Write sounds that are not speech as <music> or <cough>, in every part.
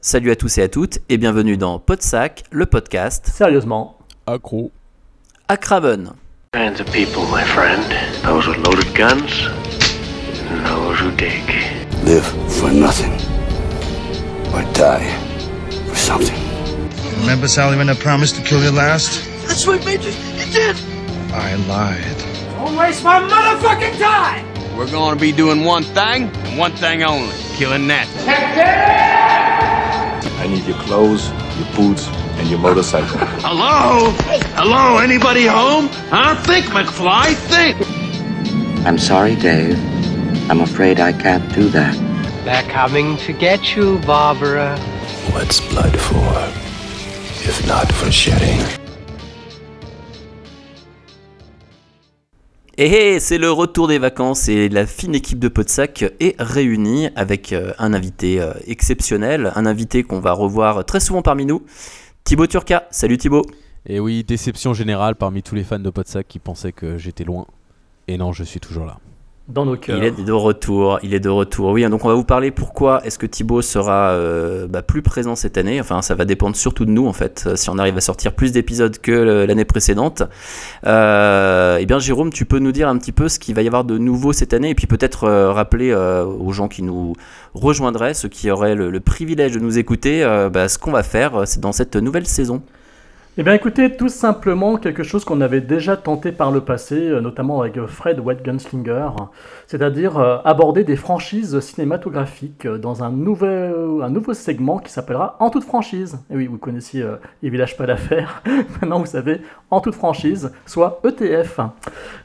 Salut à tous et à toutes et bienvenue dans Podsac, le podcast Sérieusement. Accro. à Craven. kinds of people, my friend. Those with loaded guns, and those who dig. live for nothing or die for something. Remember, Sally, when I promised to kill you last? That's what made you. Did. I lied. We're going to be doing one thing and one thing only killing that. I need your clothes, your boots, and your motorcycle. <laughs> Hello? Hello? Anybody home? Huh? Think, McFly. Think. I'm sorry, Dave. I'm afraid I can't do that. They're coming to get you, Barbara. What's blood for? If not for shedding. Et c'est le retour des vacances et la fine équipe de Podsac est réunie avec euh, un invité euh, exceptionnel, un invité qu'on va revoir très souvent parmi nous, Thibaut Turca. Salut Thibaut. Et oui, déception générale parmi tous les fans de Podsac qui pensaient que j'étais loin. Et non, je suis toujours là. Dans nos cœurs. Il est de retour, il est de retour. Oui, donc on va vous parler pourquoi est-ce que Thibaut sera euh, bah, plus présent cette année. Enfin, ça va dépendre surtout de nous en fait. euh, Si on arrive à sortir plus d'épisodes que le- l'année précédente. Euh, eh bien, Jérôme, tu peux nous dire un petit peu ce qu'il va y avoir de nouveau cette année et puis peut-être euh, rappeler euh, aux gens qui nous rejoindraient, ceux qui auraient le, privilège de nous écouter, euh, bah, ce qu'on va faire euh, dans cette nouvelle saison. Eh bien écoutez, tout simplement quelque chose qu'on avait déjà tenté par le passé, euh, notamment avec Fred White Gunslinger, c'est-à-dire euh, aborder des franchises cinématographiques euh, dans un, nouvel, un nouveau segment qui s'appellera En toute franchise. Et oui, vous connaissiez Les Villages Pas d'affaires, <laughs> maintenant vous savez, En toute franchise, soit ETF.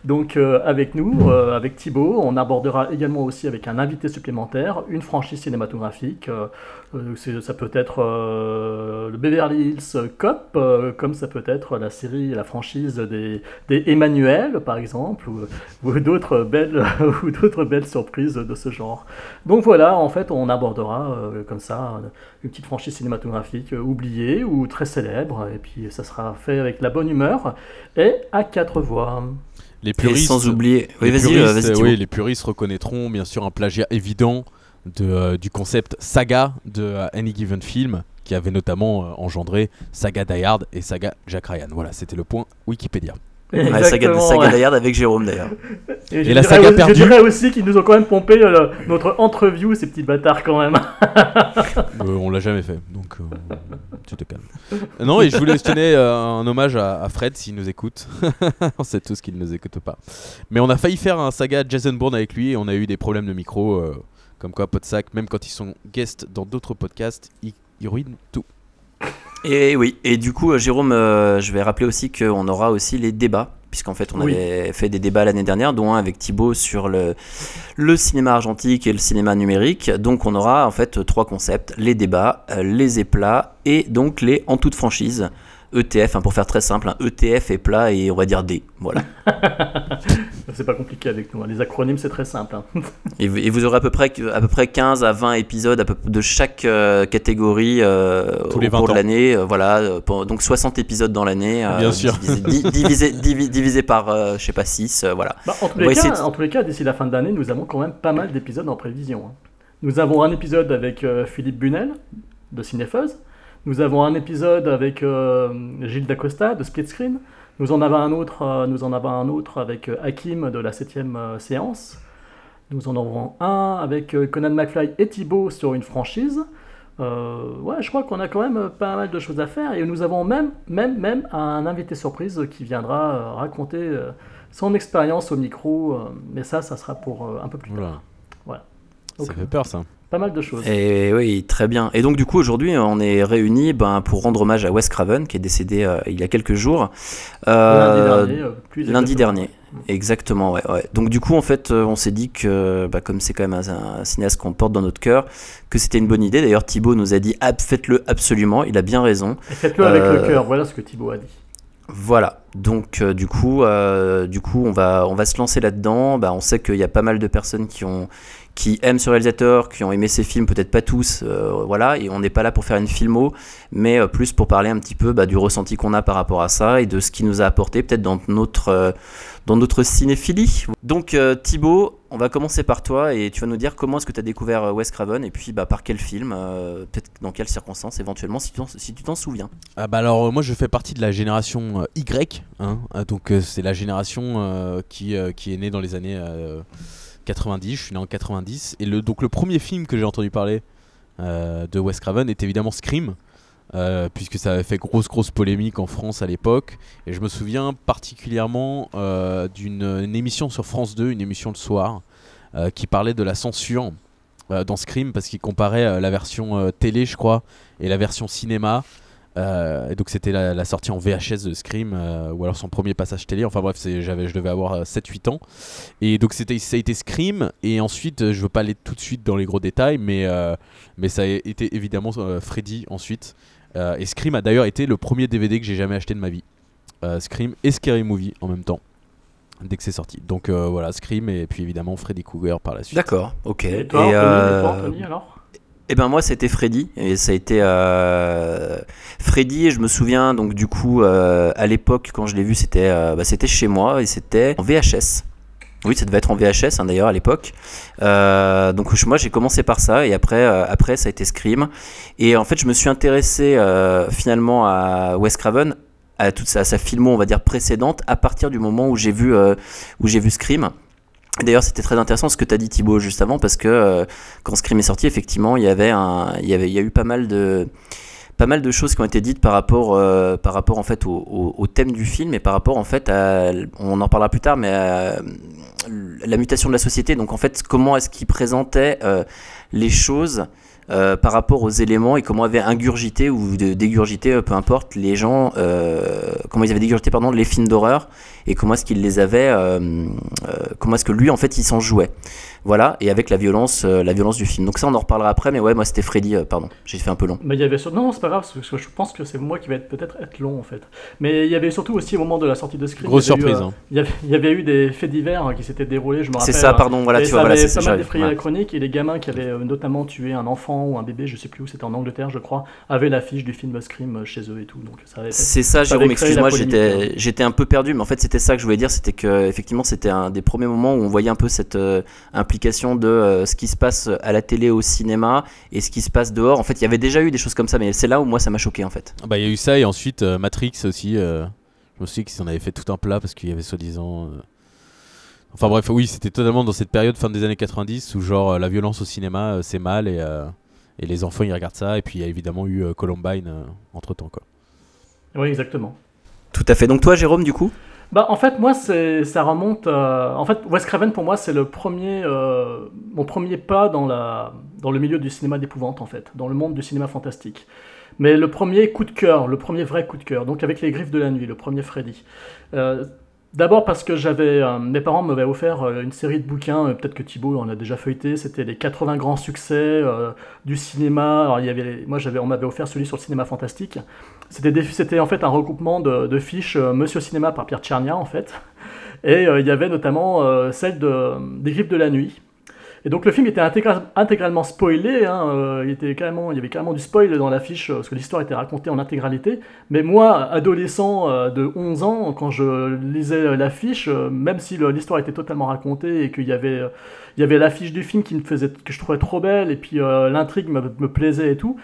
Donc avec nous, avec Thibaut, on abordera également aussi avec un invité supplémentaire une franchise cinématographique. Euh, ça peut être euh, le Beverly Hills Cop, euh, comme ça peut être la série, la franchise des, des Emmanuel, par exemple, ou, ou d'autres belles, <laughs> ou d'autres belles surprises de ce genre. Donc voilà, en fait, on abordera euh, comme ça une petite franchise cinématographique euh, oubliée ou très célèbre, et puis ça sera fait avec la bonne humeur et à quatre voix. Les Et puristes, sans oublier. Oui, les vas-y, puristes, euh, oui, les puristes reconnaîtront bien sûr un plagiat évident de, euh, du concept saga de euh, Any Given Film, qui avait notamment euh, engendré Saga Die Hard et Saga Jack Ryan. Voilà, c'était le point Wikipédia. Ouais, saga, saga ouais. Die Hard avec Jérôme d'ailleurs. Et, la saga aussi- perdue. Je dirais aussi qu'ils nous ont quand même pompé euh, notre entreview, ces petits bâtards quand même. <laughs> Euh, on l'a jamais fait, donc euh, tu te calmes. Non, et je voulais tenir euh, un hommage à, à Fred s'il nous écoute. <laughs> on sait tous qu'il ne nous écoute pas. Mais on a failli faire un saga Jason Bourne avec lui et on a eu des problèmes de micro. Comme quoi, Podsac, même quand ils sont guests dans d'autres podcasts, ils, ils ruinent tout. Et oui, et du coup, euh, Jérôme, euh, je vais rappeler aussi qu'on aura aussi les débats, puisqu'en fait, on Oui. avait fait des débats l'année dernière, dont un avec Thibaut sur le, le cinéma argentique et le cinéma numérique. Donc, on aura en fait trois concepts les débats, euh, les éplats et donc les en toute franchise. ETF, hein, pour faire très simple, un ETF est plat et on va dire D. Voilà. <laughs> C'est pas compliqué avec nous, hein. les acronymes c'est très simple. hein. <laughs> Et, vous- et vous aurez à peu près, à peu près 15 à 20 épisodes à peu- de chaque euh, catégorie euh, Tous au les 20 cours de l'année. euh, voilà, euh, pour- donc 60 épisodes dans l'année. euh, Bien sûr. Divisé, di- divisé, divi- divisé par, euh, je sais pas, 6. voilà. Bah, en, tous les cas, essayer de- en tous les cas, d'ici la fin de l'année, nous avons quand même pas mal d'épisodes en prévision. hein. Nous avons un épisode avec euh, Philippe Bunel de Cinépheuse. Nous avons un épisode avec euh, Gilles Dacosta de Split Screen. Nous en avons un autre, euh, nous en avons un autre avec euh, Hakim de la 7 séance. Nous en aurons un avec Conan McFly et Thibaut sur une franchise. Euh, ouais, je crois qu'on a quand même pas mal de choses à faire et nous avons même, même, même un invité surprise qui viendra raconter son expérience au micro. mais ça, ça sera pour un peu plus tard. Voilà. Voilà. Ça fait peur ça. Pas mal de choses. Et oui, très bien. Et donc du coup aujourd'hui on est réunis ben, pour rendre hommage à Wes Craven qui est décédé euh, il y a quelques jours. lundi Euh, dernier. euh, plus Lundi exactement. dernier, exactement, ouais, ouais. Donc du coup, en fait, on s'est dit que, bah, comme c'est quand même un, un cinéaste qu'on porte dans notre cœur, que c'était une bonne idée. D'ailleurs, Thibaut nous a dit, ah, faites-le absolument. Il a bien raison. Faites-le avec le cœur. Voilà ce que Thibaut a dit. Voilà. Donc euh, du coup, euh, du coup, on va, on va se lancer là-dedans. Bah, on sait qu'il y a pas mal de personnes qui ont, qui aiment ce réalisateur, qui ont aimé ses films, peut-être pas tous, euh, voilà, et on n'est pas là pour faire une filmo, mais euh, plus pour parler un petit peu bah, du ressenti qu'on a par rapport à ça et de ce qui nous a apporté peut-être dans notre, euh, dans notre cinéphilie. Donc Thibaut, on va commencer par toi et tu vas nous dire comment est-ce que tu as découvert Wes Craven et puis bah, par quel film, peut-être dans quelles circonstances éventuellement, si tu t'en- souviens. Ah bah alors moi je fais partie de la génération Y, hein, donc c'est la génération qui, qui est née dans les années 90, je suis né en 90, et donc le premier film que j'ai entendu parler euh, de Wes Craven est évidemment Scream, euh, puisque ça avait fait grosse grosse polémique en France à l'époque, et je me souviens particulièrement euh, d'une une émission sur France 2, une émission le soir, qui parlait de la censure dans Scream, parce qu'il comparait la version télé je crois, et la version cinéma, euh, et donc c'était la, la sortie en VHS de Scream euh, ou alors son premier passage télé. Enfin bref, j'avais, je devais avoir euh, 7-8 ans. Et donc c'était, ça a été Scream. Et ensuite, euh, je veux pas aller tout de suite dans les gros détails, mais, euh, mais ça a été évidemment euh, Freddy ensuite. Euh, et Scream a d'ailleurs été le premier DVD que j'ai jamais acheté de ma vie. Euh, Scream et Scary Movie en même temps. Dès que c'est sorti. Donc euh, voilà, Scream et puis évidemment Freddy Krueger par la suite. D'accord, ok. Et toi, et euh, Anthony, alors? Eh ben moi c'était Freddy et ça a euh, Freddy et je me souviens donc du coup euh, à l'époque quand je l'ai vu c'était euh, bah, c'était chez moi et c'était en VHS. Oui ça devait être en VHS hein, d'ailleurs à l'époque. Donc moi j'ai commencé par ça et après après ça a été Scream et en fait je me suis intéressé finalement à Wes Craven à toute sa, filmo on va dire précédente à partir du moment où j'ai vu où j'ai vu Scream. D'ailleurs, c'était très intéressant ce que tu as dit Thibaut juste avant parce que euh, quand Scream est sorti, effectivement, il y avait a eu pas mal de, choses qui ont été dites par rapport, euh, au, thème du film et par rapport en fait à, on en parlera plus tard, mais à la mutation de la société. Donc en fait, comment est-ce qu'il présentait euh, les choses euh, par rapport aux éléments et comment avaient ingurgité ou dégurgité, euh, peu importe, les gens, euh, comment ils avaient dégurgité les films d'horreur et comment est-ce qu'ils les avaient, euh, euh, comment est-ce que lui en fait il s'en jouait. Voilà, et avec la violence, euh, la violence du film. Donc ça on en reparlera après, mais ouais moi c'était Freddy, euh, pardon, j'ai fait un peu long. Mais il y avait sur- non, c'est pas grave, parce que je pense que c'est moi qui vais être- peut-être être long en fait. Mais il y avait surtout aussi au moment de la sortie de Scream. Grosse avait eu, surprise, hein. il, y avait, il y avait eu des faits divers hein, qui s'étaient déroulés, je me C'est rappelle. ça, hein. pardon, voilà, et tu ça vois, voilà, avait c'est ça, pas mal la chronique et les gamins qui avaient euh, notamment tué un enfant ou un bébé, je sais plus où, c'était en Angleterre, je crois, avaient l'affiche du film Scream chez eux et tout. Donc ça avait- C'est ça, ça avait Jérôme, excuse-moi, hein. j'étais, j'étais un peu perdu, mais en fait c'était ça que je voulais dire, c'était que effectivement c'était un des premiers moments où on voyait un peu cette euh, implication de euh, ce qui se passe à la télé, au cinéma et ce qui se passe dehors. En fait, il y avait déjà eu des choses comme ça, mais c'est là où moi ça m'a choqué en fait. Ah Bah il y a eu ça et ensuite euh, Matrix aussi. euh, je me souviens qu'ils en avaient fait tout un plat parce qu'il y avait soi-disant. euh, Enfin bref, oui, c'était totalement dans cette période fin des années 90 où genre euh, la violence au cinéma euh, c'est mal et, euh, et les enfants ils regardent ça et puis il y a évidemment eu euh, Columbine entre temps quoi. Oui, exactement. Tout à fait. Donc toi, Jérôme, du coup? Bah, en fait, moi, ça remonte. euh, en fait, Wes Craven, pour moi, c'est le premier, euh, mon premier pas dans, la, dans le milieu du cinéma d'épouvante, en fait, dans le monde du cinéma fantastique. Mais le premier coup de cœur, le premier vrai coup de cœur, donc avec Les Griffes de la Nuit, le premier Freddy. Euh, D'abord parce que j'avais, mes parents m'avaient offert une série de bouquins, peut-être que Thibaut en a déjà feuilleté, c'était les 80 grands succès du cinéma. Alors, il y avait, moi, on m'avait offert celui sur le cinéma fantastique. C'était, en fait un regroupement de, fiches euh, Monsieur Cinéma par Pierre Tchernia, en fait. <laughs> Et euh, il y avait notamment euh, celle de, des Griffes de la Nuit. Et donc le film était intégra- intégralement spoilé, hein, il, y avait carrément du spoil dans l'affiche, parce que l'histoire était racontée en intégralité. Mais moi, adolescent de 11 ans, quand je lisais l'affiche, euh, même si l'histoire était totalement racontée et qu'il y avait, il y l'affiche du film qui me faisait, que je trouvais trop belle, et puis l'intrigue me plaisait et tout,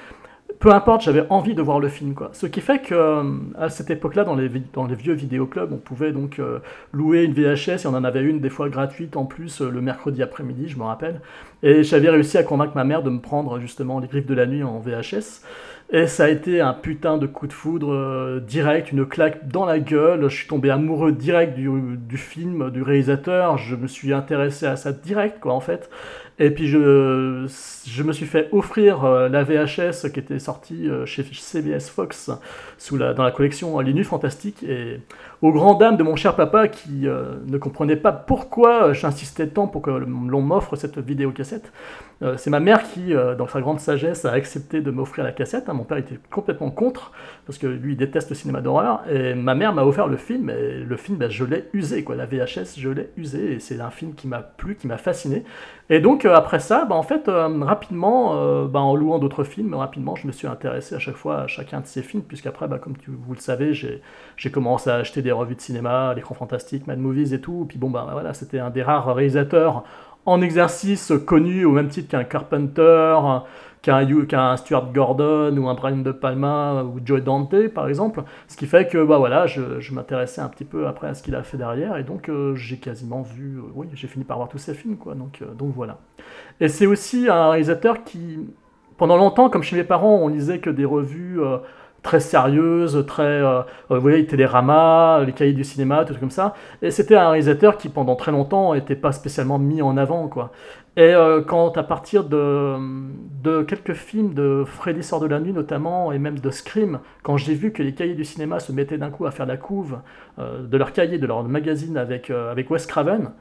peu importe, j'avais envie de voir le film. Quoi. Ce qui fait que euh, à cette époque-là, dans les, dans les vieux vidéoclubs, on pouvait donc euh, louer une VHS et on en avait une des fois gratuite en plus euh, le mercredi après-midi, je me rappelle. Et j'avais réussi à convaincre ma mère de me prendre justement les griffes de la nuit en VHS. Et ça a été un putain de coup de foudre euh, direct, une claque dans la gueule. Je suis tombé amoureux direct du, du film, du réalisateur. Je me suis intéressé à ça direct, quoi, en fait. Et puis je, je me suis fait offrir euh, la VHS qui était sortie euh, chez CBS Fox sous la, dans la collection Les Nuits Fantastiques. Et aux grand dames de mon cher papa qui euh, ne comprenait pas pourquoi j'insistais tant pour que l'on m'offre cette vidéocassette. Euh, c'est ma mère qui, euh, dans sa grande sagesse, a accepté de m'offrir la cassette. hein. Mon père était complètement contre, parce que lui, il déteste le cinéma d'horreur. Et ma mère m'a offert le film, et le film, ben, je l'ai usé. Quoi. La VHS, je l'ai usé, et c'est un film qui m'a plu, qui m'a fasciné. Et donc, euh, après ça, bah, en fait, euh, rapidement, euh, bah, en louant d'autres films, rapidement, je me suis intéressé à chaque fois à chacun de ces films, puisqu'après, bah, comme vous le savez, j'ai j'ai commencé à acheter des revues de cinéma, l'écran fantastique, Mad Movies et tout. Puis bon, bah voilà, c'était un des rares réalisateurs en exercice connu au même titre qu'un Carpenter, qu'un Stuart Gordon ou un Brian De Palma ou Joe Dante, par exemple. Ce qui fait que bah voilà, je, m'intéressais un petit peu après à ce qu'il a fait derrière, et donc euh, j'ai quasiment vu, euh, oui, j'ai fini par voir tous ses films, quoi. Donc, euh, donc voilà. Et c'est aussi un réalisateur qui, pendant longtemps, comme chez mes parents, on lisait que des revues très sérieuses, très, vous voyez, Télérama, les cahiers du cinéma, tout comme ça. Et c'était un réalisateur qui, pendant très longtemps, n'était pas spécialement mis en avant, quoi. Et euh, quand à partir de, quelques films de Freddy sort de la nuit notamment, et même de Scream, quand j'ai vu que les cahiers du cinéma se mettaient d'un coup à faire la couve euh, de leur cahier, de leur magazine avec, euh, avec Wes Craven,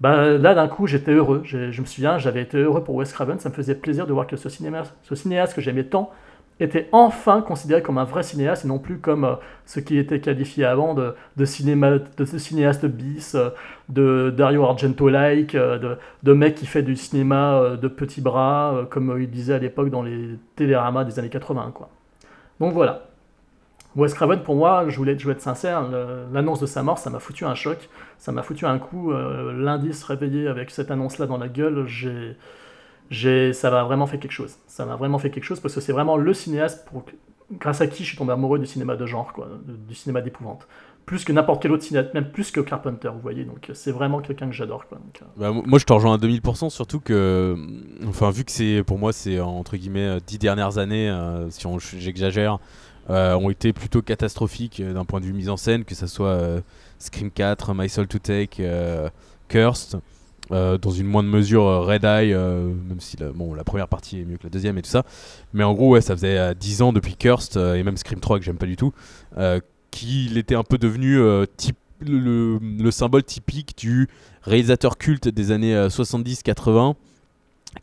bah, là d'un coup j'étais heureux. Je me souviens, j'avais été heureux pour Wes Craven, ça me faisait plaisir de voir que ce cinéaste que j'aimais tant était enfin considéré comme un vrai cinéaste et non plus comme euh, ce qui était qualifié avant de, cinéma, de cinéaste bis, euh, de Dario Argento-like, euh, de, mec qui fait du cinéma de petits bras, comme il disait à l'époque dans les téléramas des années 80. Quoi. Donc voilà. Wes Craven, pour moi, je voulais, je voulais être sincère, l'annonce de sa mort, ça m'a foutu un choc, ça m'a foutu un coup. lundi, se réveiller avec cette annonce-là dans la gueule, j'ai, ça m'a vraiment fait quelque chose. Ça m'a vraiment fait quelque chose parce que c'est vraiment le cinéaste grâce à qui je suis tombé amoureux du cinéma de genre, du cinéma d'épouvante. Plus que n'importe quel autre cinéaste, même plus que Carpenter, vous voyez. Donc c'est vraiment quelqu'un que j'adore. Euh, Bah, mo- moi je te rejoins à 2000%, surtout que, enfin, vu que pour moi, c'est entre guillemets euh, dix dernières années, euh, si j'exagère, euh, ont été plutôt catastrophiques euh, d'un point de vue mise en scène, que ça soit euh, Scream 4, My Soul to Take, euh, Cursed, euh, dans une moindre mesure euh, Red Eye, euh, même si la, bon, la première partie est mieux que la deuxième et tout ça. Mais en gros, ouais, ça faisait euh, 10 ans depuis Cursed, et même Scream 3 que j'aime pas du tout, qu'il était un peu devenu type, le, le- le symbole typique du réalisateur culte des années euh, 70-80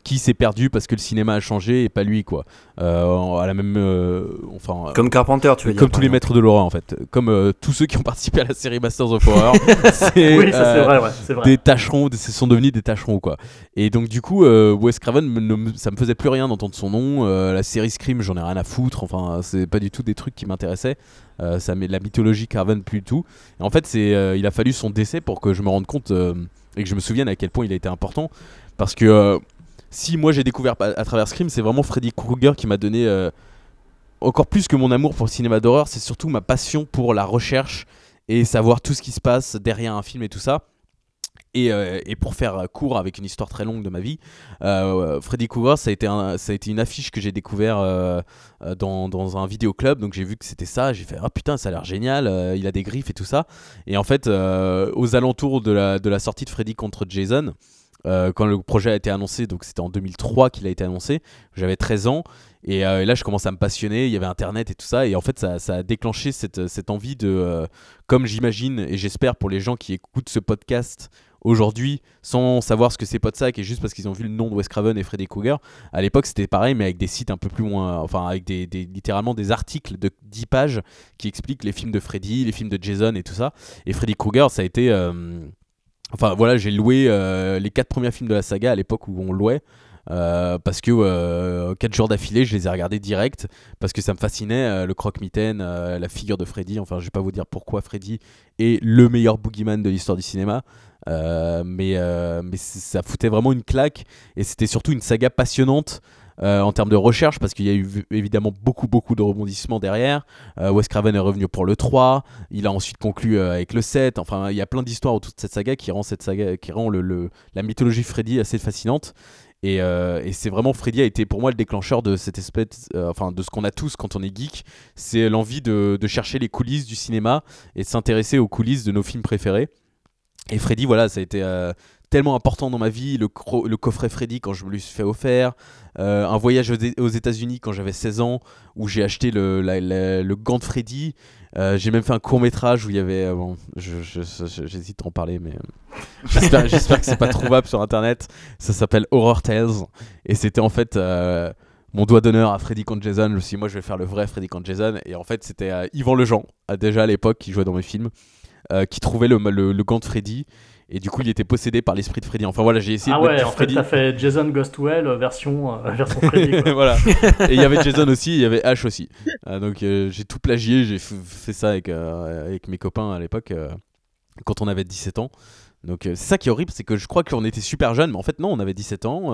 qui s'est perdu parce que le cinéma a changé et pas lui quoi. Euh, à la même, euh, enfin, Comme Carpenter, tu veux comme dire. tous les maîtres de l'horreur en fait, comme euh, tous ceux qui ont <laughs> participé à la série Masters of Horror. <laughs> c'est, Oui, ça c'est euh, vrai, ouais, c'est vrai. des tâcherons, ce sont devenus des tâcherons quoi. Et donc du coup, euh, Wes Craven, me- ne me- ça me faisait plus rien d'entendre son nom. Euh, la série Scream, j'en ai rien à foutre. Enfin, c'est pas du tout des trucs qui m'intéressaient. Euh, ça met de la mythologie Craven plus du tout. Et en fait, c'est, euh, il a fallu son décès pour que je me rende compte euh, et que je me souvienne à quel point il a été important. Parce que euh, si moi j'ai découvert à, travers Scream, c'est vraiment Freddy Krueger qui m'a donné euh, encore plus que mon amour pour le cinéma d'horreur, c'est surtout ma passion pour la recherche et savoir tout ce qui se passe derrière un film et tout ça. Et, euh, pour faire court avec une histoire très longue de ma vie, euh, Freddy Krueger, ça a été, une affiche que j'ai découvert dans, dans un vidéoclub. Donc j'ai vu que c'était ça. J'ai fait Ah putain, ça a l'air génial. il a des griffes et tout ça. Et en fait, aux alentours de la, de la sortie de Freddy contre Jason, euh, quand le projet a été annoncé, donc c'était en 2003 qu'il a été annoncé, j'avais 13 ans. Et, euh, et là, je commence à me passionner. Il y avait Internet et tout ça. Et en fait, ça, a déclenché cette, cette envie de, euh, comme j'imagine et j'espère pour les gens qui écoutent ce podcast aujourd'hui sans savoir ce que c'est Podsac et juste parce qu'ils ont vu le nom de Wes Craven et Freddy Krueger. À l'époque, c'était pareil, mais avec des sites un peu plus moins. Enfin, avec des- littéralement des articles de 10 pages qui expliquent les films de Freddy, les films de Jason et tout ça. Et Freddy Krueger, ça a été. Enfin voilà, j'ai loué euh, les quatre premiers films de la saga à l'époque où on louait. euh, parce que euh, 4 jours d'affilée, je les ai regardés direct parce que ça me fascinait le croque-mitaine, la figure de Freddy. Enfin, je vais pas vous dire pourquoi Freddy est le meilleur boogeyman de l'histoire du cinéma, mais ça foutait vraiment une claque et c'était surtout une saga passionnante. Euh, en termes de recherche, parce qu'il y a eu évidemment beaucoup beaucoup de rebondissements derrière. Euh, Wes Craven est revenu pour le 3, il a ensuite conclu euh, avec le 7. Enfin, il y a plein d'histoires autour de cette saga qui rend, cette saga, qui rend le, le- la mythologie Freddy assez fascinante. Et, euh, et c'est vraiment Freddy a été pour moi le déclencheur de cette espèce, enfin de ce qu'on a tous quand on est geek, c'est l'envie de, de chercher les coulisses du cinéma et de s'intéresser aux coulisses de nos films préférés. Et Freddy, voilà, ça a été tellement important dans ma vie. Le, coffret Freddy quand je me suis fait offert. Euh, un voyage aux, États-Unis quand j'avais 16 ans où j'ai acheté le, le gant de Freddy. Euh, j'ai même fait un court métrage où il y avait. euh, bon, j'hésite à en parler, mais <laughs> j'espère, que c'est pas trouvable sur internet. Ça s'appelle Horror Tales. Et c'était en fait. mon doigt d'honneur à Freddy contre Jason, je me suis dit, moi je vais faire le vrai Freddy contre Jason. Et en fait, c'était Yvan Lejean, déjà à l'époque, qui jouait dans mes films, qui trouvait le, le, le gant de Freddy. Et du coup, il était possédé par l'esprit de Freddy. Enfin voilà, j'ai essayé Ah de ouais, en fait, t'as fait Jason Ghostwell euh, version, euh, <laughs> version Freddy. quoi. <laughs> voilà. Et il y avait Jason aussi, il y avait Ash aussi. Euh, donc euh, j'ai tout plagié, j'ai fait ça avec, avec mes copains à l'époque, quand on avait 17 ans. Donc c'est ça qui est horrible, c'est que je crois qu'on était super jeunes, mais en fait non, on avait 17 ans.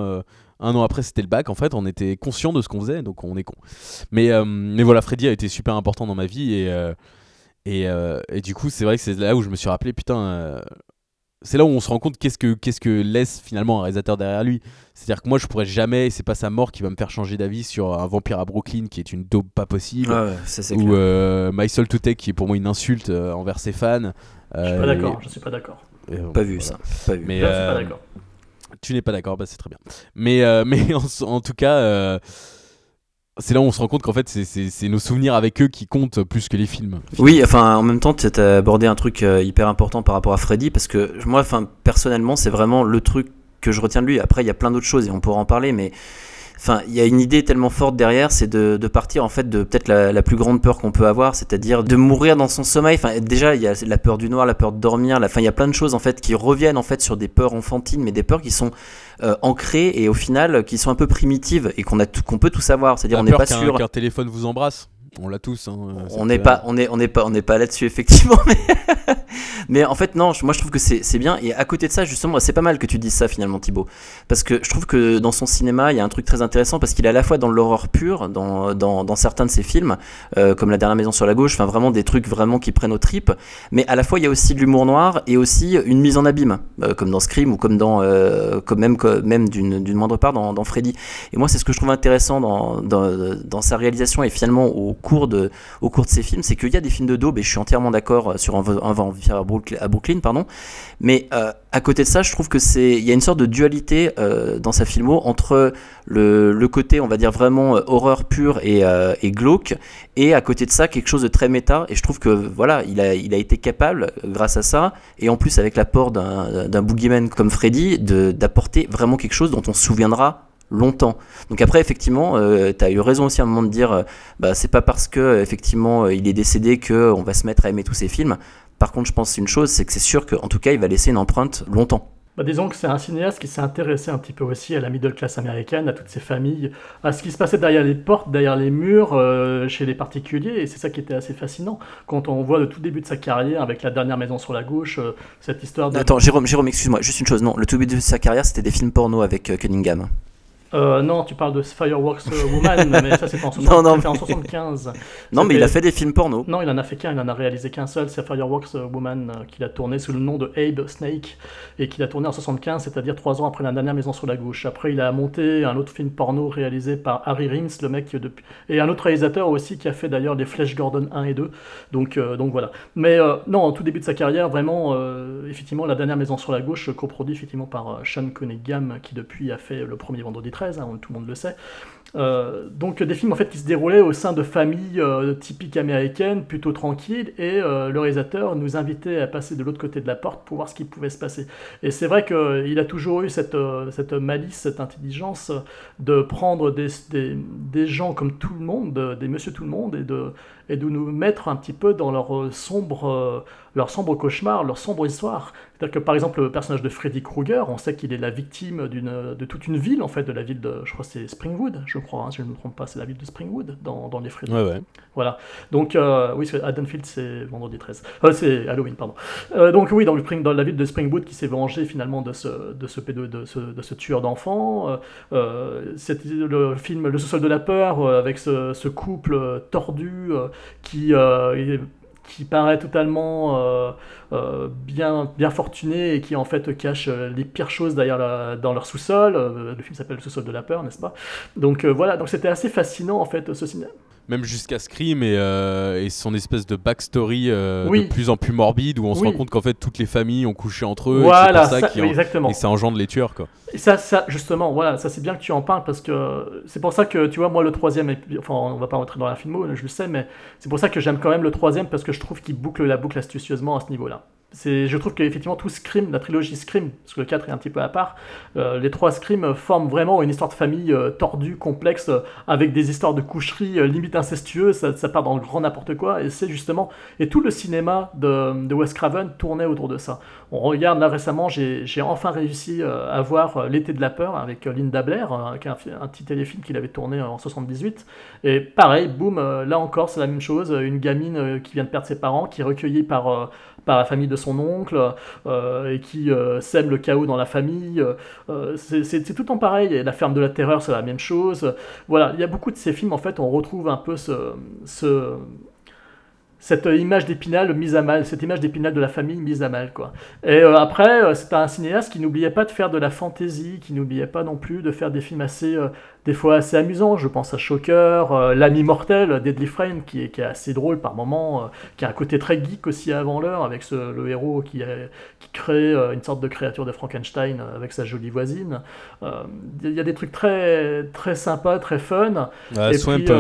un an après c'était le bac, en fait on était conscient de ce qu'on faisait, donc on est con. Mais, mais voilà, Freddy a été super important dans ma vie et, et, euh, et du coup c'est vrai que c'est là où je me suis rappelé, putain, euh, c'est là où on se rend compte qu'est-ce que, qu'est-ce que laisse finalement un réalisateur derrière lui. C'est-à-dire que moi je pourrais jamais, et c'est pas sa mort qui va me faire changer d'avis sur un vampire à Brooklyn qui est une dope pas possible. Ouais, ça ou euh, My Soul to Take qui est pour moi une insulte euh, envers ses fans. Je suis pas d'accord, je suis pas d'accord. Pas vu ça, pas vu. Mais Là, je suis euh, pas d'accord. tu n'es pas d'accord, bah c'est très bien. Mais, euh, <laughs> mais en, en tout cas, euh, c'est là où on se rend compte qu'en fait, c'est- nos souvenirs avec eux qui comptent plus que les films. Oui, enfin, en même temps, tu as abordé un truc euh, hyper important par rapport à Freddy, parce que moi, enfin, personnellement, c'est vraiment le truc que je retiens de lui. Après, il y a plein d'autres choses et on pourra en parler, mais enfin, il y a une idée tellement forte derrière, c'est de, de partir en fait de peut-être la, la plus grande peur qu'on peut avoir, c'est-à-dire de mourir dans son sommeil. Enfin, déjà, il y a la peur du noir, la peur de dormir. la- Enfin, il y a plein de choses en fait qui reviennent en fait sur des peurs enfantines, mais des peurs qui sont euh, ancrées et au final qui sont un peu primitives et qu'on a qu'on peut tout savoir. C'est-à-dire, on n'est pas sûr. qu'un téléphone vous embrasse. On l'a tous. hein, on cette n'est pas on est on n'est pas on n'est pas là-dessus effectivement <laughs> mais mais en fait non moi je trouve que c'est bien. Et à côté de ça justement c'est pas mal que tu dises ça finalement Thibaut. Parce que je trouve que dans son cinéma il y a un truc très intéressant parce qu'il est à la fois dans l'horreur pure dans, dans, dans certains de ses films euh, comme la dernière maison sur la gauche enfin vraiment des trucs vraiment qui prennent aux tripes. Mais à la fois il y a aussi de l'humour noir et aussi une mise en abîme euh, comme dans Scream ou comme dans euh, comme même comme- même d'une d'une moindre part dans, dans Freddy. Et moi c'est ce que je trouve intéressant dans, dans, dans sa réalisation et finalement au cours de au cours de ces films, c'est qu'il y a des films de daube, et je suis entièrement d'accord euh, sur un, vampire à Brooklyn, pardon. Mais euh, à côté de ça, je trouve que c'est, il y a une sorte de dualité euh, dans sa filmo entre le, le côté, on va dire vraiment horreur pure et, et glauque, et à côté de ça, quelque chose de très méta. Et je trouve que voilà, il a, il a été capable, grâce à ça, et en plus avec l'apport d'un, boogeyman comme Freddy, d'apporter vraiment quelque chose dont on se souviendra longtemps. Donc après effectivement, euh, tu as eu raison aussi à un moment de dire euh, bah c'est pas parce que euh, effectivement euh, il est décédé que on va se mettre à aimer tous ses films. Par contre, je pense une chose, c'est que c'est sûr qu'en tout cas, il va laisser une empreinte longtemps. Bah, disons que c'est un cinéaste qui s'est intéressé un petit peu aussi à la middle class américaine, à toutes ces familles, à ce qui se passait derrière les portes, derrière les murs, euh, chez les particuliers, et c'est ça qui était assez fascinant. Quand on voit le tout début de sa carrière avec la dernière maison sur la gauche, euh, cette histoire de... Attends, Jérôme, Jérôme excuse-moi, juste une chose, non, le tout début de sa carrière, c'était des films porno avec euh, Cunningham. Euh, non, tu parles de Fireworks euh, Woman, <laughs> mais ça c'était en, 60 Non, non, c'était en mais- <laughs> 75. Non, mais il a fait des films porno. Non, il en a fait qu'un, il en a réalisé qu'un seul, c'est Fireworks euh, Woman, euh, qu'il a tourné sous le nom de Abe Snake, et qu'il a tourné en 75, c'est-à-dire trois ans après la dernière maison sur la gauche. Après, il a monté un autre film porno réalisé par Harry Rims, le mec qui, depuis... et un autre réalisateur aussi qui a fait d'ailleurs les Flash Gordon 1 et 2. Donc, euh, donc voilà. Mais non, au tout début de sa carrière, vraiment, effectivement, la dernière maison sur la gauche, coproduit effectivement par Sean Cunningham, qui depuis a fait le premier vendredi 13, hein, tout le monde le sait. Euh, donc des films en fait qui se déroulaient au sein de familles euh, typiques américaines, plutôt tranquilles, et euh, le réalisateur nous invitait à passer de l'autre côté de la porte pour voir ce qui pouvait se passer. Et c'est vrai qu'il a toujours eu cette, cette malice, cette intelligence de prendre des, des, des gens comme tout le monde, de- des monsieur tout le monde, et de, et de nous mettre un petit peu dans leur euh, sombre, euh, leur sombre cauchemar, leur sombre histoire. C'est-à-dire que par exemple le personnage de Freddy Krueger, on sait qu'il est la victime d'une, de toute une ville en fait, de la ville de, je crois que c'est Springwood, je crois, hein, si je ne me trompe pas, c'est la ville de Springwood dans, dans les Freddy. Ouais, ouais. Voilà. Donc euh, oui, c'est Haddonfield c'est vendredi 13. Euh, c'est Halloween, pardon. Euh, donc oui, dans, le Spring- dans la ville de Springwood qui s'est vengé finalement de ce, de ce, pédo- de ce, de ce tueur d'enfants. Euh, euh, le film Le sous-sol de la peur euh, avec ce, ce couple euh, tordu euh, qui, euh, qui paraît totalement euh, euh, bien, bien fortuné et qui en fait cache les pires choses derrière la- dans leur sous-sol. Le film s'appelle Le sous-sol de la peur, n'est-ce pas? Donc voilà, donc c'était assez fascinant en fait ce cinéma. Même jusqu'à Scream et, euh, et son espèce de backstory euh, Oui. de plus en plus morbide où on se Oui. rend compte qu'en fait toutes les familles ont couché entre eux. Voilà, et c'est pour ça ça- oui, en- exactement. Et ça engendre les tueurs quoi. Et ça, ça, justement, voilà, ça c'est bien que tu en parles parce que c'est pour ça que, tu vois, moi le troisième, enfin on va pas rentrer dans la filmo, je le sais, mais c'est pour ça que j'aime quand même le troisième parce que je trouve qu'il boucle la boucle astucieusement à ce niveau-là. je trouve qu'effectivement tout Scream, la trilogie Scream, parce que le 4 est un petit peu à part, euh, les trois Scream forment vraiment une histoire de famille euh, tordue, complexe, euh, avec des histoires de coucherie euh, limite incestueuses, ça, ça part dans le grand n'importe quoi, et c'est justement, et tout le cinéma de, de Wes Craven tournait autour de ça. On regarde là récemment, j'ai, enfin réussi euh, à voir euh, L'été de la peur avec euh, Linda Blair, euh, un, petit téléfilm qu'il avait tourné en 78, et pareil, boum, là encore c'est la même chose, une gamine qui vient de perdre ses parents, qui est recueillie par, par la famille de son oncle, et qui sème le chaos dans la famille. C'est tout en pareil, et La ferme de la terreur c'est la même chose. Voilà, il y a beaucoup de ces films, en fait, on retrouve un peu ce... ce cette image d'épinal mise à mal, cette image d'épinal de la famille mise à mal, quoi. Et euh, après, euh, c'est un cinéaste qui n'oubliait pas de faire de la fantaisie, qui n'oubliait pas non plus de faire des films assez, euh, des fois assez amusants. Je pense à Shocker, euh, L'ami mortel, Deadly Frame, qui est, qui est assez drôle par moments, qui a un côté très geek aussi avant l'heure, avec ce, le héros qui, est- qui crée une sorte de créature de Frankenstein avec sa jolie voisine. Il y a des trucs très, très sympas, très fun. Et Swamp, puis,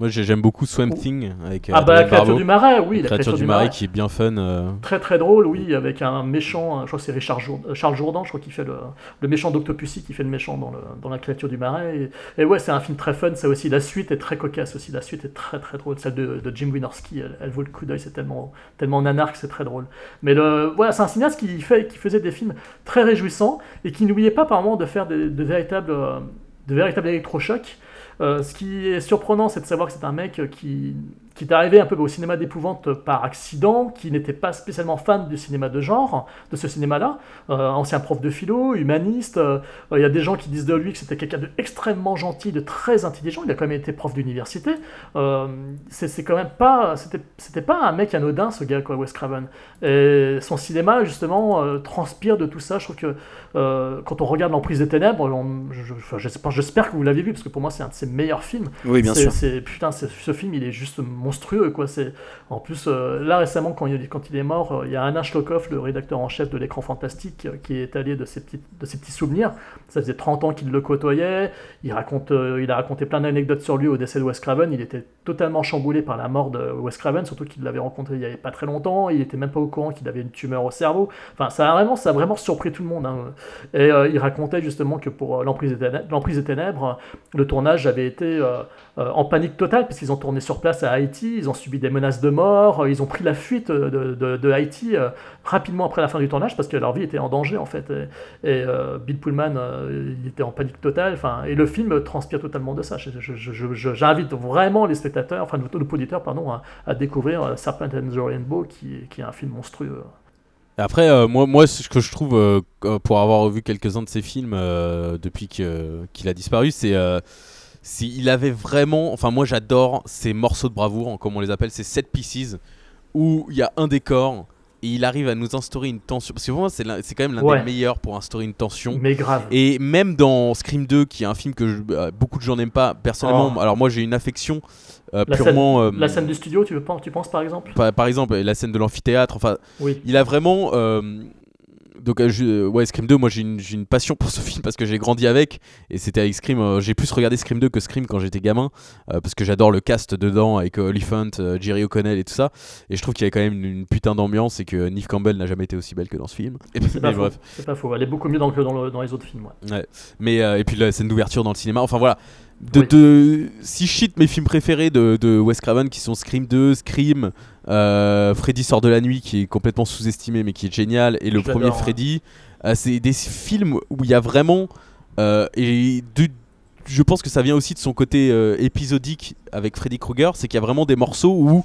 moi j'ai- j'aime beaucoup Swamp Thing avec euh, Ah bah la créature du marais, oui, La la créature du marais qui est bien fun. euh. Très très drôle, oui, avec un méchant, je crois que c'est Richard Jourdan, euh, Charles Jourdan, je crois qu'il fait le, le méchant d'Octopussy, qui fait le méchant dans, le, dans la créature du marais. Et, et ouais, c'est un film très fun, ça aussi. La suite est très cocasse aussi, la suite est très très drôle. Celle de, de Jim Wynorski, elle, elle vaut le coup d'œil, c'est tellement, tellement nanarque, c'est très drôle. Mais le, voilà, c'est un cinéaste qui, fait, qui faisait des films très réjouissants et qui n'oubliait pas par moment de faire des- de véritables, euh, de véritables électrochocs. Euh, ce qui est surprenant, c'est de savoir que c'est un mec qui, qui est arrivé un peu au cinéma d'épouvante par accident, qui n'était pas spécialement fan du cinéma de genre, de ce cinéma-là. Euh, ancien prof de philo, humaniste. euh, Il y a des gens qui disent de lui que c'était quelqu'un d'extrêmement gentil, de très intelligent. Il a quand même été prof d'université. Euh, c'est quand même pas, c'était pas un mec anodin, ce gars, quoi, Wes Craven. Et son cinéma, justement, transpire de tout ça. Je trouve que quand on regarde L'Emprise des Ténèbres, je- je- j'espère que vous l'avez vu, parce que pour moi, c'est un de ses meilleurs films. Oui, bien sûr. putain, ce film, il est juste monstrueux, quoi. C'est en plus euh, là récemment, quand il, quand il est mort, euh, il y a Anna Schlokhoff, le rédacteur en chef de l'écran fantastique, euh, qui est allé de ses petits, de ses petits souvenirs. Ça faisait 30 ans qu'il le côtoyait. Il raconte, il a raconté plein d'anecdotes sur lui au décès de Wes Craven. Il était totalement chamboulé par la mort de Wes Craven, surtout qu'il l'avait rencontré il y avait pas très longtemps. Il était même pas au courant qu'il avait une tumeur au cerveau. Enfin, ça a vraiment, ça a vraiment surpris tout le monde. hein. Et il racontait justement que pour l'emprise des ténèbres, l'Emprise des ténèbres, le tournage avait été en panique totale parce qu'ils ont tourné sur place à Haïti, ils ont subi des menaces de mort, euh, ils ont pris la fuite de, de- Haïti euh, rapidement après la fin du tournage parce que leur vie était en danger en fait. Et, euh, Bill Pullman, euh, il était en panique totale. Et le film transpire totalement de ça. J'invite vraiment les spectateurs, enfin nos auditeurs, pardon, à, découvrir euh, Serpent and the Rainbow, qui, est- un film monstrueux. Après, euh, moi, ce que je trouve, euh, euh, pour avoir vu quelques-uns de ses films euh, depuis qu'il a disparu, c'est euh, si il avait vraiment. Enfin, moi, j'adore ces morceaux de bravoure, comme on les appelle, ces set pieces, où il y a un décor et il arrive à nous instaurer une tension. Parce que pour moi, c'est quand même l'un Ouais. des meilleurs pour instaurer une tension. Mais grave. Et même dans Scream 2, qui est un film que je- euh, beaucoup de gens n'aiment pas, personnellement, Oh. alors moi, j'ai une affection euh, La, purement. scène, euh, la scène du studio, tu, veux, pas- tu penses par exemple? Par, par exemple, la scène de l'amphithéâtre, enfin, Oui. il a vraiment. euh, donc, euh, je- ouais, Scream 2, moi j'ai une, passion pour ce <laughs> film parce que j'ai grandi avec. Et c'était avec Scream. euh, j'ai plus regardé Scream 2 que Scream quand j'étais gamin. euh, parce que j'adore le cast dedans avec euh, Oliphant, euh, Jerry O'Connell et tout ça. Et je trouve qu'il y avait quand même une, une putain d'ambiance et que Neve Campbell n'a jamais été aussi belle que dans ce film. C'est <laughs> pas, bref. Pas faux. Elle est beaucoup mieux dans, que dans, le- dans les autres films. ouais. Ouais. Mais, euh, et puis la scène d'ouverture dans le cinéma. Enfin voilà. De, Oui. de- si cite mes films préférés de, de Wes Craven qui sont Scream 2, Scream, euh, Freddy sort de la nuit qui est complètement sous-estimé mais qui est génial et le premier ouais. Freddy, euh, c'est des films où il y a vraiment euh, et je pense que ça vient aussi de son côté épisodique avec Freddy Krueger, c'est qu'il y a vraiment des morceaux où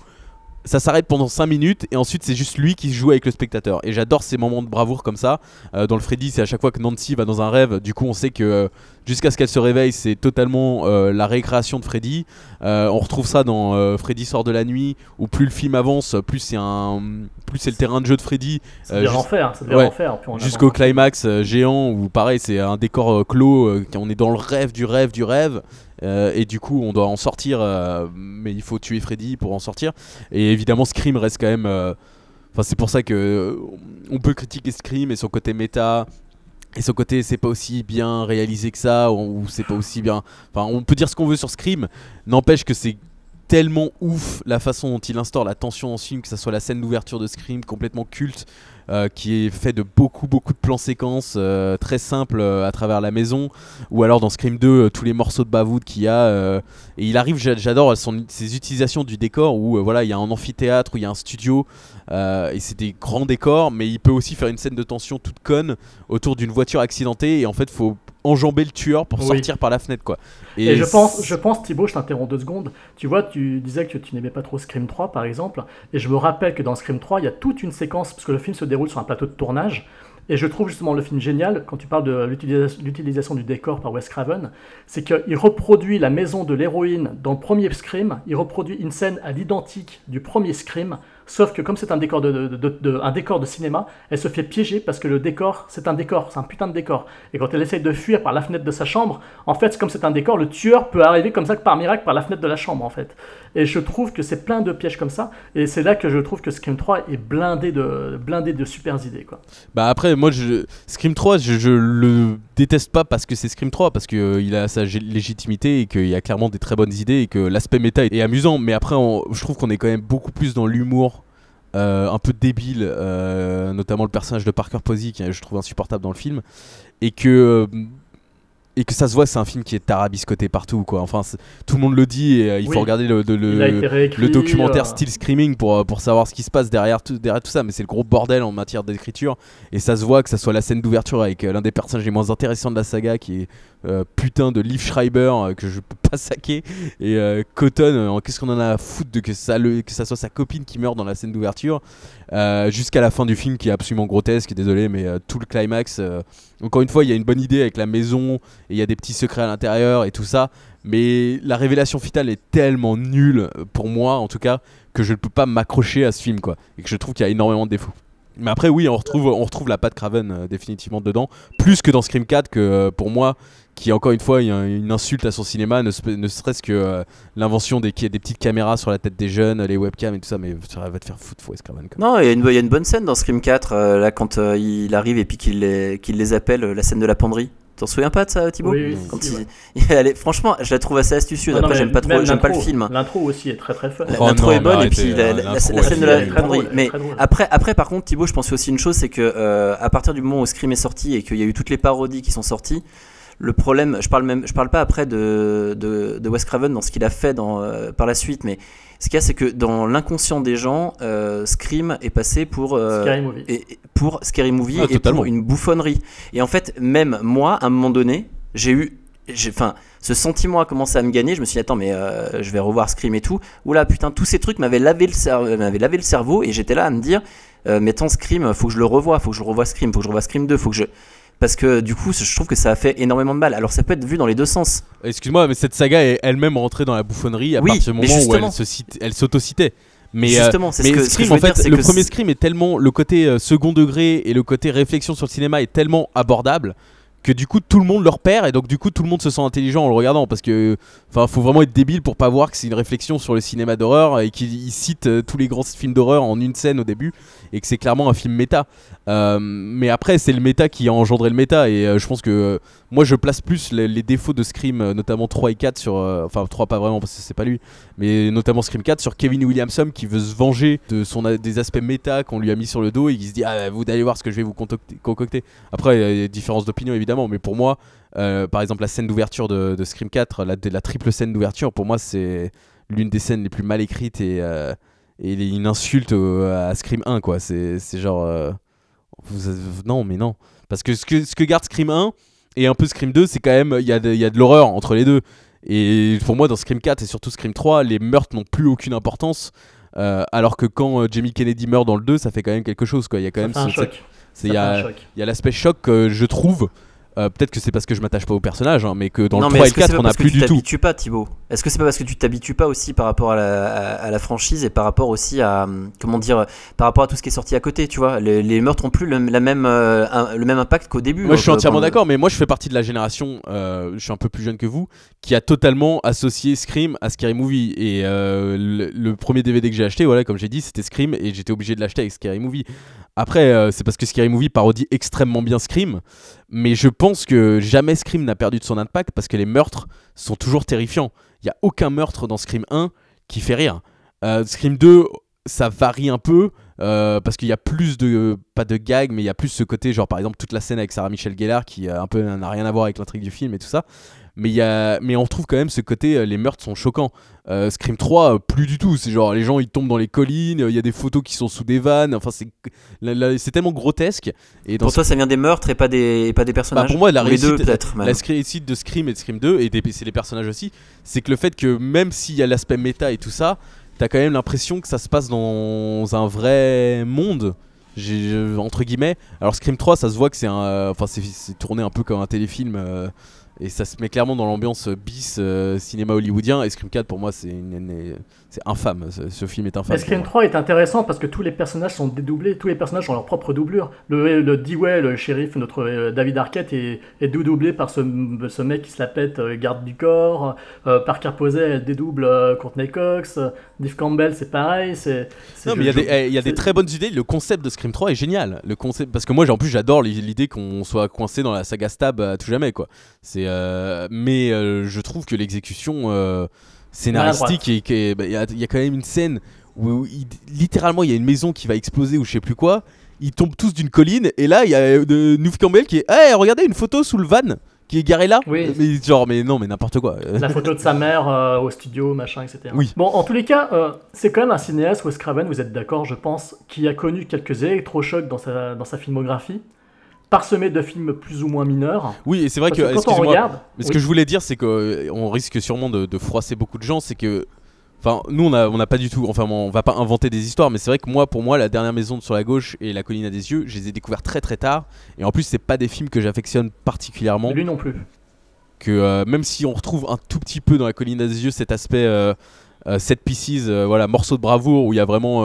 ça s'arrête pendant 5 minutes et ensuite c'est juste lui qui joue avec le spectateur. Et j'adore ces moments de bravoure comme ça. Euh, dans le Freddy, c'est à chaque fois que Nancy va dans un rêve, du coup on sait que euh, jusqu'à ce qu'elle se réveille, c'est totalement euh, la récréation de Freddy. On retrouve ça dans Freddy sort de la nuit, où plus le film avance, plus c'est un, plus c'est le terrain de jeu de Freddy. L'enfer. Ça devient ouais. Jusqu'au climax géant où pareil c'est un décor clos, on est dans le rêve du rêve du rêve euh, et du coup on doit en sortir euh, mais il faut tuer Freddy pour en sortir. Et évidemment Scream reste quand même euh, enfin c'est pour ça que on peut critiquer Scream et son côté méta et son côté c'est pas aussi bien réalisé que ça ou, c'est pas aussi bien enfin on peut dire ce qu'on veut sur Scream. N'empêche que c'est tellement ouf la façon dont il instaure la tension dans ce film, que ce soit la scène d'ouverture de Scream complètement culte, euh, qui est fait de beaucoup beaucoup de plans séquences euh, très simples euh, à travers la maison, ou alors dans Scream 2 euh, tous les morceaux de bavoud qu'il y a. et il arrive, j'a- j'adore ses utilisations du décor où voilà il y a un amphithéâtre, où il y a un studio, et c'est des grands décors, mais il peut aussi faire une scène de tension toute conne autour d'une voiture accidentée, et en fait faut enjamber le tueur pour Oui. sortir par la fenêtre quoi. Et, je pense, je pense, Thibaut, je t'interromps deux secondes. Tu vois, tu disais que tu n'aimais pas trop Scream 3, par exemple. Et je me rappelle que dans Scream 3, il y a toute une séquence, parce que le film se déroule sur un plateau de tournage. Et je trouve justement le film génial, quand tu parles de l'utilisa- l'utilisation du décor par Wes Craven, c'est qu'il reproduit la maison de l'héroïne dans le premier Scream, il reproduit une scène à l'identique du premier Scream, sauf que comme c'est un décor de, un décor de cinéma, elle se fait piéger parce que le décor, c'est un décor, c'est un putain de décor. Et quand elle essaye de fuir par la fenêtre de sa chambre, en fait, comme c'est un décor, le tueur peut arriver comme ça que par miracle par la fenêtre de la chambre, en fait. Et je trouve que c'est plein de pièges comme ça, et c'est là que je trouve que Scream 3 est blindé de, blindé de super idées, quoi. Bah après moi je Scream 3 je, le déteste pas parce que c'est Scream 3 parce que euh, il a sa légitimité et qu'il y a clairement des très bonnes idées et que l'aspect méta est, amusant mais après je trouve qu'on est quand même beaucoup plus dans l'humour euh, un peu débile euh, notamment le personnage de Parker Posey qui je trouve insupportable dans le film et que euh, et que ça se voit c'est un film qui est tarabiscoté partout quoi enfin tout le monde le dit et euh, il Oui. faut regarder le, de- le- réécrit, documentaire euh, Still Screaming pour, pour savoir ce qui se passe derrière tout, derrière tout ça, mais c'est le gros bordel en matière d'écriture. Et ça se voit que ça soit la scène d'ouverture avec euh, l'un des personnages les moins intéressants de la saga qui est euh, putain de Liv Schreiber euh, que je peux pas saquer. Et euh, Cotton, euh, qu'est-ce qu'on en a à foutre de que ça, que ça soit sa copine qui meurt dans la scène d'ouverture jusqu'à la fin du film qui est absolument grotesque. Désolé, mais tout le climax. encore une fois, il y a une bonne idée avec la maison et il y a des petits secrets à l'intérieur et tout ça. Mais la révélation finale est tellement nulle, pour moi en tout cas, que je ne peux pas m'accrocher à ce film, quoi. Et que je trouve qu'il y a énormément de défauts. Mais après, oui, on retrouve, on retrouve la patte Craven définitivement dedans, plus que dans Scream 4, que pour moi, qui encore une fois, il y a une insulte à son cinéma, ne, se- ne serait-ce que euh, l'invention des, des petites caméras sur la tête des jeunes, les webcams et tout ça, mais ça va te faire foutre, Wes Craven. Non, il y, a une, il y a une bonne scène dans Scream 4, euh, là, quand euh, il arrive et puis qu'il les, qu'il les appelle, euh, la scène de la penderie. T'en souviens pas de ça, Thibaut Oui, oui, Quand si, il- ouais. <laughs> elle est- Franchement, je la trouve assez astucieuse. Ah non, Après, j'aime pas trop, j'aime pas le film. L'intro aussi est très très fun. Oh L'intro est bonne et puis la, la- la l'intro, scène de la penderie. drôle, Mais après, après, par contre, Thibaut, je pense aussi une chose, c'est que euh, à partir du moment où Scream est sorti et qu'il y a eu toutes les parodies qui sont sorties, le problème, je parle même, je parle pas après de, de, de Wes Craven dans ce qu'il a fait dans, euh, par la suite, mais ce qu'il y a, c'est que dans l'inconscient des gens, euh, Scream est passé pour euh, Scary Movie. et- pour Scary Movie Ah, et totalement. pour une bouffonnerie. Et en fait, même moi, à un moment donné, j'ai eu, enfin, ce sentiment a commencé à me gagner. Je me suis dit, attends, mais euh, je vais revoir Scream et tout. Oula, putain, tous ces trucs m'avaient lavé le cerveau, m'avaient lavé le cerveau, et j'étais là à me dire, euh, mais attends, Scream, faut que je le revoie, faut que je revoie Scream, faut que je revoie Scream 2, faut que je parce que du coup, je trouve que ça a fait énormément de mal. Alors ça peut être vu dans les deux sens. Excuse-moi, mais cette saga est elle-même rentrée dans la bouffonnerie à Oui, partir du moment où elle se cite- elle s'auto-citait. Mais, Justement, c'est ce mais que- ce que Scream, je veux en fait, dire, c'est le premier Scream est tellement le côté euh, second degré et le côté réflexion sur le cinéma est tellement abordable que du coup tout le monde le repère et donc du coup tout le monde se sent intelligent en le regardant parce que enfin faut vraiment être débile pour pas voir que c'est une réflexion sur le cinéma d'horreur et qu'il il cite euh, tous les grands films d'horreur en une scène au début et que c'est clairement un film méta Euh, mais après c'est le méta qui a engendré le méta et euh, je pense que moi je place plus les, défauts de Scream notamment 3 et 4 sur enfin 3 pas vraiment parce que c'est pas lui mais notamment Scream 4 sur Kevin Williamson qui veut se venger de son des aspects méta qu'on lui a mis sur le dos et qui se dit ah vous allez voir ce que je vais vous concocter. après il y a des différences d'opinion évidemment mais pour moi euh, par exemple la scène d'ouverture de, de Scream 4 la, la triple scène d'ouverture pour moi c'est l'une des scènes les plus mal écrites et, euh, et une insulte au- à Scream 1 quoi. C'est c'est genre euh, vous- non mais non. Parce que ce que, ce que garde Scream 1 et un peu Scream 2 c'est quand même il y a de, il y a de l'horreur entre les deux. Et pour moi dans Scream 4 et surtout Scream 3 les meurtres n'ont plus aucune importance alors que quand Jamie Kennedy meurt dans le 2 ça fait quand même quelque chose quoi. Il y a quand Ça même fait ce- un a choc. il y a l'aspect choc que je trouve peut-être que c'est parce que je m'attache pas au personnage hein, mais que dans non, le mais 3 et le que c'est 4 pas on a parce que plus du tout. pas, Thibaut? Est-ce que c'est pas parce que tu t'habitues pas aussi par rapport à la, à, à la franchise et par rapport aussi à comment dire par rapport à tout ce qui est sorti à côté, tu vois? Les, les meurtres ont plus le, la même, euh, un- le même impact qu'au début. Moi, je suis euh, entièrement quand- d'accord, mais moi, je fais partie de la génération, euh, je suis un peu plus jeune que vous, qui a totalement associé Scream à Scary Movie. Et euh, le, le premier DVD que j'ai acheté, voilà, comme j'ai dit, c'était Scream, et j'étais obligé de l'acheter avec Scary Movie. Après, c'est parce que Scary Movie parodie extrêmement bien Scream, mais je pense que jamais Scream n'a perdu de son impact parce que les meurtres sont toujours terrifiants. Il n'y a aucun meurtre dans Scream 1 qui fait rire. Euh, Scream 2, ça varie un peu. euh, parce qu'il y a plus de pas de gags mais il y a plus ce côté genre par exemple toute la scène avec Sarah Michelle Gellar qui euh, un peu n'a rien à voir avec l'intrigue du film et tout ça mais y a mais on trouve quand même ce côté euh, les meurtres sont choquants Euh, Scream 3 euh, plus du tout c'est genre les gens ils tombent dans les collines il y a des photos qui sont sous des vannes enfin c'est c'est tellement grotesque et Pour toi, ça vient des meurtres et pas des, et pas des bah, personnages pour moi, la Ou les deux, réussite, la de Scream et de Scream 2, et des- c'est les personnages aussi, c'est que le fait que même s'il y a l'aspect méta et tout ça, t'as quand même l'impression que ça se passe dans un vrai monde. Entre guillemets. Alors Scream 3, ça se voit que c'est un, enfin c'est, c'est tourné un peu comme un téléfilm euh, et ça se met clairement dans l'ambiance bis euh, cinéma hollywoodien. Et Scream 4 pour moi c'est, une- une- c'est infâme. Ce, ce film est infâme. Scream moi. 3 est intéressant parce que tous les personnages sont dédoublés, tous les personnages ont leur propre doublure. Le, le Dewey, le shérif, notre euh, David Arquette, est, est doublé par ce, ce mec qui se la pète, euh, garde du corps. Euh, Parker Posey, elle dédouble Courtney Cox. Dave Campbell, c'est pareil. C'est, Non, mais il y a, des, eh, il y a des c'est- très bonnes idées. Le concept de Scream 3 est génial. Le concept, parce que moi, en plus, j'adore l'i- l'idée qu'on soit coincé dans la saga Stab à tout jamais, quoi. C'est, mais je trouve que l'exécution scénaristique et qu'il bah, il y, a- y a quand même une scène où il- littéralement il y a une maison qui va exploser ou je sais plus quoi. Ils tombent tous d'une colline et là il y a euh, Newf Campbell qui est, hey, regardez une photo sous le van qui est garé là. Oui. Mais genre, mais non, mais n'importe quoi. <laughs> La photo de sa mère euh, au studio, machin, etc. Oui. Bon, en tous les cas, euh, c'est quand même un cinéaste, Wes Craven, vous êtes d'accord, je pense, qui a connu quelques électrochocs dans sa, dans sa filmographie, parsemé de films plus ou moins mineurs. Oui, et c'est vrai Parce que, que quand on regarde- mais ce oui. que je voulais dire, c'est qu'on risque sûrement de, de froisser beaucoup de gens, c'est que, enfin, nous on n'a pas du tout, enfin, on va pas inventer des histoires, mais c'est vrai que moi, pour moi, la dernière maison sur la gauche et la colline à des yeux, je les ai découverts très très tard, et en plus, c'est pas des films que j'affectionne particulièrement. Lui non plus. Que euh, même si on retrouve un tout petit peu dans la colline à des yeux cet aspect euh, euh, set pieces, euh, voilà, morceau de bravoure où il y a vraiment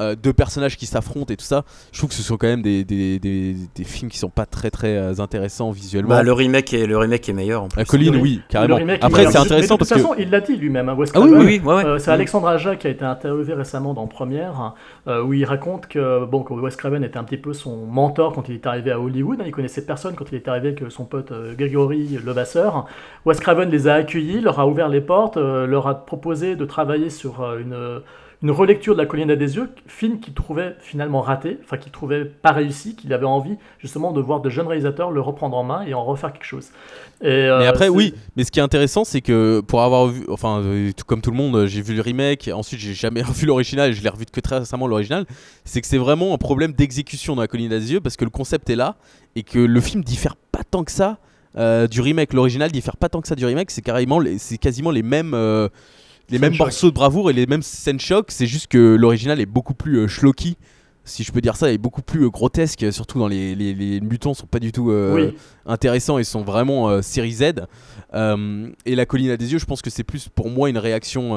euh, deux personnages qui s'affrontent et tout ça, je trouve que ce sont quand même des, des, des, des films qui sont pas très très euh, intéressants visuellement. Bah, le, remake est, le remake est meilleur en plus. La colline, oui, carrément. le remake, Après, c'est mais intéressant de toute parce que. façon, il l'a dit lui-même, hein, Ah oui, Craven. oui, oui, ouais, ouais. Euh, c'est Alexandre Aja qui a été interviewé récemment dans Première, euh, où il raconte que, bon, que Wes Craven était un petit peu son mentor quand il est arrivé à Hollywood. hein, il connaissait personne quand il est arrivé avec son pote euh, Gregory Levasseur. Wes Craven les a accueillis, leur a ouvert les portes, euh, leur a proposé de travailler sur euh, une, une relecture de La colline à des yeux, film qu'il trouvait finalement raté, enfin qu'il trouvait pas réussi, qu'il avait envie justement de voir de jeunes réalisateurs le reprendre en main et en refaire quelque chose. Et, euh, Mais après, oui, mais ce qui est intéressant, c'est que pour avoir vu, enfin, euh, tout comme tout le monde, euh, j'ai vu le remake, et ensuite j'ai jamais <laughs> revu l'original, et je l'ai revu que très récemment l'original, c'est que c'est vraiment un problème d'exécution dans la colline des yeux, parce que le concept est là, et que le film diffère pas tant que ça euh, du remake. L'original diffère pas tant que ça du remake, c'est carrément, c'est quasiment les mêmes. Les mêmes choc. morceaux de bravoure et les mêmes scènes choc, c'est juste que l'original est beaucoup plus euh, schlocky, si je peux dire ça, est beaucoup plus euh, grotesque, surtout dans les, les, les mutants sont pas du tout euh, Oui. intéressants, ils sont vraiment euh, série Z. Et la colline à des yeux, je pense que c'est plus pour moi une réaction,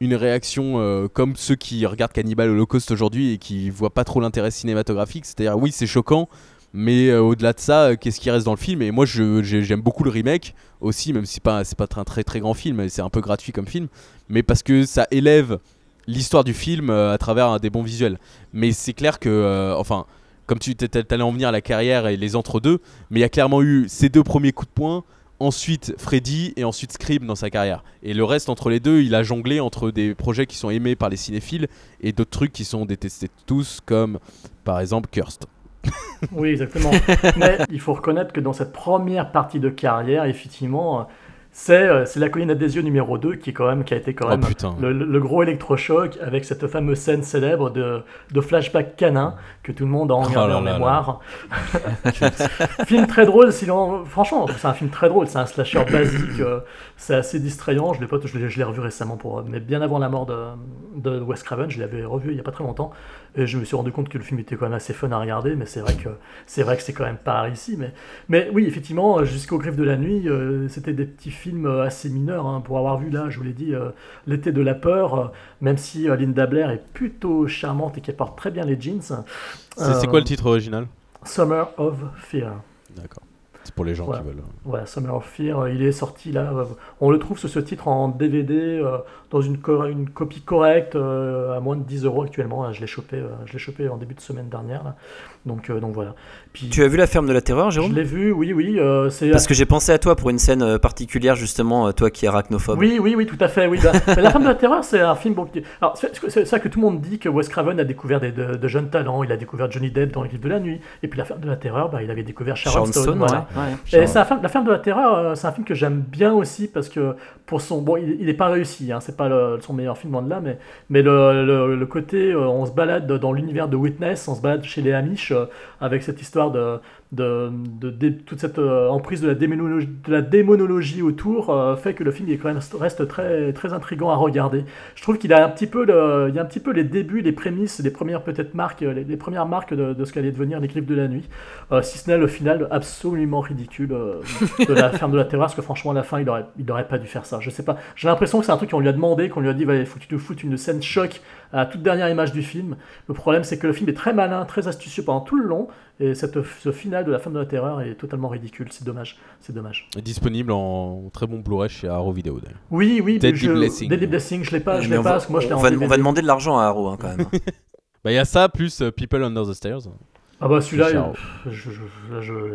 une réaction euh, comme ceux qui regardent Cannibal Holocaust aujourd'hui et qui voient pas trop l'intérêt cinématographique. C'est-à-dire, oui, c'est choquant, mais euh, au-delà de ça, euh, qu'est-ce qui reste dans le film? Et moi, j'aime beaucoup le remake aussi, même si c'est pas, pas un très très grand film, c'est un peu gratuit comme film, mais parce que ça élève l'histoire du film euh, à travers euh, des bons visuels. Mais c'est clair que, enfin, comme tu t'allais en venir à la carrière et les entre-deux, mais il y a clairement eu ces deux premiers coups de poing, ensuite Freddy et ensuite Scream dans sa carrière. Et le reste entre les deux, il a jonglé entre des projets qui sont aimés par les cinéphiles et d'autres trucs qui sont détestés tous, comme par exemple Cursed. <laughs> Oui, exactement. Mais il faut reconnaître que dans cette première partie de carrière, effectivement, c'est euh, la colline à des yeux numéro 2 qui, est quand même, qui a été quand Oh, même le, gros électrochoc avec cette fameuse scène célèbre de, de flashback canin que tout le monde a en Oh là en là là. mémoire. <laughs> film très drôle, si l'on- franchement, c'est un film très drôle, c'est un slasher basique, euh, c'est assez distrayant. Je l'ai pas- je l'ai je l'ai revu récemment, pour, mais bien avant la mort de, de Wes Craven, je l'avais revu il y a pas très longtemps. Et je me suis rendu compte que le film était quand même assez fun à regarder, mais c'est vrai que c'est vrai que c'est quand même pas réussi. Mais, mais oui, effectivement, jusqu'au Griffe de la nuit, euh, c'était des petits films euh, assez mineurs hein, pour avoir vu là. Je vous l'ai dit, euh, l'été de la peur, euh, même si Linda Blair est plutôt charmante et qu'elle porte très bien les jeans. C'est c'est quoi le titre original? Summer of Fear. D'accord. C'est pour les gens qui veulent. Ouais, Summer of Fear, euh, il est sorti là. euh, On le trouve sous ce titre en DVD dans une, co- une copie correcte euh, à moins de 10 euros actuellement. Je l'ai chopé, euh, je l'ai chopé en début de semaine dernière. là. Donc, euh, donc voilà. Puis, Tu as vu la ferme de la terreur, je Jérôme l'ai vu, oui, oui. Parce que j'ai pensé à toi pour une scène particulière, justement, toi qui es arachnophobe. Oui, oui, oui, tout à fait. Oui. Bah, la femme de la terreur, c'est un film. Bon, alors, c'est ça que tout le monde dit que Wes Craven a découvert des, de, de jeunes talents. Il a découvert Johnny Depp dans Les Griffes de la Nuit. Et puis la femme de la terreur, bah, il avait découvert Sharon, Sharon Stone. Stone, voilà. ouais. Ouais. Et Sharon. c'est la ferme, la ferme de la terreur, c'est un film que j'aime bien aussi parce que pour son bon, il, il est pas réussi, hein, c'est pas son meilleur film de là, mais le côté, euh, on se balade dans l'univers de Witness, on se balade chez les Amish euh, avec cette histoire de de, de- de- toute cette euh, emprise de la démonologie, de la démonologie autour euh, fait que le film il est quand même reste très très intrigant à regarder. Je trouve qu'il a un petit peu le, il y a un petit peu les débuts, les prémices, les premières peut-être marques, les, les premières marques de, de ce qu'allait devenir griffes de la nuit. Euh, si ce n'est le final absolument ridicule de la <laughs> ferme de la terreur, parce que franchement, à la fin, il aurait, il aurait pas dû faire ça. Je sais pas. J'ai l'impression que c'est un truc qu'on lui a demandé, qu'on lui a dit, il faut que tu nous foutes une scène choc à la toute dernière image du film. Le problème, c'est que le film est très malin, très astucieux pendant tout le long, et cette, ce final de la ferme de la terreur est totalement ridicule. C'est dommage. C'est dommage. Est disponible en très bon Blu-ray chez Arrow Video d'ailleurs. Oui, oui, Deadly je, Blessing. Deadly Blessing, je l'ai pas, je l'ai pas, va- parce que moi, je l'ai on en va, on va demander de l'argent à Arrow, hein, quand même. <laughs> Bah il y a ça plus euh, People Under the Stairs. Ah bah celui-là,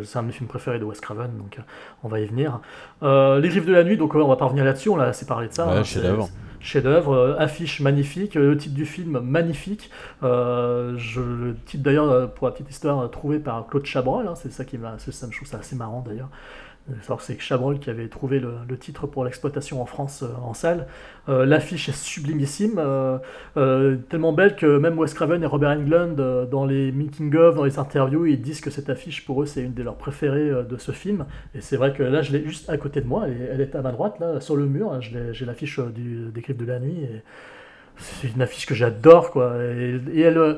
c'est un de mes films préférés de Wes Craven, donc euh, on va y venir. Euh, les Griffes de la Nuit, donc ouais, on va pas revenir là-dessus, on l'a assez parlé de ça. Ouais, hein, chef-d'œuvre. euh, affiche magnifique, euh, le titre du film magnifique. Euh, je, le titre d'ailleurs, pour la petite histoire, trouvé par Claude Chabrol, hein, c'est ça qui m'a, ça, je trouve ça assez marrant d'ailleurs. Euh, C'est Chabrol qui avait trouvé le, titre pour l'exploitation en France euh, en salle. Euh, L'affiche est sublimissime, tellement belle que même Wes Craven et Robert Englund, dans les making-of, dans les interviews, ils disent que cette affiche, pour eux, c'est une de leurs préférées de ce film. Et c'est vrai que là, je l'ai juste à côté de moi, elle est, à ma droite, là, sur le mur. L'ai- J'ai l'affiche des Griffes de la Nuit. C'est une affiche que j'adore, quoi. Et, elle,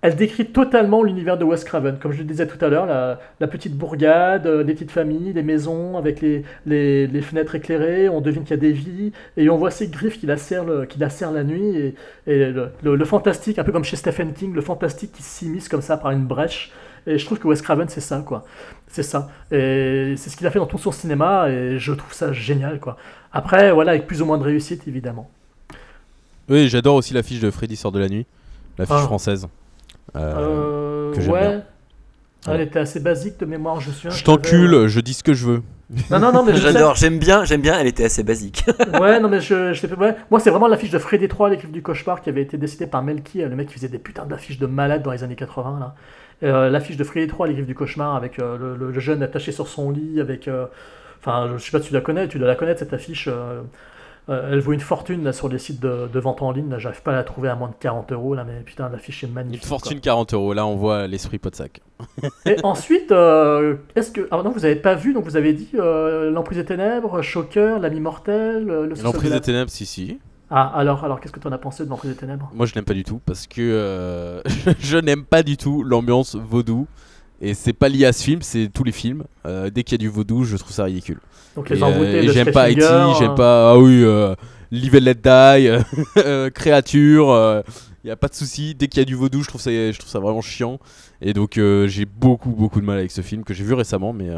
elle décrit totalement l'univers de Wes Craven. Comme je le disais tout à l'heure, la, la petite bourgade, euh, les petites familles, les maisons avec les, les, les fenêtres éclairées, on devine qu'il y a des vies, et on voit ces griffes qui lacèrent, le- qui lacèrent la nuit, et, et le, le- le fantastique, un peu comme chez Stephen King, le fantastique qui s'immisce comme ça par une brèche. Et je trouve que Wes Craven, c'est ça, quoi. C'est ça. Et c'est ce qu'il a fait dans tout son cinéma, et je trouve ça génial, quoi. Après, voilà, avec plus ou moins de réussite, évidemment. Oui, j'adore aussi l'affiche de Freddy sort de la nuit, l'affiche Ah. française. Euh, Euh, que j'aime ouais. bien. Elle était assez basique de mémoire, je suis. Je t'encule, je dis ce que je veux. Non, non, non, mais <laughs> J'adore, j'aime bien, j'aime bien, elle était assez basique. <laughs> Ouais, non, mais je, je ouais. Moi, c'est vraiment l'affiche de Freddy 3, l'équipe du cauchemar, qui avait été décidée par Melky, le mec qui faisait des putains d'affiches de malade dans les années 80. Là. Euh, l'affiche de Freddy 3, l'équipe du cauchemar, avec euh, le, jeune attaché sur son lit, avec. euh, Enfin, je sais pas si tu la connais, tu dois la connaître cette affiche. Euh, elle vaut une fortune là, sur les sites de, de vente en ligne. là. J'arrive pas à la trouver à moins de 40 euros, là, mais putain, l'affiche est Une magnifique. fortune 40 euros, là on voit l'esprit pot de sac. Et <laughs> ensuite, euh, est-ce que. Ah non, vous avez pas vu, donc vous avez dit euh, L'Emprise des Ténèbres, Shocker, L'Ami Mortel, Le L'emprise des ténèbres, si, si. Ah, alors, alors qu'est-ce que tu en as pensé de L'Emprise des Ténèbres? Moi je n'aime pas du tout parce que <laughs> je n'aime pas du tout l'ambiance vaudou. Et c'est pas lié à ce film, c'est tous les films. Euh, dès qu'il y a du vaudou, je trouve ça ridicule. Donc les Et, euh, et de j'aime pas E.T., Schlesinger, j'aime pas. Ah oui, euh, Live and Let Die, euh, <laughs> Créature, il y a pas de souci. Dès qu'il y a du vaudou, je trouve ça, je trouve ça vraiment chiant. Et donc j'ai beaucoup, beaucoup de mal avec ce film que j'ai vu récemment, mais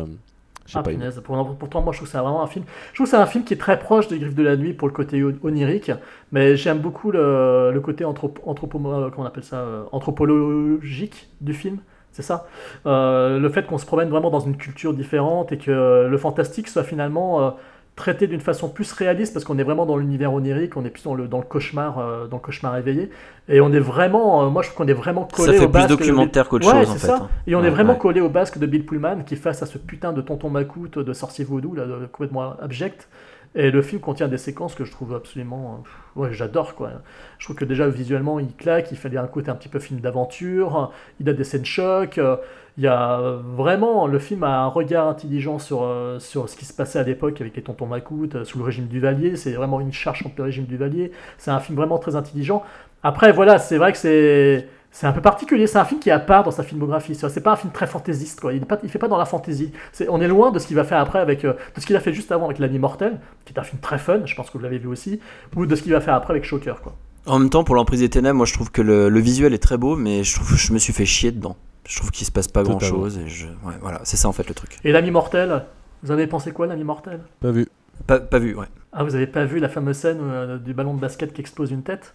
Ah, pas. Pour- pourtant, moi, je trouve que c'est vraiment un film. Je trouve que c'est un film qui est très proche des Griffes de la Nuit pour le côté on- onirique, mais j'aime beaucoup le, le côté anthropo, anthropo- comment on appelle ça, anthropologique du film. C'est ça. Euh, le fait qu'on se promène vraiment dans une culture différente et que le fantastique soit finalement euh, traité d'une façon plus réaliste parce qu'on est vraiment dans l'univers onirique, on est plus dans le, dans le cauchemar, euh, dans le cauchemar éveillé, et on est vraiment, moi je trouve qu'on est vraiment collé Ça fait au plus basque de- documentaire qu'autre Ouais, chose en c'est fait. ça. hein. Et on Ouais, est vraiment ouais. collé au basque de Bill Pullman qui face à ce putain de tonton Macoute de sorcier vaudou là, de- complètement abject. Et le film contient des séquences que je trouve absolument, ouais, j'adore quoi. Je trouve que déjà visuellement il claque, il fallait un côté un petit peu film d'aventure, il a des scènes chocs, euh, il y a vraiment le film a un regard intelligent sur euh, sur ce qui se passait à l'époque avec les tontons Macoute euh, sous le régime Duvalier. C'est vraiment une charge contre le régime Duvalier. C'est un film vraiment très intelligent. Après voilà, c'est vrai que c'est c'est un peu particulier, c'est un film qui est à part dans sa filmographie. C'est pas un film très fantaisiste, quoi. Il ne fait pas dans la fantaisie. On est loin de ce qu'il va faire après avec, euh, de ce qu'il a fait juste avant avec L'Ami Mortel, qui est un film très fun, je pense que vous l'avez vu aussi, ou de ce qu'il va faire après avec Shocker, quoi. En même temps, pour l'emprise des ténèbres, moi je trouve que le, le visuel est très beau, mais je trouve que je me suis fait chier dedans. Je trouve qu'il se passe pas grand chose et je, ouais, voilà, c'est ça en fait le truc. Et l'ami mortel Vous avez pensé quoi, l'ami mortel? Pas vu. Pas, pas vu, ouais. Ah, vous avez pas vu la fameuse scène euh, du ballon de basket qui explose une tête?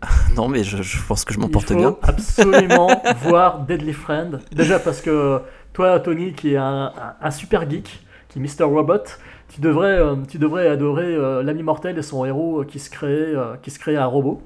<laughs> Non, mais je, je pense que je m'en Il porte faut bien. absolument <laughs> voir Deadly Friend. Déjà parce que toi, Tony, qui est un, super geek, qui est Mr. Robot, tu devrais, euh, tu devrais adorer euh, l'ami mortel et son héros euh, qui se crée, qui se crée un robot.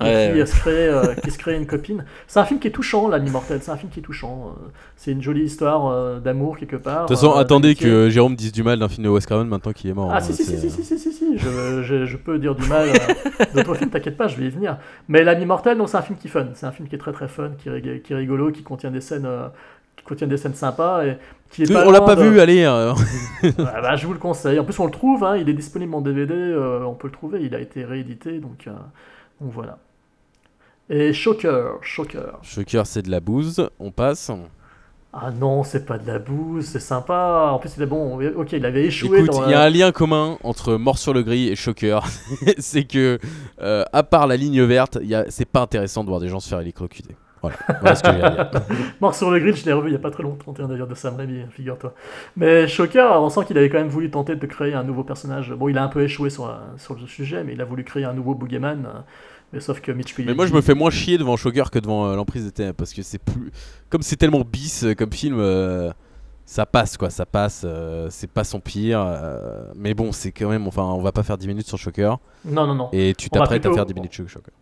Et Ouais, qui, ouais. euh, se crée, euh, qui se crée une copine. C'est un film qui est touchant, l'ami mortel. C'est un film qui est touchant. euh, C'est une jolie histoire euh, d'amour quelque part. De toute façon, euh, attendez que Jérôme dise du mal d'un film de Wes Craven maintenant qu'il est mort. Ah hein, si si, si si si si si si je, je, je peux dire du mal euh, d'autres films, t'inquiète pas, je vais y venir. Mais L'ami mortel, non, c'est un film qui est fun, c'est un film qui est très très fun, qui, qui est rigolo, qui contient des scènes, euh, qui contient des scènes sympas et qui est Euh, pas on l'a pas de- vu, allez. euh, <laughs> Ah bah, je vous le conseille. En plus, on le trouve, hein, il est disponible en DVD, euh, on peut le trouver, il a été réédité, donc, euh, donc voilà. Et Shocker, Shocker. Shocker, c'est de la bouse. On passe. Ah non, c'est pas de la bouse, c'est sympa. En plus, il est bon. Ok, il avait échoué Écoute, il y a la- un lien commun entre Mort sur le gris et Shocker. <laughs> c'est que, euh, à part la ligne verte, a- c'est pas intéressant de voir des gens se faire électrocuter. Voilà, voilà ce que j'ai à dire. <laughs> Mort sur le grill, je l'ai revu il y a pas très longtemps, 31 d'ailleurs de Sam Raimi, figure-toi. Mais Shocker, on sent qu'il avait quand même voulu tenter de créer un nouveau personnage. Bon, il a un peu échoué sur, la- sur le sujet, mais il a voulu créer un nouveau Boogeyman. euh, Mais sauf que Mitch Mais moi, je me fais moins chier devant Shocker que devant euh, l'emprise des ténèbres parce que c'est plus. Comme c'est tellement bis euh, comme film, euh, ça passe quoi, ça passe. c'est pas son pire. mais bon, c'est quand même. Enfin, on va pas faire 10 minutes sur Shocker. Non, non, non. Et tu t'apprêtes à faire 10 minutes sur Shocker.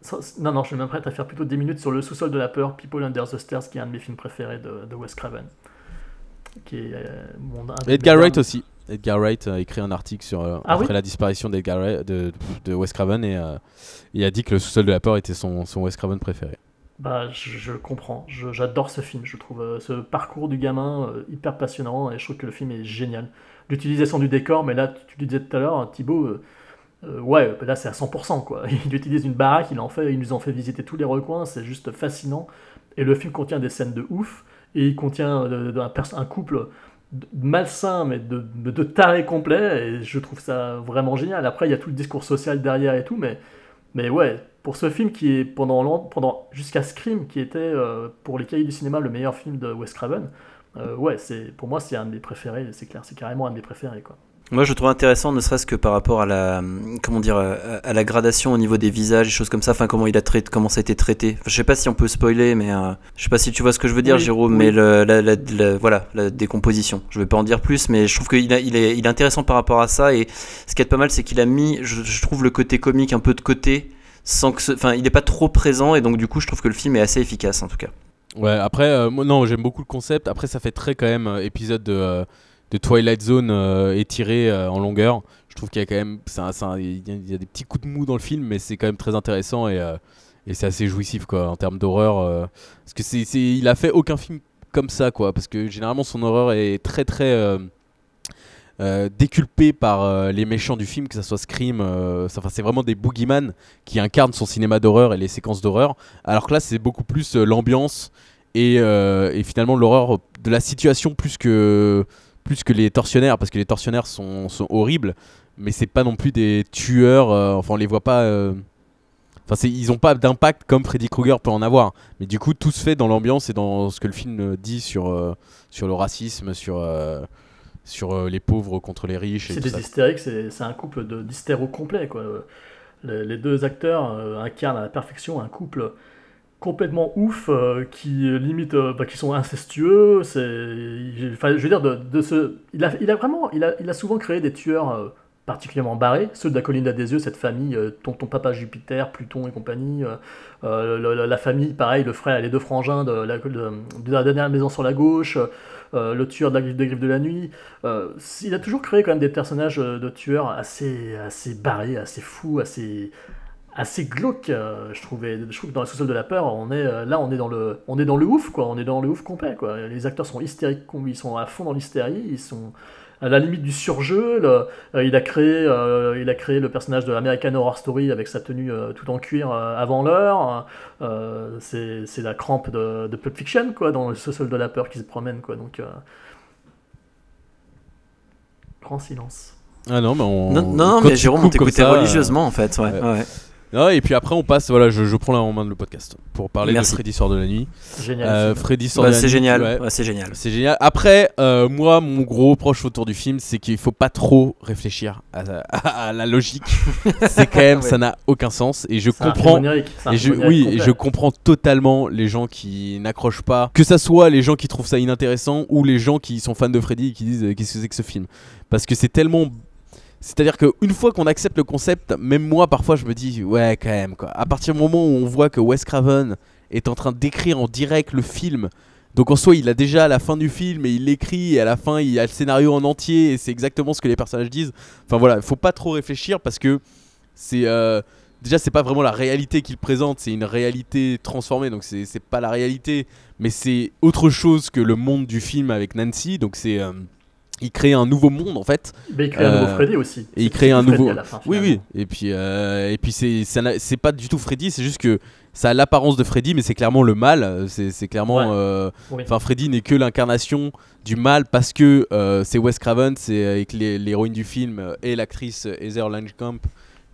Non, non, je m'apprête à faire plutôt 10 minutes sur Le sous-sol de la peur, People Under the Stairs, qui est un de mes films préférés de, de Wes Craven. Qui est, mes Edgar Wright aussi. Edgar Wright a écrit un article sur euh, Ah après oui la disparition d'Edgar Wright- de, de Wes Craven et euh, il a dit que le sous-sol de la peur était son, son Wes Craven préféré. Bah, je, je comprends. J'adore ce film. Je trouve euh, ce parcours du gamin euh, hyper passionnant et je trouve que le film est génial. L'utilisation du décor, mais là, tu, tu le disais tout à l'heure, Thibaut, euh, euh, ouais, là c'est à 100%. Quoi. <laughs> Il utilise une baraque, il, en fait, il nous en fait visiter tous les recoins, c'est juste fascinant. Et le film contient des scènes de ouf et il contient euh, un couple malsain, mais de, de, de taré complet et je trouve ça vraiment génial. Après, il y a tout le discours social derrière et tout, mais mais ouais, pour ce film qui est pendant, long- pendant jusqu'à Scream, qui était euh, pour les cahiers du cinéma le meilleur film de Wes Craven, euh, ouais, c'est pour moi c'est un de mes préférés, c'est clair, c'est carrément un de mes préférés quoi. Moi, je trouve intéressant, ne serait-ce que par rapport à la, comment dire, à, la gradation au niveau des visages, et choses comme ça. Enfin, comment il a traité, comment ça a été traité. Enfin, je sais pas si on peut spoiler, mais euh, je sais pas si tu vois ce que je veux dire, Oui, Jérôme. oui. Mais le, la, la- la- voilà, la décomposition. Je vais pas en dire plus, mais je trouve qu'il a- il est, il est intéressant par rapport à ça. Et ce qui est pas mal, c'est qu'il a mis, je, je trouve, le côté comique un peu de côté, sans que, ce- enfin, il est pas trop présent, et donc du coup, je trouve que le film est assez efficace, en tout cas. Ouais, après, euh, moi, non, j'aime beaucoup le concept. Après, ça fait très quand même euh, épisode de, euh, de Twilight Zone euh, étiré euh, en longueur. Je trouve qu'il y a quand même, c'est un- il y, a- des petits coups de mou dans le film, mais c'est quand même très intéressant et, euh, et c'est assez jouissif quoi en termes d'horreur. euh, parce que c'est, il a fait aucun film comme ça quoi, parce que généralement son horreur est très très déculpée par les méchants du film, que ça soit Scream. ça- enfin, c'est vraiment des boogeyman qui incarnent son cinéma d'horreur et les séquences d'horreur. Alors que là, c'est beaucoup plus l'ambiance et, et finalement l'horreur de la situation plus que, plus que les tortionnaires, parce que les tortionnaires sont, sont horribles, mais c'est pas non plus des tueurs, euh, enfin on les voit pas... euh, Enfin, ils ont pas d'impact comme Freddy Krueger peut en avoir. Mais du coup, tout se fait dans l'ambiance et dans ce que le film euh, dit sur, euh, sur le racisme, sur, euh, sur euh, les pauvres contre les riches. C'est des ça. hystériques, c'est un couple d'hystéros complets quoi. Les, les deux acteurs incarnent à la perfection un couple complètement ouf euh, qui euh, limite euh, bah, qui sont incestueux c'est je veux dire de, de ce il a, il a vraiment il a, il a souvent créé des tueurs particulièrement barrés ceux de la colline yeux cette famille euh, tonton papa Jupiter Pluton et compagnie la famille pareil le frère les deux frangins de la, de, la dernière maison sur la gauche le tueur de la griffe griffes de la nuit il a toujours créé quand même des personnages de tueurs assez assez barrés assez fous assez assez glauque euh, je trouvais je trouve que dans la sous-sol de la peur on est euh, là on est dans le on est dans le ouf quoi on est dans le ouf complet quoi les acteurs sont hystériques ils sont à fond dans l'hystérie ils sont à la limite du surjeu le- euh, il a créé euh, il a créé le personnage de American Horror Story avec sa tenue euh, tout en cuir euh, avant l'heure Euh, c'est c'est la crampe de, de Pulp Fiction quoi dans le sous-sol de la peur qui se promène quoi donc euh, grand silence Ah non, mais on. Non, non, mais tu Jérôme, on t'écoutait religieusement, en fait. Ouais, ouais. ouais. Non, et puis après, on passe. Voilà, je, je prends la en main de le podcast pour parler Merci. de Freddy sort de la nuit. Génial. Euh, Freddy sort Bah, de la c'est nuit. génial. ouais. Ouais, c'est génial. C'est génial. Après, euh, moi, mon gros reproche autour du film, c'est qu'il faut pas trop réfléchir à, à- à la logique. <laughs> c'est quand même, Ouais. ça n'a aucun sens. Et je C'est comprends. c'est Et je, oui, et je comprends totalement les gens qui n'accrochent pas. Que ça soit les gens qui trouvent ça inintéressant ou les gens qui sont fans de Freddy et qui disent euh, qu'est-ce que c'est que ce film? Parce que c'est tellement. C'est-à-dire qu'une fois qu'on accepte le concept, même moi parfois je me dis ouais quand même quoi. À partir du moment où on voit que Wes Craven est en train d'écrire en direct le film, donc en soi il a déjà la fin du film et il l'écrit et à la fin il a le scénario en entier et c'est exactement ce que les personnages disent. Enfin voilà, faut pas trop réfléchir parce que c'est euh, déjà c'est pas vraiment la réalité qu'il présente, c'est une réalité transformée donc c'est pas la réalité mais c'est autre chose que le monde du film avec Nancy donc c'est euh, il crée un nouveau monde en fait Mais il crée un nouveau Euh, Freddy aussi. et il crée un Freddy nouveau à la fin, oui oui et puis euh, et puis c'est c'est pas du tout Freddy c'est juste que ça a l'apparence de Freddy mais c'est clairement le mal c'est c'est clairement Ouais. euh, Oui. Enfin, Freddy n'est que l'incarnation du mal parce que c'est Wes Craven, c'est avec les- l'héroïne du film et l'actrice Heather Langenkamp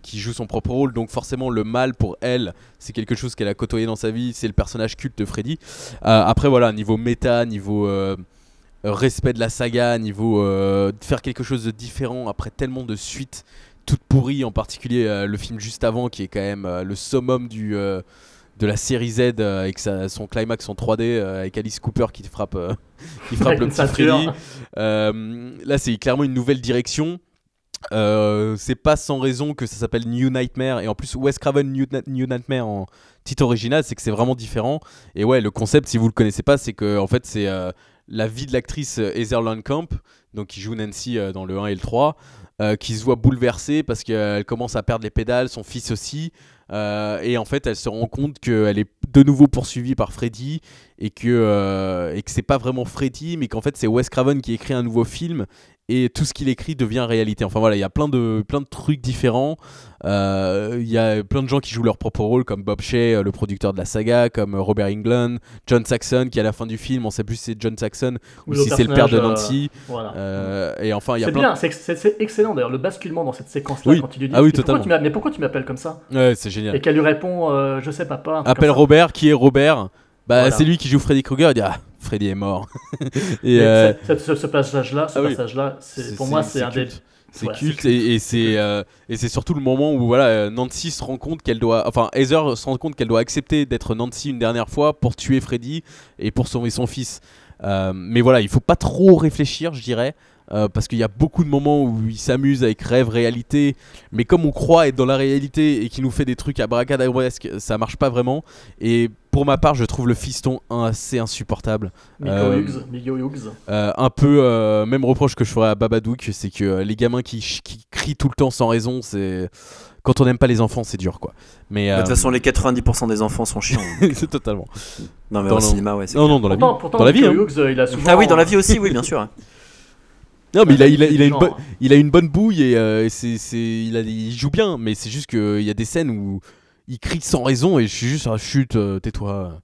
qui joue son propre rôle. Donc forcément, le mal pour elle, c'est quelque chose qu'elle a côtoyé dans sa vie. C'est le personnage culte de Freddy. Euh, après, voilà, niveau méta, niveau euh, respect de la saga, niveau euh, de faire quelque chose de différent après tellement de suites toutes pourries, en particulier euh, le film juste avant qui est quand même euh, le summum du euh, de la série Z euh, avec sa- son climax en 3D euh, avec Alice Cooper qui frappe, euh, <laughs> qui frappe le petit. Freddy. Euh, là, c'est clairement une nouvelle direction. Euh, c'est pas sans raison que ça s'appelle New Nightmare et en plus Wes Craven New, Na- New Nightmare en titre original c'est que c'est vraiment différent et ouais le concept si vous le connaissez pas c'est que en fait c'est euh, la vie de l'actrice euh, Heather Langenkamp donc qui joue Nancy euh, dans le 1 et le 3 euh, qui se voit bouleversée parce qu'elle commence à perdre les pédales son fils aussi et en fait elle se rend compte qu'elle est de nouveau poursuivie par Freddy et que, euh, et que c'est pas vraiment Freddy mais qu'en fait c'est Wes Craven qui écrit un nouveau film et tout ce qu'il écrit devient réalité. Enfin voilà, il y a plein de, plein de trucs différents. Euh, Il y a plein de gens qui jouent leur propre rôle, comme Bob Shea, euh, le producteur de la saga, comme euh, Robert Englund, John Saxon, qui à la fin du film, on sait plus si c'est John Saxon ou Ou si c'est le père de Nancy. euh, voilà. Euh, et enfin, il y a C'est plein. bien, c'est excellent d'ailleurs, le basculement dans cette séquence-là Oui. quand il lui dit Ah oui, mais pourquoi tu Mais pourquoi tu m'appelles comme ça? Ouais, c'est génial. Et qu'elle lui répond Je sais papa. Appelle. Robert, qui est Robert Bah, Voilà. c'est lui qui joue Freddy Krueger. Il dit Ah, Freddy est mort. <laughs> et euh, ce- passage-là, ce ah oui. passage-là, c'est pour moi c'est un des. C'est Ouais, culte c'est et, et c'est euh, surtout le moment où voilà euh, Nancy se rend compte qu'elle doit enfin Heather se rend compte qu'elle doit accepter d'être Nancy une dernière fois pour tuer Freddy et pour sauver son fils. Euh, mais voilà, il faut pas trop réfléchir, je dirais. Euh, parce qu'il y a beaucoup de moments où il s'amuse avec rêve, réalité, mais comme on croit être dans la réalité et qu'il nous fait des trucs abracadabresques, ça marche pas vraiment. Et pour ma part, je trouve le fiston assez insupportable. Euh, Hughes. Euh, un peu euh, même reproche que je ferais à Babadook, c'est que euh, les gamins qui, crient tout le temps sans raison, c'est quand on n'aime pas les enfants, c'est dur quoi. Mais Bah, De toute façon, les 90% des enfants sont chiants. <laughs> c'est totalement. Non, mais Dans au le- cinéma, ouais. Non clair. non dans la vie. Pourtant, pourtant dans la vie. Hein. Hughes, il a souvent. Ah oui, dans la vie aussi, oui, bien sûr. Non mais il a, il a, il a une Genre, bonne, il a une bonne bouille et, euh, et c'est, c'est, il, a, il joue bien, mais c'est juste qu'il y a des scènes où il crie sans raison et je suis juste ah, chut, euh, tais-toi.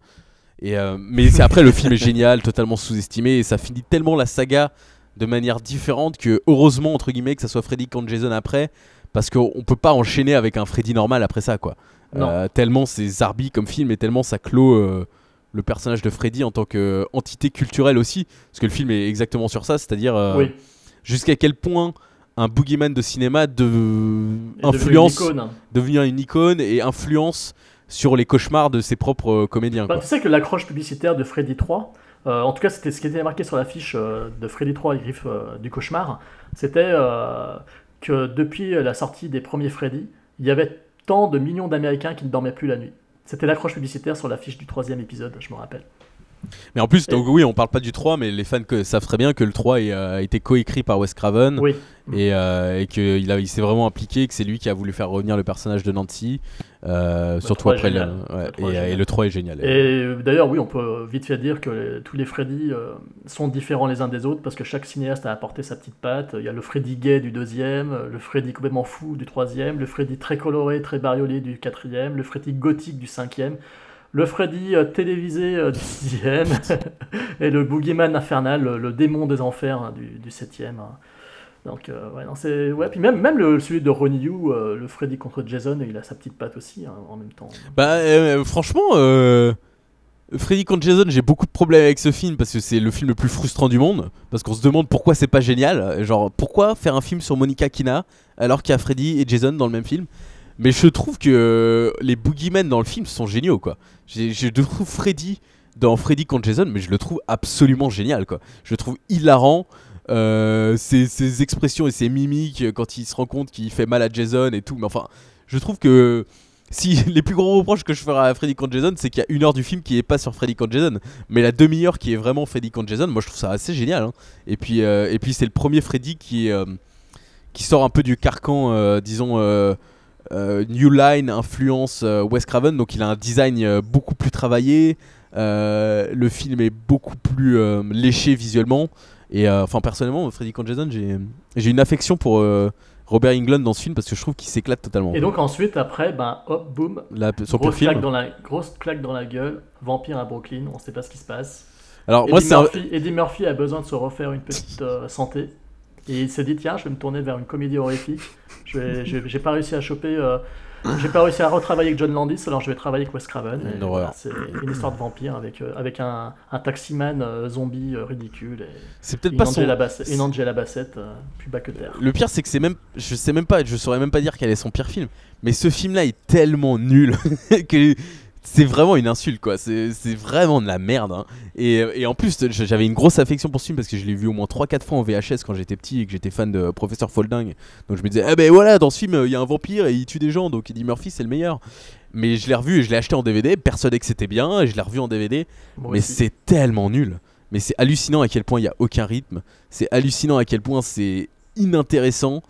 Et euh, mais c'est après le film est <laughs> génial, totalement sous-estimé et ça finit tellement la saga de manière différente que heureusement entre guillemets que ça soit Freddy contre Jason après parce qu'on peut pas enchaîner avec un Freddy normal après ça quoi. Euh, tellement c'est zarbi comme film et tellement ça clôt euh, le personnage de Freddy en tant qu'entité culturelle aussi parce que le film est exactement sur ça, c'est-à-dire euh, Oui. Jusqu'à quel point un boogeyman de cinéma de devenu une influence icône. devenir une icône et influence sur les cauchemars de ses propres euh, comédiens Bah, tu sais que l'accroche publicitaire de Freddy 3, euh, en tout cas c'était ce qui était marqué sur l'affiche euh, de Freddy 3 et Griffes euh, du cauchemar, c'était que depuis la sortie des premiers Freddy, il y avait tant de millions d'Américains qui ne dormaient plus la nuit. C'était l'accroche publicitaire sur l'affiche du troisième épisode, je me rappelle. Mais en plus, donc oui, on parle pas du 3, mais les fans que, savent très bien que le 3 est, euh, a été coécrit par Wes Craven Oui. et, euh, et qu'il il s'est vraiment impliqué, que c'est lui qui a voulu faire revenir le personnage de Nancy, euh, surtout 3 est après le, ouais, Le 3 est et, le 3 est génial. Et d'ailleurs, oui, on peut vite fait dire que les- tous les Freddy sont différents les uns des autres parce que chaque cinéaste a apporté sa petite patte. Il y a le Freddy gay du deuxième, le Freddy complètement fou du troisième, le Freddy très coloré, très bariolé du quatrième, le Freddy gothique du cinquième, le Freddy euh, télévisé euh, du sixième <laughs> et le Boogeyman infernal, le, le démon des enfers hein, du, du septième. hein. Donc, euh, puis même, celui de Ronnie euh, le Freddy contre Jason, il a sa petite patte aussi hein, en même temps. Bah, euh, franchement, euh, Freddy contre Jason, j'ai beaucoup de problèmes avec ce film parce que c'est le film le plus frustrant du monde. Parce qu'on se demande pourquoi c'est pas génial. Genre, pourquoi faire un film sur Monica Kina alors qu'il y a Freddy et Jason dans le même film? Mais je trouve que euh, les boogeymen dans le film sont géniaux, quoi. Je trouve Freddy dans Freddy contre Jason, mais je le trouve absolument génial, quoi. Je le trouve hilarant. Euh, ses, expressions et ses mimiques euh, quand il se rend compte qu'il fait mal à Jason et tout. Mais enfin, je trouve que si <laughs> les plus gros reproches que je ferai à Freddy contre Jason, c'est qu'il y a une heure du film qui est pas sur Freddy contre Jason, mais la demi-heure qui est vraiment Freddy contre Jason, moi je trouve ça assez génial. hein. Et puis, euh, puis c'est le premier Freddy qui qui sort un peu du carcan, disons. Euh, New Line influence euh, Wes Craven, donc il a un design euh, beaucoup plus travaillé. le film est beaucoup plus léché visuellement. Et enfin, personnellement, Freddy Jason, j'ai une affection pour Robert Englund dans ce film parce que je trouve qu'il s'éclate totalement. Et donc ensuite, après, ben hop, boum, La- son grosse claque, film. dans la, grosse claque dans la gueule, vampire à Brooklyn, on sait pas ce qui se passe. Alors, Eddie, moi, un- Murphy, Eddie Murphy a besoin de se refaire une petite euh, santé. Et il s'est dit, tiens, je vais me tourner vers une comédie horrifique. Je J'ai pas réussi à choper. euh, j'ai pas réussi à retravailler avec John Landis, alors je vais travailler avec Wes Craven. C'est une histoire de vampire avec, euh, avec un, un taximan euh, zombie euh, ridicule. et C'est peut-être une pas son- Angela Bassett, une Angela Bassett plus bas que terre. Le pire, c'est que c'est même. Je sais même pas, je saurais même pas dire quel est son pire film. Mais ce film-là est tellement nul <laughs> que c'est vraiment une insulte, quoi. C'est vraiment de la merde. hein. Et, et en plus, j'avais une grosse affection pour ce film parce que je l'ai vu au moins 3-4 fois en VHS quand j'étais petit et que j'étais fan de Professeur Folding. Donc je me disais, ah ben voilà, dans ce film, il y a un vampire et il tue des gens, donc Eddie Murphy, c'est le meilleur. Mais je l'ai revu et je l'ai acheté en DVD, persuadé que c'était bien, et je l'ai revu en DVD. Mais c'est tellement nul. Mais c'est hallucinant à quel point il y a aucun rythme. C'est hallucinant à quel point c'est inintéressant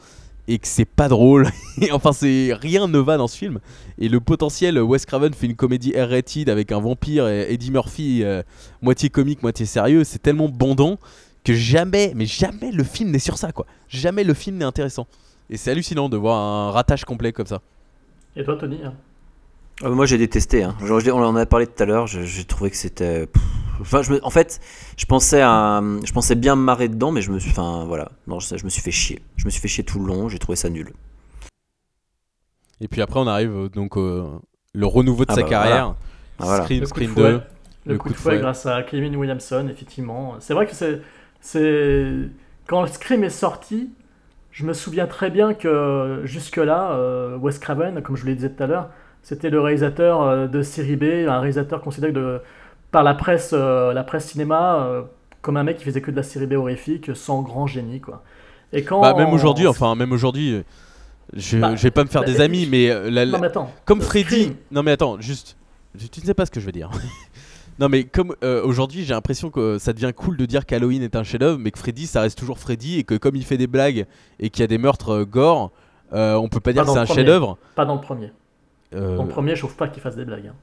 et que c'est pas drôle. <laughs> Et enfin, c'est rien ne va dans ce film. Et le potentiel, Wes Craven fait une comédie R-rated avec un vampire et Eddie Murphy euh, moitié comique, moitié sérieux. C'est tellement bandant que jamais, mais jamais le film n'est sur ça, quoi. Jamais le film n'est intéressant. Et c'est hallucinant de voir un ratage complet comme ça. Et toi, Tony hein? Euh, moi j'ai détesté, hein. Genre, on en a parlé tout à l'heure, j'ai trouvé que c'était... pff, Enfin, je me- en fait, je pensais, à, je pensais bien me marrer dedans, mais je me suis... Enfin, voilà, non, je, je me suis fait chier. Je me suis fait chier tout le long, j'ai trouvé ça nul. Et puis après, on arrive euh, donc au le renouveau de Ah sa bah, carrière. voilà. Ah, voilà. Scream, Le coup de Scream fouet. 2. Le, coup, de fouet, grâce à Kevin Williamson, effectivement. C'est vrai que c'est, c'est quand Scream est sorti, je me souviens très bien que jusque-là, euh, Wes Craven, comme je vous l'ai dit tout à l'heure, c'était le réalisateur euh, de série B, un réalisateur considéré de, par la presse, euh, la presse cinéma euh, comme un mec qui faisait que de la série B horrifique, sans grand génie, quoi. Et quand Bah, même aujourd'hui, enfin, même aujourd'hui, je, Bah, je vais pas me faire bah, des amis, mais la- la- Non, mais attends, comme Freddy. Non, mais attends, juste. Tu ne sais pas ce que je veux dire. <laughs> non, mais comme euh, aujourd'hui, j'ai l'impression que ça devient cool de dire qu'Halloween est un chef-d'œuvre, mais que Freddy, ça reste toujours Freddy, et que comme il fait des blagues et qu'il y a des meurtres gore, euh, on peut pas dire Pas que dans c'est un chef-d'œuvre. Pas dans le premier. Euh, Dans le premier, je trouve pas qu'il fasse des blagues. hein.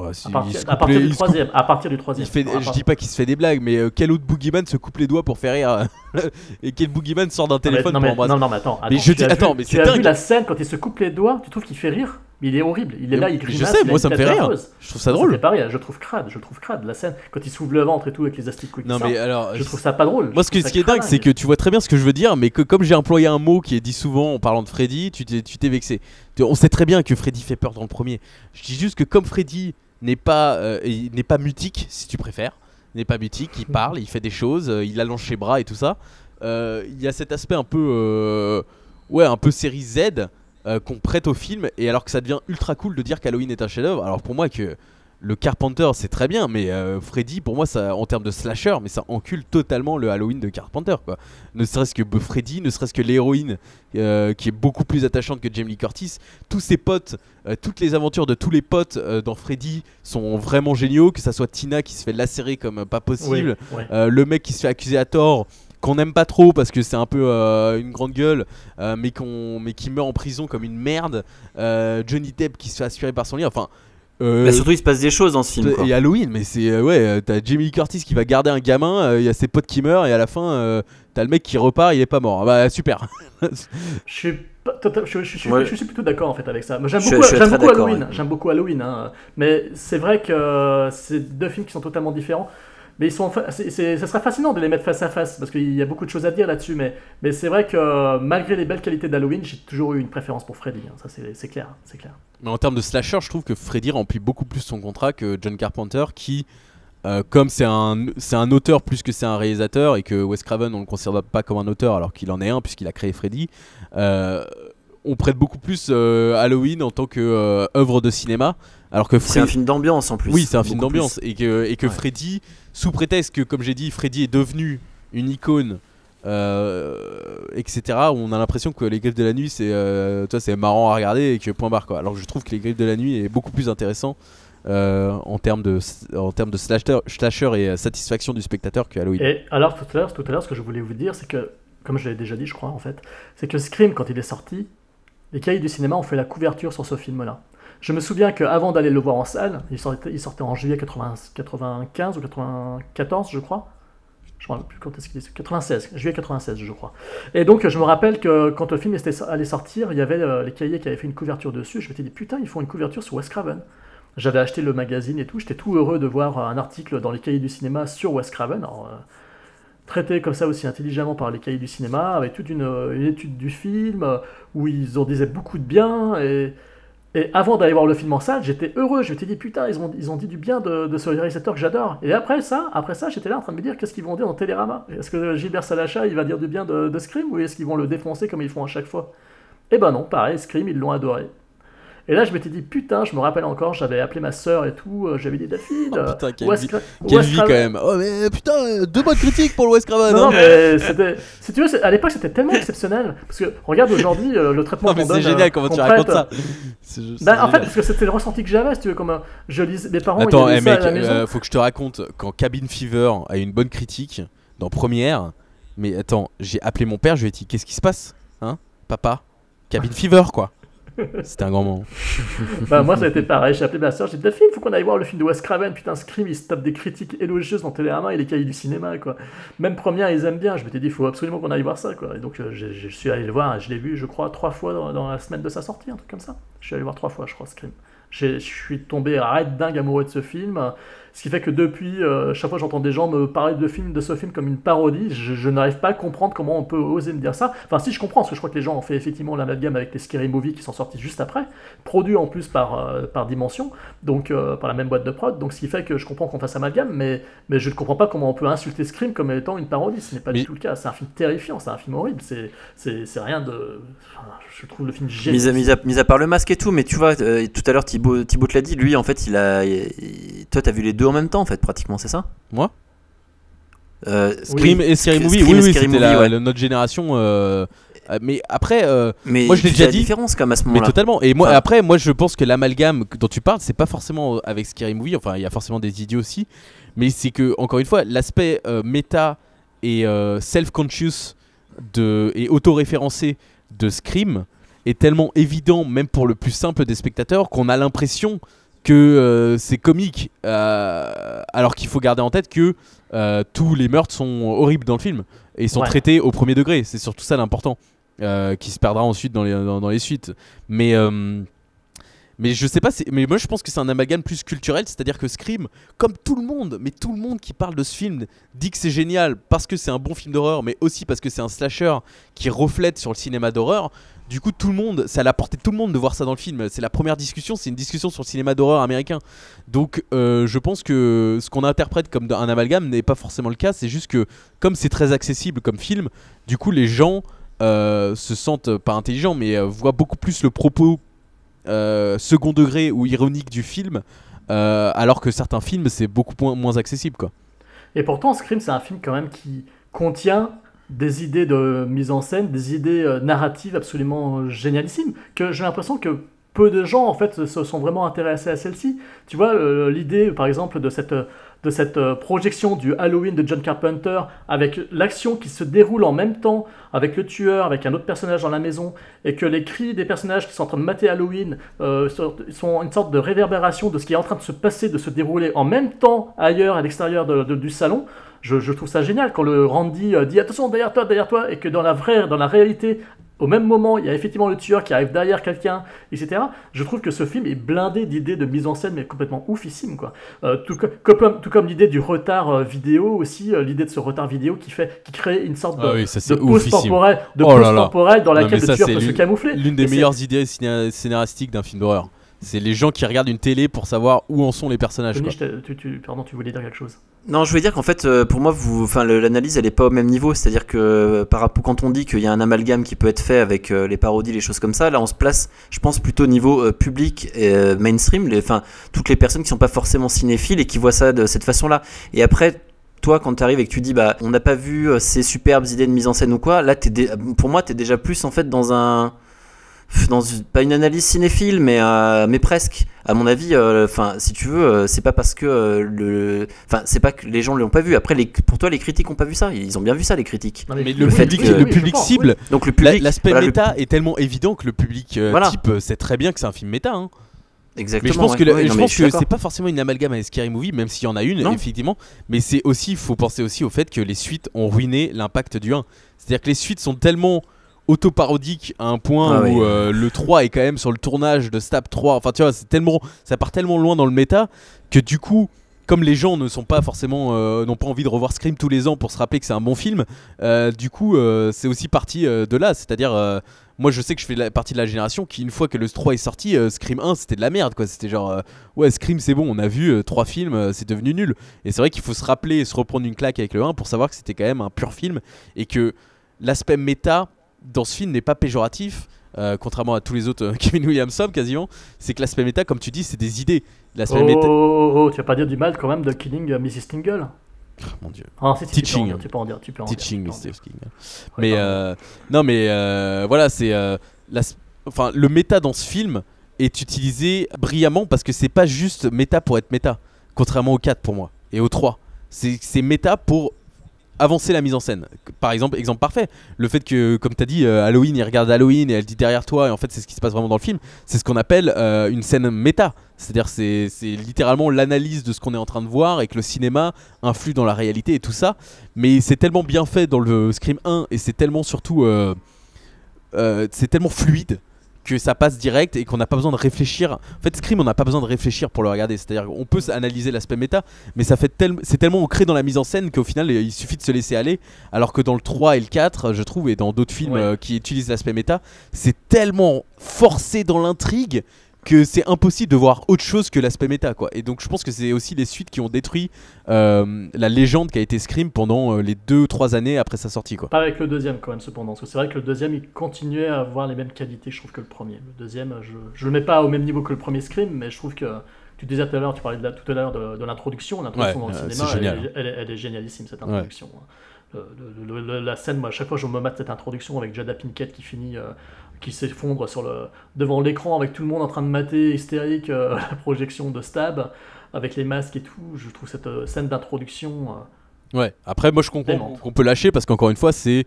ouais, si, À partir, se à coupe partir les- du troisième. À partir du troisième. Il fait, Ah, je dis pas qu'il se fait des blagues, mais euh, quel autre boogeyman se coupe les doigts pour faire rire <laughs> Et quel boogeyman sort d'un mais- téléphone non, pour mais, embrasser non, non, mais attends. Mais attends, je tu as attends, vu- mais tu as dingue. vu la scène quand il se coupe les doigts Tu trouves qu'il fait rire? Mais il est horrible. Il est là, il Je grimace. sais, moi, ça me fait rire. Je trouve ça drôle. Je trouve crade. Je trouve crade la scène quand il s'ouvre le ventre et tout avec les asticots. qui Non, mais alors. Je trouve ça pas drôle. Moi, Je ce, qui est dingue, c'est que tu vois très bien ce que je veux dire, mais que comme j'ai employé un mot qui est dit souvent en parlant de Freddy, tu t'es, vexé. On sait très bien que Freddy fait peur dans le premier. Je dis juste que comme Freddy n'est pas, euh, n'est pas mutique, si tu préfères, n'est pas mutique, il parle, il fait des choses, euh, il allonge ses bras et tout ça, euh, il y a cet aspect un peu, ouais, un peu série Z euh, qu'on prête au film, et alors que ça devient ultra cool de dire qu'Halloween est un chef-d'œuvre. Alors pour moi que le Carpenter c'est très bien, mais euh, Freddy pour moi ça en termes de slasher, mais ça encule totalement le Halloween de Carpenter quoi. Ne serait-ce que Freddy, ne serait-ce que l'héroïne euh, qui est beaucoup plus attachante que Jamie Lee Curtis. Tous ses potes, euh, toutes les aventures de tous les potes dans Freddy sont vraiment géniaux. Que ça soit Tina qui se fait lacérer comme pas possible, Oui, ouais. le mec qui se fait accuser à tort qu'on n'aime pas trop parce que c'est un peu euh, une grande gueule, euh, mais, qu'on, mais qui meurt en prison comme une merde. Euh, Johnny Depp qui se fait aspirer par son lit. Enfin, euh, Bah, surtout, il se passe des choses dans ce film. quoi. et Halloween, mais c'est euh, ouais, t'as Jamie Curtis qui va garder un gamin, euh, il y a ses potes qui meurent et à la fin euh, t'as le mec qui repart, il est pas mort. Ah Bah super. <laughs> Je suis, pas total- je, je- je- Ouais. je suis plutôt d'accord en fait avec ça. J'aime beaucoup, Halloween. ouais. J'aime beaucoup Halloween. hein. Mais c'est vrai que euh, c'est deux films qui sont totalement différents. Mais ils sont, ça serait fascinant de les mettre face à face parce qu'il y a beaucoup de choses à dire là-dessus. Mais, mais c'est vrai que euh, malgré les belles qualités d'Halloween, j'ai toujours eu une préférence pour Freddy. hein. Ça, c'est, clair, c'est clair. Mais en termes de slasher, je trouve que Freddy remplit beaucoup plus son contrat que John Carpenter, qui, euh, comme c'est un, un auteur plus que c'est un réalisateur, et que Wes Craven, on le considère pas comme un auteur alors qu'il en est un, puisqu'il a créé Freddy, euh, on prête beaucoup plus Halloween en tant que euh, œuvre de cinéma, alors que C'est un film d'ambiance en plus. Oui, c'est un film d'ambiance. plus. Et que, et que Ouais. Freddy, sous prétexte que, comme j'ai dit, Freddy est devenu une icône, euh, etc., on a l'impression que Les Griffes de la Nuit, c'est euh, toi, c'est marrant à regarder et que point barre. Quoi. Alors que je trouve que Les Griffes de la Nuit est beaucoup plus intéressant euh, en termes de, en termes de slasher, slasher et euh, satisfaction du spectateur que Halloween. Et alors tout à l'heure, tout à l'heure, ce que je voulais vous dire, c'est que, comme je l'ai déjà dit, je crois en fait, c'est que Scream, quand il est sorti, les cahiers du cinéma ont fait la couverture sur ce film-là. Je me souviens qu'avant d'aller le voir en salle, il sortait, il sortait en juillet 80 95 ou 94, je crois. Je ne me rappelle plus quand est-ce qu'il est. 96, juillet 96, je crois. Et donc, je me rappelle que quand le film était- allait sortir, il y avait euh, les cahiers qui avaient fait une couverture dessus. Je m'étais dit, putain, ils font une couverture sur Wes Craven. J'avais acheté le magazine et tout. J'étais tout heureux de voir un article dans les cahiers du cinéma sur Wes Craven. Euh, traité comme ça aussi intelligemment par les cahiers du cinéma, avec toute une, une étude du film, euh, où ils en disaient beaucoup de bien. Et, et avant d'aller voir le film en salle, j'étais heureux. Je m'étais dit, putain, ils ont, dit du bien de, de ce réalisateur que j'adore. Et après ça, après ça j'étais là en train de me dire, qu'est-ce qu'ils vont dire dans Télérama? Est-ce que Gilbert Salacha, il va dire du bien de, de Scream, ou est-ce qu'ils vont le défoncer comme ils font à chaque fois? Eh ben non, pareil, Scream, ils l'ont adoré. Et là, je m'étais dit, putain, je me rappelle encore, j'avais appelé ma sœur et tout, euh, j'avais dit, Daphine, Oh, putain, quelle Wes vie- Quelle vie quand même. Oh, mais putain, euh, deux bonnes critiques pour le Wes Craven. non, hein. non, mais c'était. Si tu veux, c'est- à l'époque, c'était tellement exceptionnel. Parce que, regarde aujourd'hui, euh, le traitement Non, mais qu'on c'est donne, génial euh, comment tu racontes ça. C'est juste- Bah, c'est en fait, génial. parce que c'était le ressenti que j'avais, si tu veux, comme euh, je lisais, mes parents, Attends, ils eh, mec, à la maison. euh, faut que je te raconte quand Cabin Fever a une bonne critique dans Première. Mais attends, j'ai appelé mon père, je lui ai dit qu'est-ce qui se passe, hein, papa? Cabin Fever, quoi. C'était un grand moment. <laughs> Bah, moi, ça a été pareil. J'ai appelé ma soeur, j'ai dit Delphine, faut qu'on aille voir le film de Wes Craven. Putain, Scream, il se tape des critiques élogieuses dans Télérama et les cahiers du cinéma, quoi. Même première, ils aiment bien. Je m'étais dit, il faut absolument qu'on aille voir ça, quoi. Et donc, euh, je suis allé le voir je l'ai vu, je crois, trois fois dans, dans la semaine de sa sortie, un truc comme ça. Je suis allé voir trois fois, je crois, Scream. Je suis tombé arrête dingue amoureux de ce film. Ce qui fait que depuis, euh, chaque fois j'entends des gens me parler de, film, de ce film comme une parodie, je, je n'arrive pas à comprendre comment on peut oser me dire ça. Enfin, si je comprends, parce que je crois que les gens ont fait effectivement l'amalgame avec les Scary Movie qui sont sortis juste après, produits en plus par, euh, par Dimension, donc euh, par la même boîte de prod. Donc ce qui fait que je comprends qu'on fasse amalgame, mais, mais je ne comprends pas comment on peut insulter Scream comme étant une parodie. Ce n'est pas Mais- du tout le cas. C'est un film terrifiant, c'est un film horrible. C'est, c'est, c'est rien de. enfin, je trouve le film Mis génial. à, mis, à, mis à part le masque et tout, mais tu vois, tout à l'heure Thibaut, Thibaut te l'a dit, lui en fait, il a. il- toi, t'as vu les deux en même temps en fait, pratiquement, c'est ça Moi Euh, Scream et Scary Movie, Scream oui, oui, c'était ouais. notre génération. euh, euh, mais après, euh, Mais moi je l'ai déjà dit. différence comme à ce Mais moment-là. totalement. Et moi, Enfin- après, moi, je pense que l'amalgame dont tu parles, c'est pas forcément avec Scary Movie. Enfin, il y a forcément des idiots aussi. Mais c'est que, encore une fois, l'aspect méta et self-conscious de, et auto-référencé de Scream est tellement évident, même pour le plus simple des spectateurs, qu'on a l'impression que euh, c'est comique. euh, alors qu'il faut garder en tête que euh, tous les meurtres sont horribles dans le film et sont Ouais. traités au premier degré. C'est surtout ça l'important qui se perdra ensuite dans les, dans, dans les suites. Mais, mais je sais pas, mais moi je pense que c'est un amalgame plus culturel, c'est-à-dire que Scream, comme tout le monde, mais tout le monde qui parle de ce film dit que c'est génial parce que c'est un bon film d'horreur, mais aussi parce que c'est un slasher qui reflète sur le cinéma d'horreur. Du coup, tout le monde, ça l'a porté tout le monde de voir ça dans le film. C'est la première discussion, c'est une discussion sur le cinéma d'horreur américain. Donc, euh, je pense que ce qu'on interprète comme un amalgame n'est pas forcément le cas. C'est juste que, comme c'est très accessible comme film, du coup, les gens euh, se sentent pas intelligents, mais euh, voient beaucoup plus le propos euh, second degré ou ironique du film, euh, alors que certains films, c'est beaucoup moins, moins accessible, quoi. Et pourtant, Scream, c'est un film quand même qui contient des idées de mise en scène, des idées euh, narratives absolument euh, génialissimes, que j'ai l'impression que peu de gens en fait se sont vraiment intéressés à celle-ci. Tu vois, euh, l'idée par exemple de cette, de cette projection du Halloween de John Carpenter avec l'action qui se déroule en même temps avec le tueur, avec un autre personnage dans la maison, et que les cris des personnages qui sont en train de mater Halloween sont une sorte de réverbération de ce qui est en train de se passer, de se dérouler en même temps ailleurs à l'extérieur du salon. Je, je trouve ça génial quand le Randy euh, dit attention derrière toi, derrière toi, et que dans la vraie, dans la réalité, au même moment, il y a effectivement le tueur qui arrive derrière quelqu'un, etc. Je trouve que ce film est blindé d'idées de mise en scène, mais complètement oufissime, quoi. Euh, tout, co- comme, tout comme l'idée du retard euh, vidéo aussi, euh, l'idée de ce retard vidéo qui fait, qui crée une sorte de, Ah oui, de pause oufissime. temporelle, de Oh pause là là. temporelle dans laquelle le tueur peut se l'une- camoufler. L'une des meilleures idées scénaristiques d'un film d'horreur. C'est les gens qui regardent une télé pour savoir où en sont les personnages. Quoi. tu, tu- pardon, tu voulais dire quelque chose? Non, je voulais dire qu'en fait, euh, pour moi, vous, enfin, l'analyse, elle est pas au même niveau. C'est-à-dire que euh, par rapport, quand on dit qu'il y a un amalgame qui peut être fait avec euh, les parodies, les choses comme ça, là, on se place, je pense, plutôt au niveau public et mainstream. Enfin, toutes les personnes qui sont pas forcément cinéphiles et qui voient ça de cette façon-là. Et après. Toi, quand tu arrives et que tu dis, bah, on n'a pas vu ces superbes idées de mise en scène ou quoi, là, pour moi, tu es déjà plus en fait dans un. Dans une- pas une analyse cinéphile, mais, euh, mais presque. À mon avis, euh, enfin, si tu veux, euh, c'est pas parce que euh, le, enfin, c'est pas que les gens l'ont pas vu. Après, les, pour toi, les critiques ont pas vu ça. Ils ont bien vu ça, les critiques. Non, Mais le fait public, que- le oui, je public pense, cible, oui. Donc le la- public, l'aspect voilà, le- méta est tellement évident que le public euh, Voilà. type sait très bien que c'est un film méta. hein. exactement. Mais je pense ouais. que, Ouais, je pense que c'est pas forcément une amalgame avec Scary Movie, même s'il y en a une, Non. effectivement. Mais c'est aussi, il faut penser aussi au fait que les suites ont ruiné l'impact du 1. C'est-à-dire que les suites sont tellement autoparodiques à un point Ah où oui. euh, le 3 est quand même sur le tournage de Stab 3. Enfin, tu vois, c'est tellement, ça part tellement loin dans le méta que du coup. Comme les gens ne sont pas forcément, euh, n'ont pas envie de revoir Scream tous les ans pour se rappeler que c'est un bon film, euh, du coup, c'est aussi parti de là. C'est-à-dire, moi, je sais que je fais la- partie de la génération qui, une fois que le 3 est sorti, Scream 1, c'était de la merde, quoi. C'était genre, ouais, Scream, c'est bon, on a vu trois films, c'est devenu nul. Et c'est vrai qu'il faut se rappeler et se reprendre une claque avec le 1 pour savoir que c'était quand même un pur film et que l'aspect méta dans ce film n'est pas péjoratif. euh, contrairement à tous les autres euh, <laughs> Kevin Williamson quasiment, c'est que l'aspect méta, comme tu dis, c'est des idées. L'aspect Oh, méta. oh, oh, oh, tu vas pas dire du mal quand même de Killing euh, Mrs. Tingle? Mon dieu. Ah, si, si, Teaching. Tu peux en dire, tu peux en dire, Teaching, peux en dire. Mr. King. Ouais, Mais euh, non, mais voilà, c'est enfin le méta dans ce film est utilisé brillamment parce que c'est pas juste méta pour être méta, contrairement au 4 pour moi et au 3. C'est c'est méta pour avancer la mise en scène. Par exemple, exemple parfait, le fait que, comme tu as dit, euh, Halloween, il regarde Halloween et elle dit derrière toi, et en fait c'est ce qui se passe vraiment dans le film, c'est ce qu'on appelle euh, une scène méta. C'est-à-dire c'est c'est littéralement l'analyse de ce qu'on est en train de voir et que le cinéma influe dans la réalité et tout ça. Mais c'est tellement bien fait dans le Scream 1 et c'est tellement surtout... euh, c'est tellement fluide que ça passe direct et qu'on n'a pas besoin de réfléchir. En fait, Scream, on n'a pas besoin de réfléchir pour le regarder. C'est-à-dire qu'on peut analyser l'aspect méta, mais ça fait tel- c'est tellement ancré dans la mise en scène qu'au final, il suffit de se laisser aller. Alors que dans le 3 et le 4, je trouve, et dans d'autres films Ouais. euh, qui utilisent l'aspect méta, c'est tellement forcé dans l'intrigue que c'est impossible de voir autre chose que l'aspect méta quoi. Et donc je pense que c'est aussi les suites qui ont détruit euh, la légende qui a été Scream pendant euh, les 2 ou 3 années après sa sortie quoi. Pas avec le deuxième quand même cependant, parce que c'est vrai que le deuxième il continuait à avoir les mêmes qualités je trouve que le premier. Le deuxième je, je le mets pas au même niveau que le premier Scream, mais je trouve que tu disais tout à l'heure, tu parlais de la- tout à l'heure de, de l'introduction, l'introduction Ouais, dans le euh, cinéma. Elle, est- elle est- elle est génialissime cette introduction. Le- le- le- le- la scène, moi à chaque fois je me mate cette introduction avec Jada Pinkett qui finit, euh, qui s'effondre sur le devant l'écran avec tout le monde en train de mater hystérique euh, <laughs> la projection de Stab avec les masques et tout. Je trouve cette euh, scène d'introduction. euh, Ouais, après moi je comprends qu'on peut lâcher parce qu'encore une fois c'est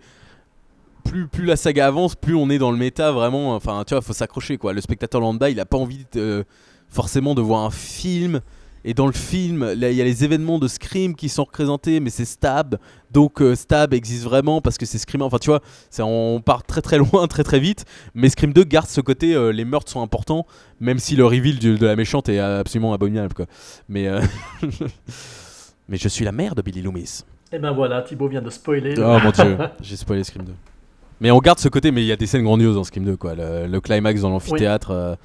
plus, plus la saga avance, plus on est dans le méta vraiment, enfin tu vois, faut s'accrocher quoi. Le spectateur lambda, il a pas envie de- forcément de voir un film et dans le film, il y a les événements de Scream qui sont représentés, mais c'est Stab, donc euh, Stab existe vraiment parce que c'est Scream. Enfin, tu vois, on part très très loin, <laughs> très très vite. Mais Scream 2 garde ce côté, euh, les meurtres sont importants, même si le reveal du- de la méchante est absolument abominable, quoi. Mais, euh, <laughs> mais je suis la mère de Billy Loomis. Et ben voilà, Thibaut vient de spoiler. le- Oh mon dieu, <laughs> j'ai spoilé Scream 2. Mais on garde ce côté, mais il y a des scènes grandioses dans Scream 2, quoi. Le, le climax dans l'amphithéâtre,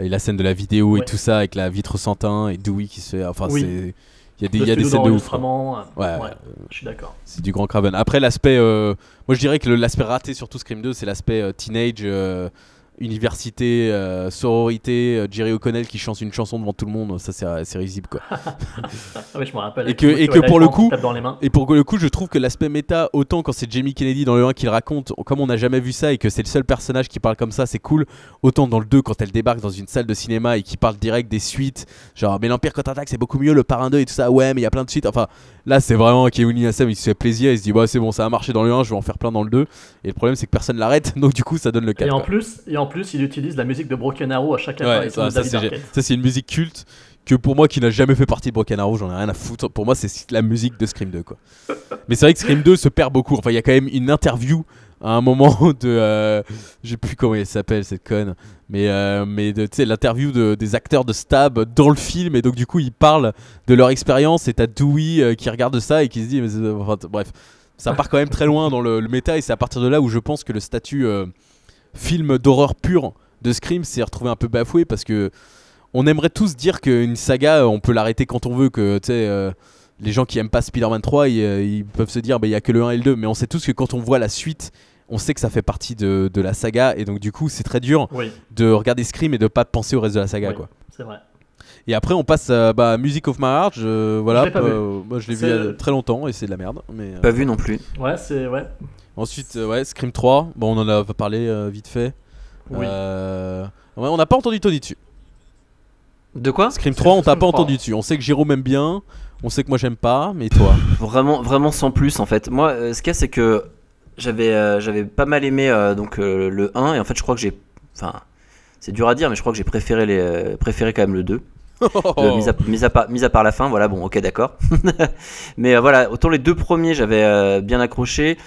et la scène de la vidéo Ouais. et tout ça, avec la vitre sans teint et Dewey qui se fait. Enfin, Oui. c'est. Il y a des, il y a des scènes de ouf. euh, Ouais, ouais, euh, je suis d'accord. c'est du grand Craven. Après, l'aspect. euh, moi, je dirais que l'aspect raté, surtout Scream 2, c'est l'aspect euh, teenage, euh, université, euh, sororité, euh, Jerry O'Connell qui chante une chanson devant tout le monde. Ça, c'est c'est risible, quoi. <laughs> Ah oui, je me rappelle. Et que, Timothy et que pour le coup, tape dans les mains. et pour le coup, je trouve que l'aspect méta, autant quand c'est Jamie Kennedy dans le 1 qui le raconte, comme on n'a jamais vu ça et que c'est le seul personnage qui parle comme ça, c'est cool. Autant dans le 2, quand elle débarque dans une salle de cinéma et qui parle direct des suites, genre, mais l'Empire contre-attaque, c'est beaucoup mieux, le parrain 2 et tout ça, ouais, mais il y a plein de suites. Enfin, là, c'est vraiment Kevin Williamson, il se fait plaisir, il se dit, bah, c'est bon, ça a marché dans le 1, je vais en faire plein dans le 2. Et le problème, c'est que personne l'arrête, <laughs> donc du coup, ça donne le 4. Et en quoi. plus, et en plus, il utilise la musique de Broken Arrow à chaque Ouais, apparition de David ça, c'est une musique culte que pour moi qui n'a jamais fait partie de Broken Arrow, j'en ai rien à foutre. Pour moi, c'est la musique de Scream 2 quoi. Mais c'est vrai que Scream 2 se perd beaucoup. Enfin, il y a quand même une interview à un moment <laughs> de euh, je sais plus comment elle s'appelle cette conne mais euh, mais de- l'interview de, des acteurs de Stab dans le film et donc du coup ils parlent de leur expérience et t'as Dewey euh, qui regarde ça et qui se dit mais t- bref. Ça part quand même très loin dans le, le méta et c'est à partir de là où je pense que le statut euh, film d'horreur pur de Scream s'est retrouvé un peu bafoué parce que on aimerait tous dire qu'une saga euh, on peut l'arrêter quand on veut que tu sais euh, les gens qui aiment pas Spider-Man 3 ils, euh, ils peuvent se dire bah, il y a que le 1 et le 2 mais on sait tous que quand on voit la suite on sait que ça fait partie de, de la saga et donc du coup c'est très dur Oui, de regarder Scream et de pas penser au reste de la saga oui, quoi. c'est vrai. Et après on passe à bah, Music of My Heart, je, voilà, Je l'ai pas vu. euh, moi je l'ai vu il y a très longtemps et c'est de la merde. Mais euh, Pas vu non plus. Ouais, c'est ouais. ensuite euh, ouais Scream 3, bon on en a parlé euh, vite fait. Oui. Euh, ouais, on n'a pas entendu Tony dessus. De quoi? Scream 3 on t'a pas 3. entendu dessus. On sait que Jérôme aime bien, on sait que moi j'aime pas, mais toi Vraiment, vraiment sans plus en fait. Moi, euh, ce qu'il y a, c'est que j'avais, euh, j'avais pas mal aimé euh, donc le 1 et en fait, je crois que j'ai, enfin, c'est dur à dire, mais je crois que j'ai préféré les, préféré quand même le 2. <laughs> Euh, mis, à, mis à part, mis à part la fin, voilà, bon, ok, d'accord. <laughs> mais voilà, autant les deux premiers, j'avais bien accroché.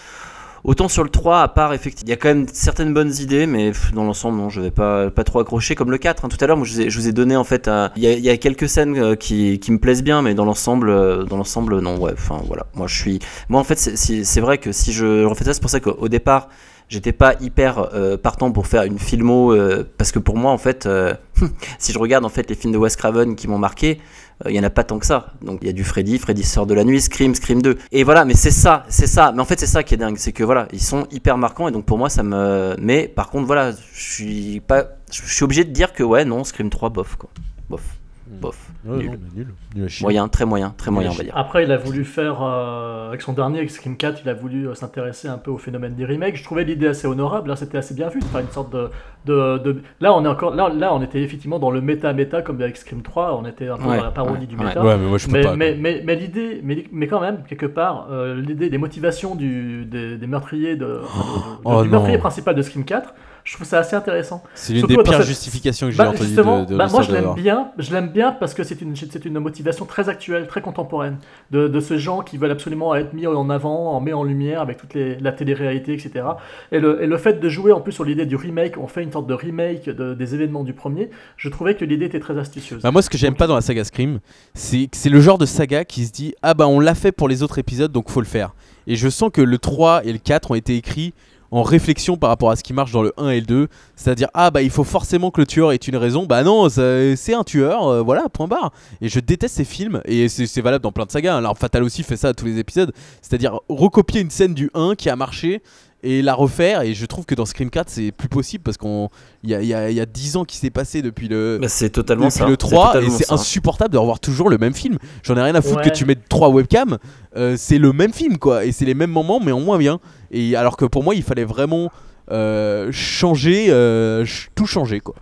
Autant sur le 3, à part, effectivement, il y a quand même certaines bonnes idées, mais dans l'ensemble, non, je vais pas, pas trop accrocher. Comme le 4, hein, tout à l'heure, je vous ai, je vous ai donné, en fait, il y, a, y a quelques scènes euh, qui, qui me plaisent bien, mais dans l'ensemble, euh, dans l'ensemble, non, ouais, enfin, voilà. Moi, je suis. Moi, en fait, c'est- vrai que si je refais ça, c'est pour ça qu'au départ, j'étais pas hyper euh, partant pour faire une filmo, euh, parce que pour moi, en fait, <laughs> si je regarde, en fait, les films de Wes Craven qui m'ont marqué, il y en a pas tant que ça. Donc il y a du Freddy, Freddy sort de la nuit, Scream, Scream 2. Et voilà, mais c'est ça, c'est ça. Mais en fait, c'est ça qui est dingue, c'est que voilà, ils sont hyper marquants et donc pour moi ça me mais par contre voilà, je suis pas je suis obligé de dire que ouais, non, Scream 3 bof quoi. Bof. Bof. Ouais, Nul. non, nul. Nul à chier. Moyen, très moyen, très moyen, on va dire. Après, il a voulu faire, euh, avec son dernier, avec Scream 4, il a voulu euh, s'intéresser un peu au phénomène des remakes. Je trouvais l'idée assez honorable, là, c'était assez bien vu, de faire une sorte de, de, de- Là, on est encore, là, là, on était effectivement dans le méta-méta, comme avec Scream 3, on était un peu Ouais, dans la parodie ouais, du méta. Ouais, mais moi je peux Mais, pas. mais, quoi. mais, mais l'idée, mais, mais quand même, quelque part, euh, l'idée des motivations du, des, des meurtriers, de, enfin, de- de- Oh du non. meurtrier principal de Scream 4, je trouve ça assez intéressant. C'est l'une des pires cette- justifications que j'ai Bah, entendues de, de bah, moi je l'aime bien, je l'aime bien parce que c'est une, c'est une motivation très actuelle, très contemporaine, de, de ces gens qui veulent absolument être mis en avant, en mis en lumière avec toute les, la télé-réalité, etc. Et le, et le fait de jouer en plus sur l'idée du remake, on fait une sorte de remake de- des événements du premier, je trouvais que l'idée était très astucieuse. Bah, moi, ce que j'aime pas dans la saga Scream, c'est que c'est le genre de saga qui se dit Ah bah on l'a fait pour les autres épisodes donc faut le faire. Et je sens que le 3 et le 4 ont été écrits en réflexion par rapport à ce qui marche dans le 1 et le 2. C'est-à-dire Ah bah il faut forcément que le tueur ait une raison. Bah non, c'est un tueur, euh, voilà, point barre. Et je déteste ces films, et c'est valable dans plein de sagas. hein. L'arme fatale aussi fait ça à tous les épisodes. C'est-à-dire recopier une scène du 1 qui a marché et la refaire. Et je trouve que dans Scream 4, c'est plus possible parce qu'il y a, il y, a, il y a 10 ans qui s'est passé depuis le, Bah, c'est totalement depuis ça. le c'est 3 et c'est ça. insupportable de revoir toujours le même film. J'en ai rien à foutre Ouais. que tu mettes 3 webcams, euh, c'est le même film quoi et c'est les mêmes moments mais en moins bien. Et alors que pour moi, il fallait vraiment euh, changer euh, tout changer quoi.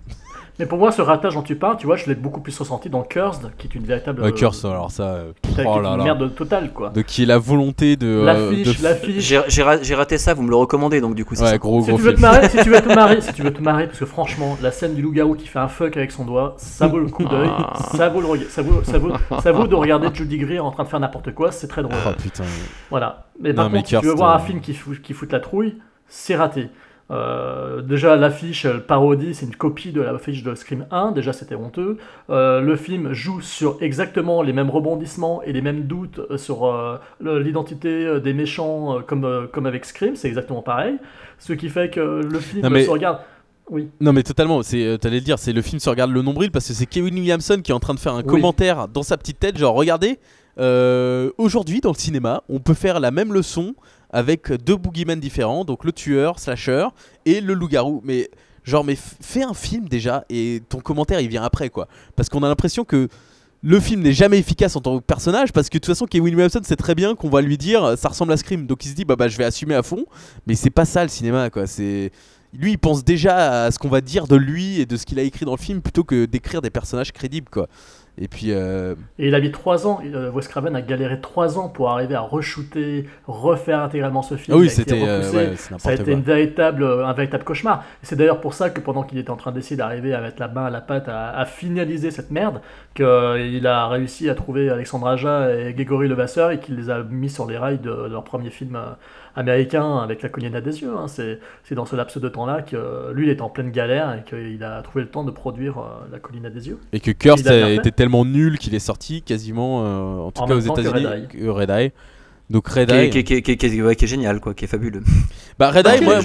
Mais pour moi, ce ratage dont tu parles, tu vois, je l'ai beaucoup plus ressenti dans Cursed, qui est une véritable. Euh, Curse alors ça euh, qui est oh là une là. merde totale, quoi. de qui est la volonté de euh, L'affiche, de- l'affiche. J'ai j'ai ra- j'ai raté ça, vous me le recommandez donc du coup c'est Ouais, ça. gros Si gros tu, veux film. te marrer, si tu veux te marrer, si tu veux te marrer, parce que franchement, la scène du loup-garou qui fait un fuck avec son doigt, ça vaut le coup d'œil, ça vaut le ça vaut, ça vaut, ça vaut de regarder Judy Greer en train de faire n'importe quoi, c'est très drôle. Oh putain. Voilà. Mais par Non, mais contre, si tu veux voir un euh, film qui fout, qui fout la trouille, c'est raté. Euh, déjà, l'affiche, le parodie, c'est une copie de l'affiche de Scream 1. Déjà, c'était honteux. Euh, le film joue sur exactement les mêmes rebondissements et les mêmes doutes euh, sur euh, l'identité des méchants, comme, comme avec Scream. C'est exactement pareil. Ce qui fait que le film Non, mais- se regarde. Oui. Non mais totalement, c'est t'allais le dire, c'est le film se regarde le nombril parce que c'est Kevin Williamson qui est en train de faire un Oui. commentaire dans sa petite tête genre regardez aujourd'hui dans le cinéma, on peut faire la même leçon avec deux boogeymen différents, donc le tueur, slasher et le loup-garou. Mais genre mais fais un film déjà et ton commentaire il vient après quoi. Parce qu'on a l'impression que le film n'est jamais efficace en tant que personnage parce que de toute façon Kevin Williamson sait très bien qu'on va lui dire euh, ça ressemble à Scream. Donc il se dit bah bah je vais assumer à fond. Mais c'est pas ça le cinéma quoi. C'est lui il pense déjà à ce qu'on va dire de lui et de ce qu'il a écrit dans le film plutôt que d'écrire des personnages crédibles quoi Et puis, euh, Et il a mis trois ans, euh, Wes Craven a galéré trois ans pour arriver à re-shooter, refaire intégralement ce film. Ah oui, c'était, euh, ouais, Ça a été une véritable, un véritable cauchemar. C'est d'ailleurs pour ça que pendant qu'il était en train d'essayer d'arriver à mettre la main à la pâte, à, à finaliser cette merde, qu'il a réussi à trouver Alexandre Aja et Grégory Levasseur et qu'il les a mis sur les rails de, de leur premier film euh, américain avec La colline à des yeux. hein. C'est c'est dans ce laps de temps-là que euh, lui, il est en pleine galère et qu'il a trouvé le temps de produire euh, La colline à des yeux. Et que fait. été tellement nul qu'il est sorti quasiment, euh, en tout En cas aux États-Unis, Red Eye. Donc Red Eye. qui est- qui est- qui est- qui est- ouais, qui est génial, quoi, qui est fabuleux. Bah Red Eye, moi, euh,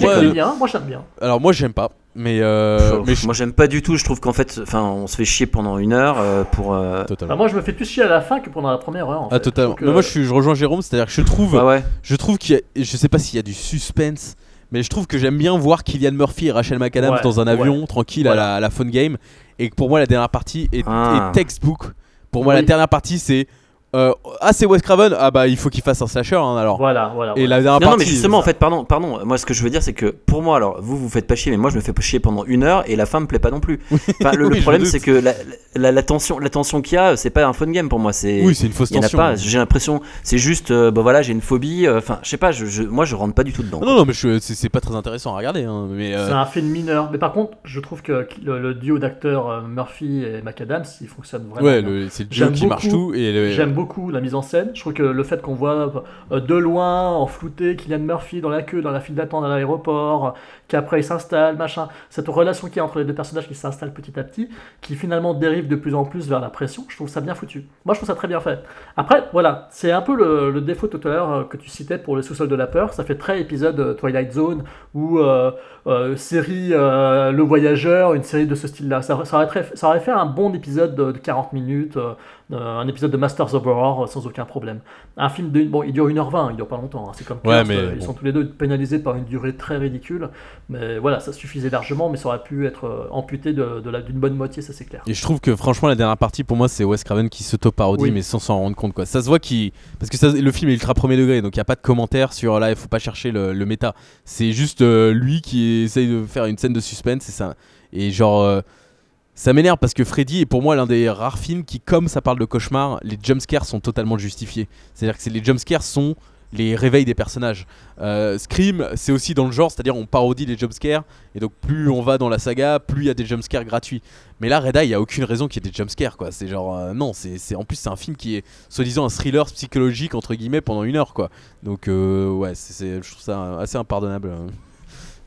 moi j'aime bien. alors moi j'aime pas, mais, euh, Pff, mais je- Moi, j'aime pas du tout. Je trouve qu'en fait, enfin, on se fait chier pendant une heure euh, pour. euh, totalement. Enfin, moi je me fais plus chier à la fin que pendant la première heure. En Ah fait. totalement. Donc, Mais euh, moi je, suis, je rejoins Jérôme, c'est-à-dire que je trouve, Ouais, ouais. je trouve qu'il y a, je sais pas s'il y a du suspense, mais je trouve que j'aime bien voir Kylian Murphy et Rachel McAdams Ouais, dans un avion tranquille Voilà. à, la, à la phone game, et que pour moi la dernière partie est, Ah. est textbook. Pour moi Oui. la dernière partie c'est euh, ah c'est Wes Craven, ah bah il faut qu'il fasse un slasher hein, alors. Voilà, voilà. Et voilà. la dernière Non, non, partie. mais justement, en fait, pardon, pardon. Moi, ce que je veux dire, c'est que pour moi, alors, vous, vous faites pas chier, mais moi, je me fais pas chier pendant une heure et la fin me plaît pas non plus. Enfin, le, <laughs> Oui, problème, c'est que la, la, la tension, la tension qu'il y a, c'est pas un fun game pour moi. C'est. Oui, c'est une fausse Il y en a tension. pas. J'ai l'impression, c'est juste, euh, bah voilà, j'ai une phobie. euh, Enfin, je sais pas. Je, je- moi, je rentre pas du tout dedans. Ah non non mais c'est pas très intéressant à regarder hein, mais euh, C'est un film mineur. Mais par contre, je trouve que le, le duo d'acteurs euh, Murphy et McAdams, il fonctionne vraiment ouais c'est le duo qui marche tout et le- J'aime beaucoup la mise en scène. Je trouve que le fait qu'on voit euh, de loin, en flouté, Kylian Murphy dans la queue, dans la file d'attente à l'aéroport, qu'après il s'installe, machin. Cette relation qu'il y entre les deux personnages qui s'installe petit à petit, qui finalement dérive de plus en plus vers la pression, je trouve ça bien foutu. Moi, je trouve ça très bien fait. Après, voilà, c'est un peu le, défaut tout à l'heure euh, que tu citais pour le sous-sol de la peur. Ça fait très épisode euh, Twilight Zone ou série Le Voyageur, une série de ce style-là. Ça, ça ça aurait fait un bon épisode de, de 40 minutes, un épisode de Masters of Horror euh, sans aucun problème. Un film de. Bon, il dure 1h20, il dure pas longtemps. hein. C'est comme Ouais, mais euh, ils bon. sont tous les deux pénalisés par une durée très ridicule. Mais voilà, ça suffisait largement, mais ça aurait pu être euh, amputé de, de la- d'une bonne moitié, ça c'est clair. Et je trouve que franchement la dernière partie pour moi c'est Wes Craven qui s'auto-parodie Oui. mais sans s'en rendre compte quoi. Ça se voit qu'il parce que ça, le film est ultra premier degré donc il y a pas de commentaire sur là il faut pas chercher le, le méta. C'est juste euh, lui qui essaye de faire une scène de suspense et ça et genre euh, ça m'énerve parce que Freddy est pour moi l'un des rares films qui comme ça parle de cauchemar, les jumpscares sont totalement justifiés. C'est-à-dire que les jumpscares sont les réveils des personnages. Euh, Scream, c'est aussi dans le genre, c'est-à-dire on parodie les jumpscares, et donc plus on va dans la saga, plus il y a des jumpscares gratuits. Mais là, Red Eye, il n'y a aucune raison qu'il y ait des jumpscares, quoi. C'est genre, euh, non, c'est, en plus, c'est un film qui est soi-disant un thriller psychologique, entre guillemets, pendant une heure, quoi. Donc, euh, ouais, je trouve ça assez impardonnable euh,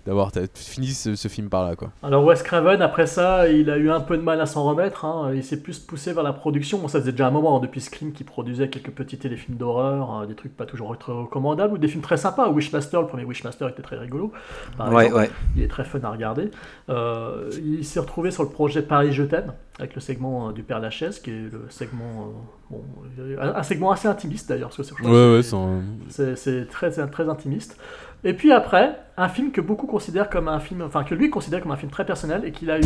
d'avoir fini ce, ce film par là, quoi. Alors Wes Craven, après ça, il a eu un peu de mal à s'en remettre. hein. Il s'est plus poussé vers la production. Bon, ça faisait déjà un moment hein, depuis Scream qui produisait quelques petits téléfilms d'horreur, hein, des trucs pas toujours très recommandables ou des films très sympas. Wishmaster, le premier Wishmaster était très rigolo. par Ouais, exemple. ouais. Il est très fun à regarder. Euh, il s'est retrouvé sur le projet Paris Je t'aime avec le segment euh, du Père Lachaise, qui est le segment, euh, bon, un, segment assez intimiste d'ailleurs, parce que c'est- Ouais, ouais, très, très intimiste. Et puis après, un film que beaucoup considèrent comme un film, enfin que lui considère comme un film très personnel et qu'il a eu.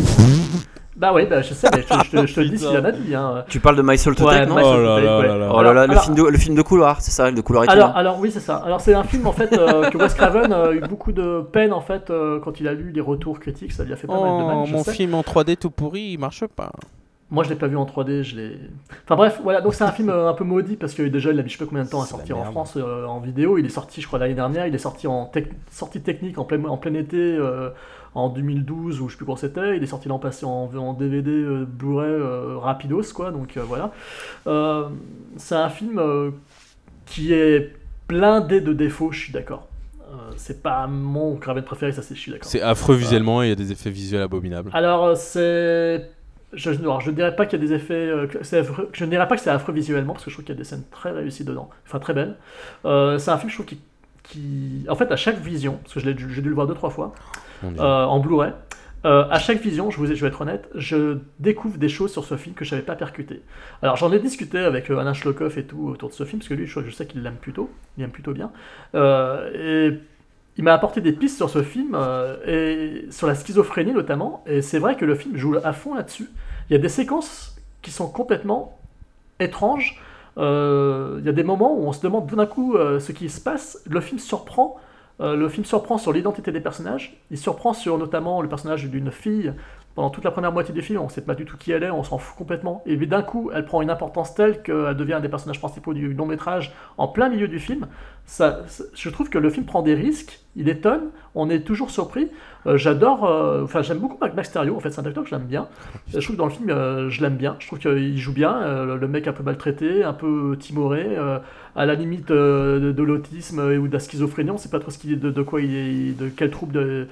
bah oui, bah je sais, mais je, te- je te- je te le dis s'il en a dit. Hein. Tu parles de My Soul to Ouais, Take, non My Soul Oh là là ouais. là là. Oh là là, le, Alors- film de, le film de couloir, c'est ça, le de couloir Alors, itinérant. alors oui, c'est ça. Alors c'est un film en fait euh, que Wes Craven a eu beaucoup de peine en fait euh, quand il a lu les retours critiques, ça lui a fait pas mal de mal. je sais. Oh, film en 3D tout pourri, il marche pas. Moi, je l'ai pas vu en 3D, je l'ai. Enfin bref, voilà. Donc c'est un film euh, un peu maudit parce que déjà il a mis je sais pas combien de temps à sortir en. France euh, en vidéo. Il est sorti, je crois l'année dernière. Il est sorti en tec- sortie technique en plein en plein été euh, en 2012 ou je sais plus quand c'était. Il est sorti l'an passé en, en DVD euh, Blu-ray euh, rapidos quoi. Donc euh, voilà. Euh, c'est un film euh, qui est blindé de défauts. Je suis d'accord. C'est pas mon Craven préféré, ça c'est je suis d'accord. C'est affreux visuellement et il y a des effets visuels abominables. Alors, c'est. Je, ne dirais pas qu'il y a des effets. euh, que c'est affreux- je ne dirais pas que c'est affreux visuellement, parce que je trouve qu'il y a des scènes très réussies dedans. Enfin, très belles. Euh, c'est un film, je trouve, qui, qui. En fait, à chaque vision, parce que je l'ai dû- j'ai dû le voir deux, trois fois, euh, en Blu-ray, à chaque vision, je, vous, je vais être honnête, je découvre des choses sur ce film que je n'avais pas percuté. Alors, j'en ai discuté avec Alain Schlokoff et tout autour de ce film, parce que lui, je, je sais qu'il l'aime plutôt. Il aime plutôt bien. Et il m'a apporté des pistes sur ce film, euh, et sur la schizophrénie notamment, et c'est vrai que le film joue à fond là-dessus. Il y a des séquences qui sont complètement étranges. Euh, il y a des moments où on se demande tout d'un coup euh, ce qui se passe. Le film surprend. le film surprend sur l'identité des personnages. Il surprend sur notamment le personnage d'une fille Pendant toute la première moitié du film, on sait pas du tout qui elle est, on s'en fout complètement. Et d'un coup, elle prend une importance telle qu'elle devient un des personnages principaux du long métrage en plein milieu du film. Ça, je trouve que le film prend des risques, il étonne, on est toujours surpris. Euh, J'adore, euh, enfin j'aime beaucoup Mac Mysterio, en fait c'est un acteur que j'aime bien. <laughs> Je trouve que dans le film, euh, je l'aime bien. Je trouve qu'il joue bien. le mec un peu maltraité, un peu timoré, à la limite de, de l'autisme ou de la schizophrénie. On sait pas trop ce qu'il est, de, de quoi il est, de quel trouble de-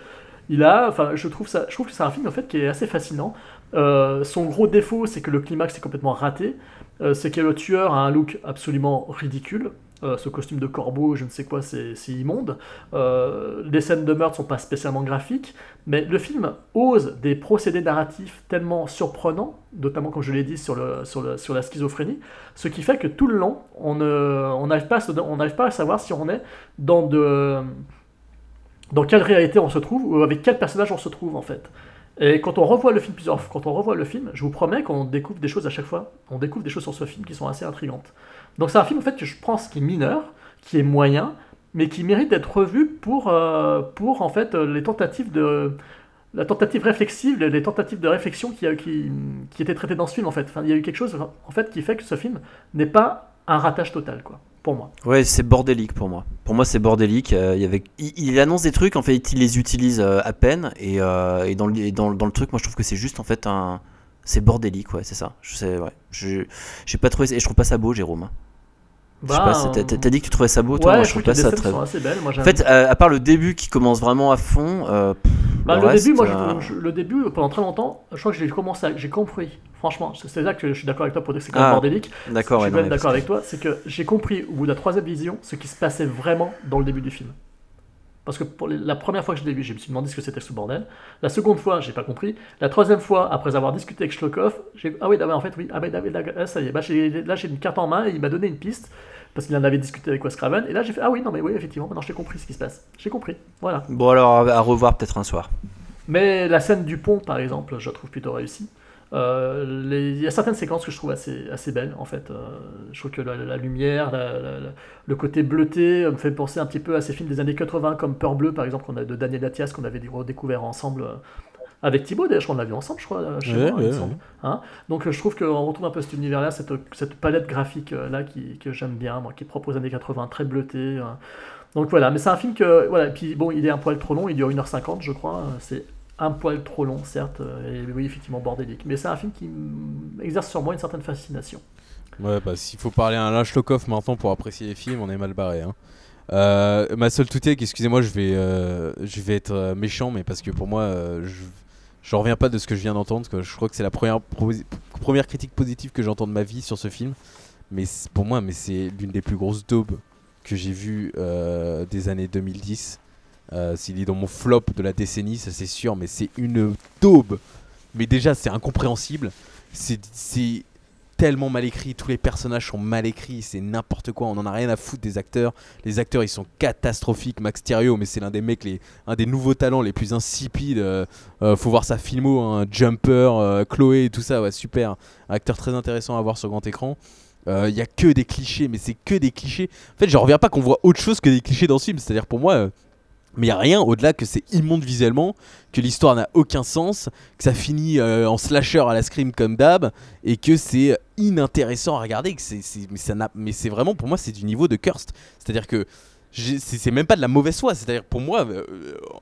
il a. Enfin, je trouve ça, je trouve que c'est un film en fait qui est assez fascinant. Euh, son gros défaut, c'est que le climax est complètement raté. Euh, c'est que le tueur a un look absolument ridicule. Euh, ce costume de corbeau, je ne sais quoi, c'est immonde. Les scènes de meurtre sont pas spécialement graphiques, mais le film ose des procédés narratifs tellement surprenants, notamment comme je l'ai dit sur, le, sur, le, sur la schizophrénie, ce qui fait que tout le long, on n'arrive pas, on n'arrive pas à savoir si on est dans de dans quelle réalité on se trouve ou avec quel personnage on se trouve en fait? Et quand on revoit le film plusieurs quand on revoit le film, je vous promets qu'on découvre des choses à chaque fois. On découvre des choses sur ce film qui sont assez intrigantes. Donc c'est un film en fait que je pense qui est mineur, qui est moyen, mais qui mérite d'être revu pour euh, pour en fait euh, les tentatives de la tentative réflexive, les les tentatives de réflexion qui, qui, qui étaient traitées dans ce film en fait. Enfin, il y a eu quelque chose en fait qui fait que ce film n'est pas un ratage total quoi, pour moi. Ouais, c'est bordélique pour moi. Pour moi, c'est bordélique. euh, il, y avait... il, il annonce des trucs, en fait, il les utilise euh, à peine. Et, euh, et dans, le, et dans, le- dans le truc, moi, je trouve que c'est juste, en fait, un. C'est bordélique, ouais, c'est ça. Je sais, ouais. Je j'ai pas trouvé. Et je trouve pas ça beau, Jérôme. hein. Je sais Bah, pas, c'est- t'as- dit que tu trouvais ça beau, toi ouais, Moi, je je trouve pas ça très sont assez belles. Moi, En fait, à part le début qui commence vraiment à fond, pff, Bah, le, reste, début, moi, je- le début, pendant très longtemps, je crois que j'ai commencé, à- j'ai compris. Franchement, c'est là que je suis d'accord avec toi pour dire que c'est quand même Ah, bordélique. d'accord, Je suis même d'accord avec toi. C'est que j'ai compris au bout de la troisième vision ce qui se passait vraiment dans le début du film. Parce que pour la première fois que je l'ai vu, je me suis demandé ce que c'était ce bordel. La seconde fois, j'ai pas compris. La troisième fois, après avoir discuté avec Shlokov, j'ai ah oui, d'accord, en fait, oui, ah ben, ah, ben, d'accord, ah, ça y est, bah, là j'ai une carte en main et il m'a donné une piste parce qu'il en avait discuté avec Wes Craven. Et là j'ai fait ah oui, non mais oui, effectivement, maintenant j'ai compris ce qui se passe. J'ai compris, voilà. Bon, alors, à à revoir peut-être un soir. Mais la scène du pont, par exemple, je la trouve plutôt réussie. Euh, Il y a certaines séquences que je trouve assez, assez belles, en fait. Euh, je trouve que la, la lumière, la- la- la- le côté bleuté me fait penser un petit peu à ces films des années 80, comme Peur Bleue, par exemple, qu'on a, de Daniel Attias, qu'on avait redécouvert ensemble euh, avec Thibaut, d'ailleurs, qu'on l'a vu ensemble, je crois, chez Ouais, moi, il me ouais, semble. ouais. Hein Donc je trouve qu'on retrouve un peu cet univers-là, cette, cette palette graphique-là qui, que j'aime bien, moi, qui est propre aux années 80, très bleuté. Donc voilà, mais c'est un film que. Voilà, et puis bon, il est un poil trop long, il dure 1h50, je crois. C'est un poil trop long, certes, euh, et oui, effectivement, bordélique. Mais c'est un film qui exerce sur moi une certaine fascination. Ouais, bah s'il faut parler à un Lokoff maintenant pour apprécier les films, on est mal barré. Hein. Euh, ma seule toutée, excusez-moi, je vais, euh, je vais être méchant, mais parce que pour moi, je, je reviens pas de ce que je viens d'entendre. Je crois que c'est la première, première critique positive que j'entends de ma vie sur ce film. Mais pour moi, mais c'est l'une des plus grosses daubes que j'ai vues des années 2010. Euh, S'il est dans mon flop de la décennie, ça c'est sûr, mais c'est une daube. Mais déjà, c'est incompréhensible. C'est tellement mal écrit, tous les personnages sont mal écrits, c'est n'importe quoi, on en a rien à foutre des acteurs. Les acteurs ils sont catastrophiques, Max Thierio, mais c'est l'un des mecs, les, un des nouveaux talents les plus insipides. euh, euh, faut voir sa filmo, hein, Jumper, Chloé tout ça, ouais, super. Acteur très intéressant à voir sur grand écran. Il y a que des clichés, mais c'est que des clichés. En fait, je reviens pas qu'on voit autre chose que des clichés dans ce film, c'est-à-dire pour moi. Mais il n'y a rien au-delà que c'est immonde visuellement, que l'histoire n'a aucun sens, que ça finit euh, en slasher à la scream comme d'hab, et que c'est inintéressant à regarder. Que mais, mais c'est vraiment, pour moi, c'est du niveau de Cursed. C'est-à-dire que c'est, même pas de la mauvaise foi. C'est-à-dire pour moi, euh,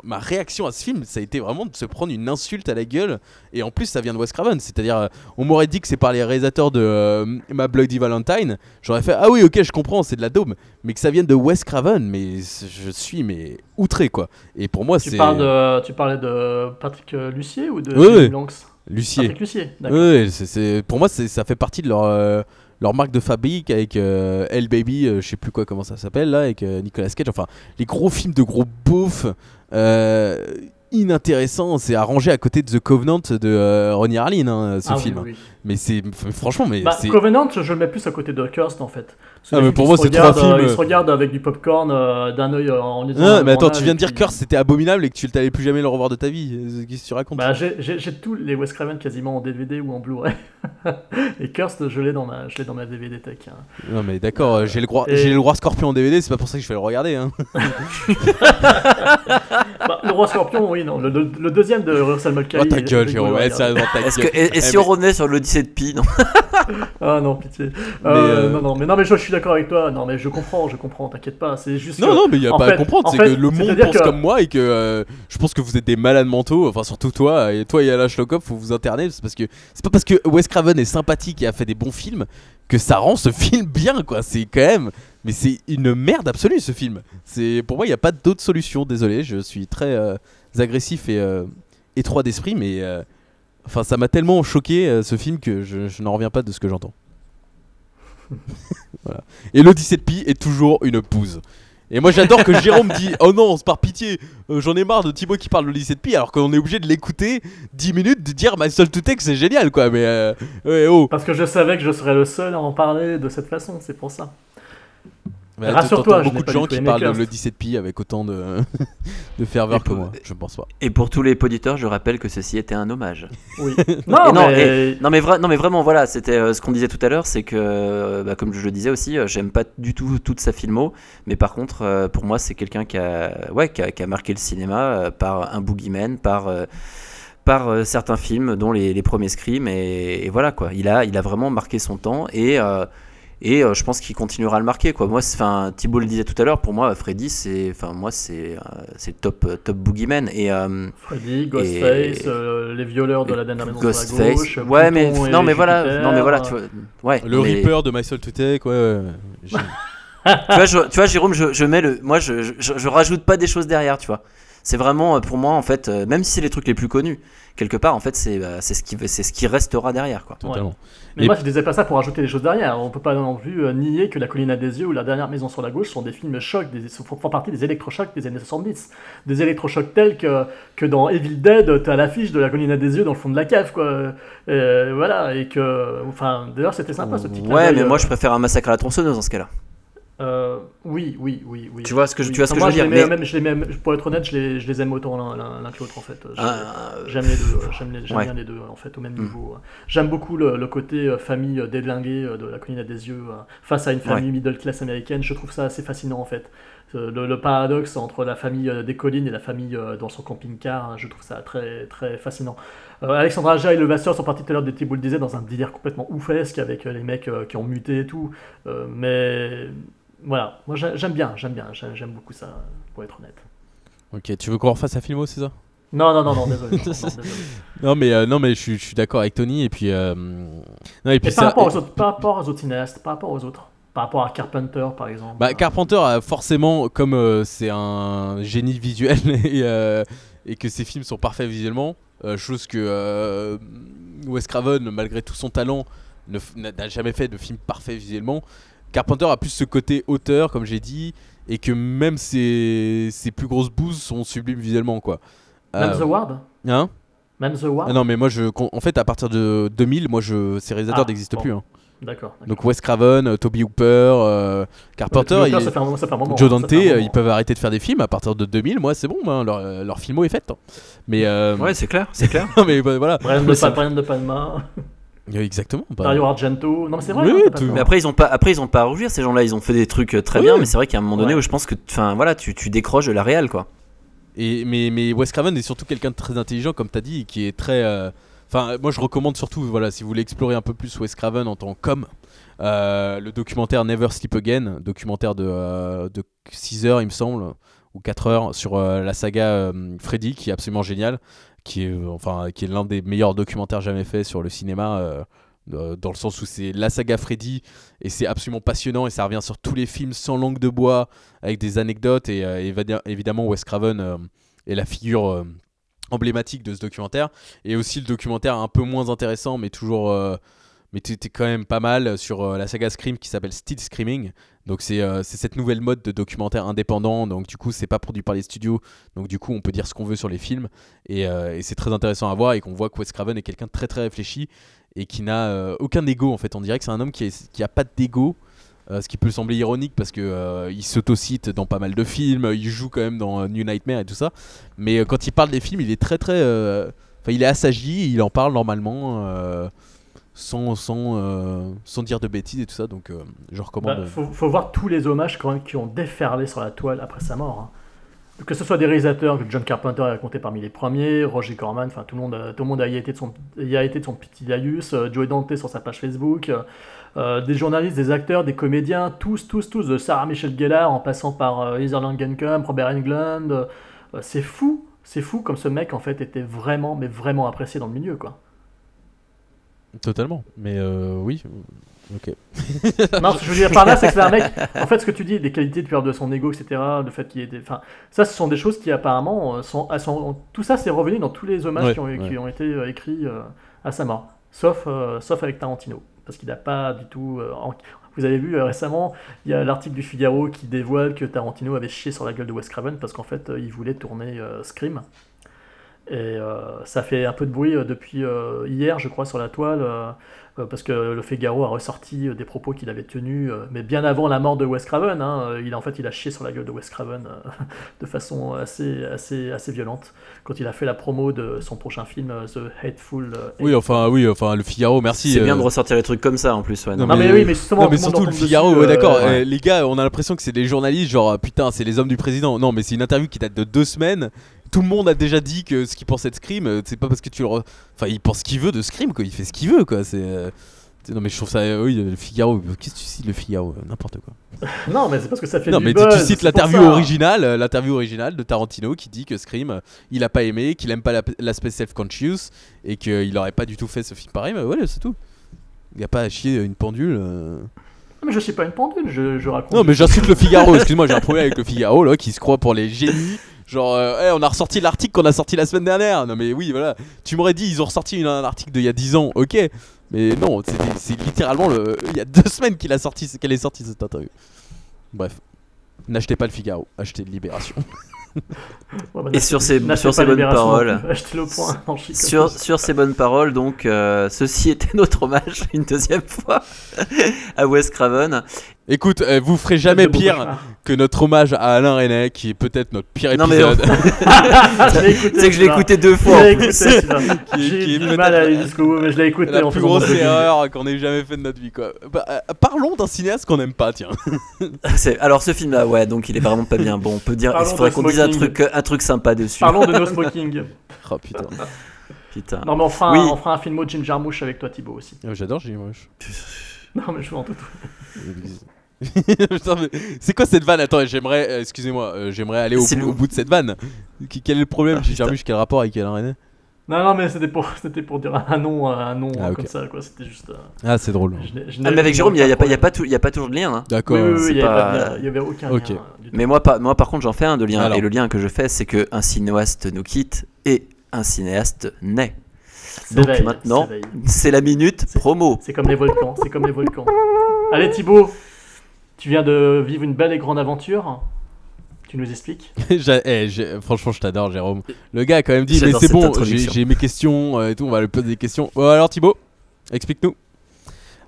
ma réaction à ce film, ça a été vraiment de se prendre une insulte à la gueule. Et en plus, ça vient de Wes Craven. C'est-à-dire, euh, on m'aurait dit que c'est par les réalisateurs de euh, Ma Bloody Valentine. J'aurais fait Ah oui, ok, je comprends, c'est de la daube. Mais que ça vienne de Wes Craven, mais je suis mais outré quoi. Et pour moi, c'est. tu parlais de Patrick euh, Lucier ou de Oui, oui. Lucier. Patrick Lucier, d'accord. C'est- pour moi, ça fait partie de leur, euh, leur marque de fabrique avec euh, Hell Baby, euh, je sais plus quoi, comment ça s'appelle là, avec euh, Nicolas Cage. Enfin, les gros films de gros beaufs euh, inintéressants. C'est arrangé à côté de The Covenant de Ronnie Harlin, hein, ce Ah film. oui. Mais c'est, franchement, mais Bah. Covenant, je le mets plus à côté de Cursed en fait. Ah, mais films pour moi, c'est trois regardent, euh, films. Ils se regardent avec du popcorn euh, d'un œil euh, en. Non, mais attends, tu viens de dire puis- Curse c'était abominable et que tu t'allais plus jamais le revoir de ta vie. Qu'est-ce que tu racontes Bah, j'ai- tous les Wes Craven quasiment en DVD ou en Blu-ray. <laughs> et Cursed, je l'ai dans ma, je l'ai dans ma DVD tech. hein. Non, mais d'accord, euh, j'ai le, roi- Et- j'ai le roi Scorpion en DVD, c'est pas pour ça que je vais le regarder. Hein. <laughs> Bah, le roi Scorpion, oui, non. Le, le- le deuxième de Russell Mulcahy. Oh ta gueule, Jérôme, et, Eh, si on revenait sur l'Odyssée de Pi non? <laughs> Ah non, pitié. Non, non, mais non, mais je, je suis d'accord avec toi. Non, mais je comprends, je comprends. T'inquiète pas. C'est juste. Non, que- non, mais il y a pas à comprendre, en c'est que le monde pense que- comme moi et que euh, je pense que vous êtes des malades mentaux, enfin surtout toi, et toi et Alain Schlokop, faut vous interner, c'est parce que c'est pas parce que Wes Craven est sympathique et a fait des bons films que ça rend ce <laughs> film bien, quoi. C'est quand même, mais c'est une merde absolue ce film. C'est pour moi, il n'y a pas d'autre solution. Désolé, je suis très euh, agressif et euh, étroit d'esprit, mais enfin ça m'a tellement choqué ce film que je, je n'en reviens pas de ce que j'entends. <laughs> voilà. Et l'Odyssée de Pi est toujours une pouze. Et moi j'adore que Jérôme dit <laughs> Oh non, c'est par pitié, euh, j'en ai marre de Thibaut qui parle de l'Odyssée de Pi alors qu'on est obligé de l'écouter 10 minutes, de dire My Soul to Take c'est génial quoi, mais euh, ouais, oh. Parce que je savais que je serais le seul à en parler de cette façon, c'est pour ça. Mais Rassure-toi, beaucoup de gens qui parlent de l'Odyssée de Pi avec autant de, <laughs> de ferveur que moi, je pense pas. Et pour tous les auditeurs, je rappelle que ceci était un hommage. Oui. <laughs> Non, non, mais. et- non, mais vra- non, mais vraiment, voilà, c'était euh, ce qu'on disait tout à l'heure, c'est que, euh, bah, comme je le disais aussi, euh, j'aime pas du tout toute sa filmo, mais par contre, euh, pour moi, c'est quelqu'un qui a, ouais, qui a, qui a marqué le cinéma euh, par un boogeyman, par, euh, par euh, certains films, dont les, les premiers Scream, et, et voilà quoi. Il a, il a vraiment marqué son temps et. euh, et euh, je pense qu'il continuera à le marquer quoi. Moi, enfin, Thibault le disait tout à l'heure. Pour moi, Freddy, c'est, enfin, moi, c'est, euh, c'est top, euh, top boogeyman. Et euh, Freddy, Ghostface, euh, les violeurs de la dernière maison sur la Ghostface. gauche. ouais, mais et non, mais voilà, Jupiter, non, mais voilà, tu vois, ouais. Le mais- Reaper de My Soul to Take, ouais, ouais. ouais. <laughs> Tu vois, je- tu vois, Jérôme, je, je mets le, moi, je, je, je rajoute pas des choses derrière, tu vois. C'est vraiment euh, pour moi en fait, euh, même si c'est les trucs les plus connus, quelque part en fait, c'est, bah, c'est ce qui, c'est ce qui restera derrière, quoi. Totalement. Mais Et- moi, je disais pas ça pour ajouter des choses derrière. On peut pas non plus euh, nier que La Colline à des yeux ou La Dernière Maison sur la gauche sont des films chocs, des, font, partie des électrochocs des années 70. Des électrochocs tels que, que dans Evil Dead, t'as l'affiche de La Colline à des yeux dans le fond de la cave, quoi. Euh, voilà, et que. Enfin, d'ailleurs, c'était sympa ce petit Ouais, mais euh, moi je préfère un massacre à la tronçonneuse dans ce cas-là. Euh, oui, oui, oui, oui. Tu vois ce que je- Oui. tu vois ce que Moi, je veux dire, mais- même, je les mets- pour être honnête, je les, je les aime autant l'un- que l'autre en fait. Ah, J'aime les deux. J'aime ouais. bien les deux en fait au même Mm. niveau. J'aime beaucoup le, le côté euh, famille euh, déglinguée de la colline à des yeux face à une famille Ouais. middle class américaine. Je trouve ça assez fascinant en fait. Le, le paradoxe entre la famille des collines et la famille dans son camping-car, hein, je trouve ça très très fascinant. Euh, Alexandra Aja et le Vasseur sont partis tout à l'heure de Thibault le disait dans un délire complètement oufesque avec les mecs qui ont muté et tout. Mais voilà, moi j'ai- j'aime bien, j'aime bien, j'aime beaucoup ça, pour être honnête. Ok, tu veux qu'on refasse la filmo, c'est ça? Non, non, non, non, désolé. <laughs> non, non, désolé. Non mais euh, non mais je suis, je suis d'accord avec Tony et puis euh, non et puis Et ça- par rapport, aux autres, par rapport aux autres cinéastes, par rapport aux autres, par rapport à Carpenter par exemple. Bah, Carpenter forcément, comme euh, c'est un génie visuel <laughs> et, et que ses films sont parfaits visuellement, chose que Wes Craven, malgré tout son talent, n'a jamais fait de film parfait visuellement. Carpenter a plus ce côté auteur, comme j'ai dit, et que même ses, ses plus grosses bouses sont sublimes visuellement, quoi. Même Euh, The Ward Hein Même The Ward Ah non, mais moi, je, en fait, à partir de 2000, moi, je, ces réalisateurs Ah, n'existent bon. plus. hein. D'accord. Donc Wes Craven, euh, Toby Hooper, euh, Carpenter, Toby Hooper, il- ça fait un moment- ça fait un moment, Joe Dante, euh, moment. ils peuvent arrêter de faire des films à partir de 2000. Moi, c'est bon, hein, leur, leur filmo est faite. hein. Mais euh, Ouais, c'est clair, c'est <laughs> clair. non, mais bah, voilà. Brian de, Palma, Exactement. bah, Dario Argento. Non, mais c'est vrai. Oui, hein, t'as tout-. Mais après ils ont pas, après ils ont pas à rougir ces gens-là. Ils ont fait des trucs euh, très Oui. bien, mais c'est vrai qu'à un moment donné Ouais. où je pense que, enfin voilà, tu, tu décroches de la réelle, quoi. Et, mais, mais Wes Craven est surtout quelqu'un de très intelligent, comme tu as dit, et qui est très. euh, Enfin, moi je recommande surtout, voilà, si vous voulez explorer un peu plus Wes Craven en tant qu'homme, euh, le documentaire Never Sleep Again, documentaire de, euh, de 6 heures, il me semble, ou 4 heures, sur euh, la saga euh, Freddy, qui est absolument génial, qui est, euh, enfin, qui est l'un des meilleurs documentaires jamais faits sur le cinéma. euh, euh, dans le sens où c'est la saga Freddy et c'est absolument passionnant et ça revient sur tous les films sans langue de bois avec des anecdotes et évidemment Wes Craven est la figure emblématique de ce documentaire et aussi le documentaire un peu moins intéressant mais toujours mais t'étais quand même pas mal sur la saga Scream qui s'appelle Still Screaming donc c'est euh, c'est cette nouvelle mode de documentaire indépendant. Donc du coup c'est pas produit par les studios. Donc du coup on peut dire ce qu'on veut sur les films. Et, euh, c'est très intéressant à voir et qu'on voit que Wes Craven est quelqu'un de très très réfléchi et qui n'a euh, aucun ego en fait. On dirait que c'est un homme qui, est- a pas d'ego ce qui peut sembler ironique parce que il s'autocite dans pas mal de films, il joue quand même dans New Nightmare et tout ça. Mais quand il parle des films, il est très très. Enfin, il est assagi, il en parle normalement sans, sans, euh, sans dire de bêtises et tout ça. Donc, euh, je recommande. Bah, faut, voir tous les hommages quand même qui ont déferlé sur la toile après sa mort. hein. Que ce soit des réalisateurs que John Carpenter a compté parmi les premiers, Roger Corman, enfin tout le monde, tout le monde a y été de son, a été de son petit Darius, euh, Joey Dante sur sa page Facebook, des journalistes, des acteurs, des comédiens, tous, tous, tous, de Sarah Michelle Gellar en passant par Heather Langenkamp, Robert Englund, c'est fou, c'est fou comme ce mec en fait était vraiment, mais vraiment apprécié dans le milieu quoi. Totalement. Mais euh, oui. Ok. <laughs> Non, ce que je veux dire par là, c'est que c'est un mec. En fait, ce que tu dis, des qualités de peur de son ego, etc., le fait qu'il ait des. Enfin, ça, ce sont des choses qui apparemment euh, sont. Tout ça, c'est revenu dans tous les hommages Ouais, qui, ont, qui ouais. ont été euh, écrits à sa mort. Sauf, euh, sauf avec Tarantino. Parce qu'il n'a pas du tout. euh, en- Vous avez vu euh, récemment, il y a l'article du Figaro qui dévoile que Tarantino avait chié sur la gueule de Wes Craven parce qu'en fait, il voulait tourner Scream. Et euh, ça fait un peu de bruit euh, depuis euh, hier, je crois, sur la toile, euh, parce que le Figaro a ressorti des propos qu'il avait tenus, euh, mais bien avant la mort de Wes Craven. hein, il, en fait, il a chié sur la gueule de Wes Craven euh, <laughs> de façon assez, assez, assez violente quand il a fait la promo de son prochain film, The Hateful. euh, Oui, enfin, oui, enfin, le Figaro, merci. C'est bien de ressortir les trucs comme ça en plus. Ouais, Non, Non, mais oui, mais justement, non, mais surtout le Figaro, ouais, d'accord. euh, les gars, on a l'impression que c'est des journalistes, genre putain, c'est les hommes du président. Non, mais c'est une interview qui date de deux semaines. Tout le monde a déjà dit que ce qu'il pensait de Scream, euh, c'est pas parce que tu le. re- Enfin, il pense ce qu'il veut de Scream, quoi. Il fait ce qu'il veut, quoi. C'est. euh, Non, mais je trouve ça. euh, oui, le Figaro. Qu'est-ce que tu cites le Figaro N'importe quoi. <laughs> Non, mais c'est parce que ça fait Non, du mais tu- buzz, tu cites l'interview originale, l'interview originale de Tarantino qui dit que Scream, il a pas aimé, qu'il aime pas la- l'aspect self-conscious et qu'il aurait pas du tout fait ce film pareil. Mais voilà, c'est tout. Il y a pas à chier une pendule. euh. Mais je suis pas une pendule, je, je raconte. Non, mais j'insulte le Figaro. Excuse-moi, j'ai un <laughs> problème avec le Figaro là qui se croit pour les génies. Genre, euh, Hey, on a ressorti l'article qu'on a sorti la semaine dernière. Non, mais oui, voilà. Tu m'aurais dit, ils ont ressorti une- un article d'il y a 10 ans, ok. Mais non, c'est littéralement le. Il y a deux semaines qu'il a sorti, qu'elle est sortie cette interview. Bref. N'achetez pas le Figaro, achetez Libération. <laughs> Ouais, bah, Et sur ces, sur bonnes paroles, <laughs> au point. Non, sur ces bonnes paroles, donc, euh, ceci était notre hommage <laughs> une deuxième fois à Wes Craven. Écoute, euh, vous ferez jamais pire que notre hommage à Alain René, qui est peut-être notre pire Non, mais épisode. <laughs> <laughs> Je l'ai écouté, C'est que je l'ai écouté deux Je fois. écouté, <laughs> J'ai eu du mal à aller jusqu'au bout, mais je l'ai écouté. La en plus grosse erreur qu'on ait jamais fait de notre vie, quoi. Bah, euh, parlons d'un cinéaste qu'on aime pas, tiens. Alors ce film-là, ouais, donc il est vraiment pas bien. Bon, on peut dire, il faudrait qu'on dise un truc, un truc sympa dessus. Parlons de No Smoking. Oh putain. Putain. Non, mais on fera, Oui. un, on fera un film au Ginger Mouche avec toi, Thibaut aussi. Oh, J'adore Jimmy Moche. Non, mais je veux en tout. Putain, mais <laughs> c'est quoi cette vanne? Attends, j'aimerais, euh, excusez-moi, euh, j'aimerais aller au, bout- le- au bout de cette vanne. Quel est le problème? Ah, J'ai jamais quel rapport avec Alain René Non, non, mais c'était pour, <laughs> c'était pour dire un nom, un nom Ah, comme ça, quoi. C'était juste. euh, Ah, c'est drôle. je n'ai- je Ah, mais avec Jérôme, il n'y a, aucun pas- il y a, pas tout- y a pas toujours de lien. hein. D'accord. Oui, oui, oui, il y avait pas- avait aucun lien. Mais moi, pas, moi, par contre, j'en fais un de lien. Alors. Et le lien que je fais, c'est que un cinéaste nous quitte et un cinéaste naît. Donc maintenant, c'est la minute promo. C'est comme les volcans, c'est comme les volcans. Allez Thibaut, tu viens de vivre une belle et grande aventure. Tu nous expliques <laughs> J'ai- eh, franchement, je t'adore, Jérôme. Le gars a quand même dit, mais c'est bon, j'ai mes questions euh, et tout, on va lui poser des questions. Bon, alors Thibaut, explique-nous.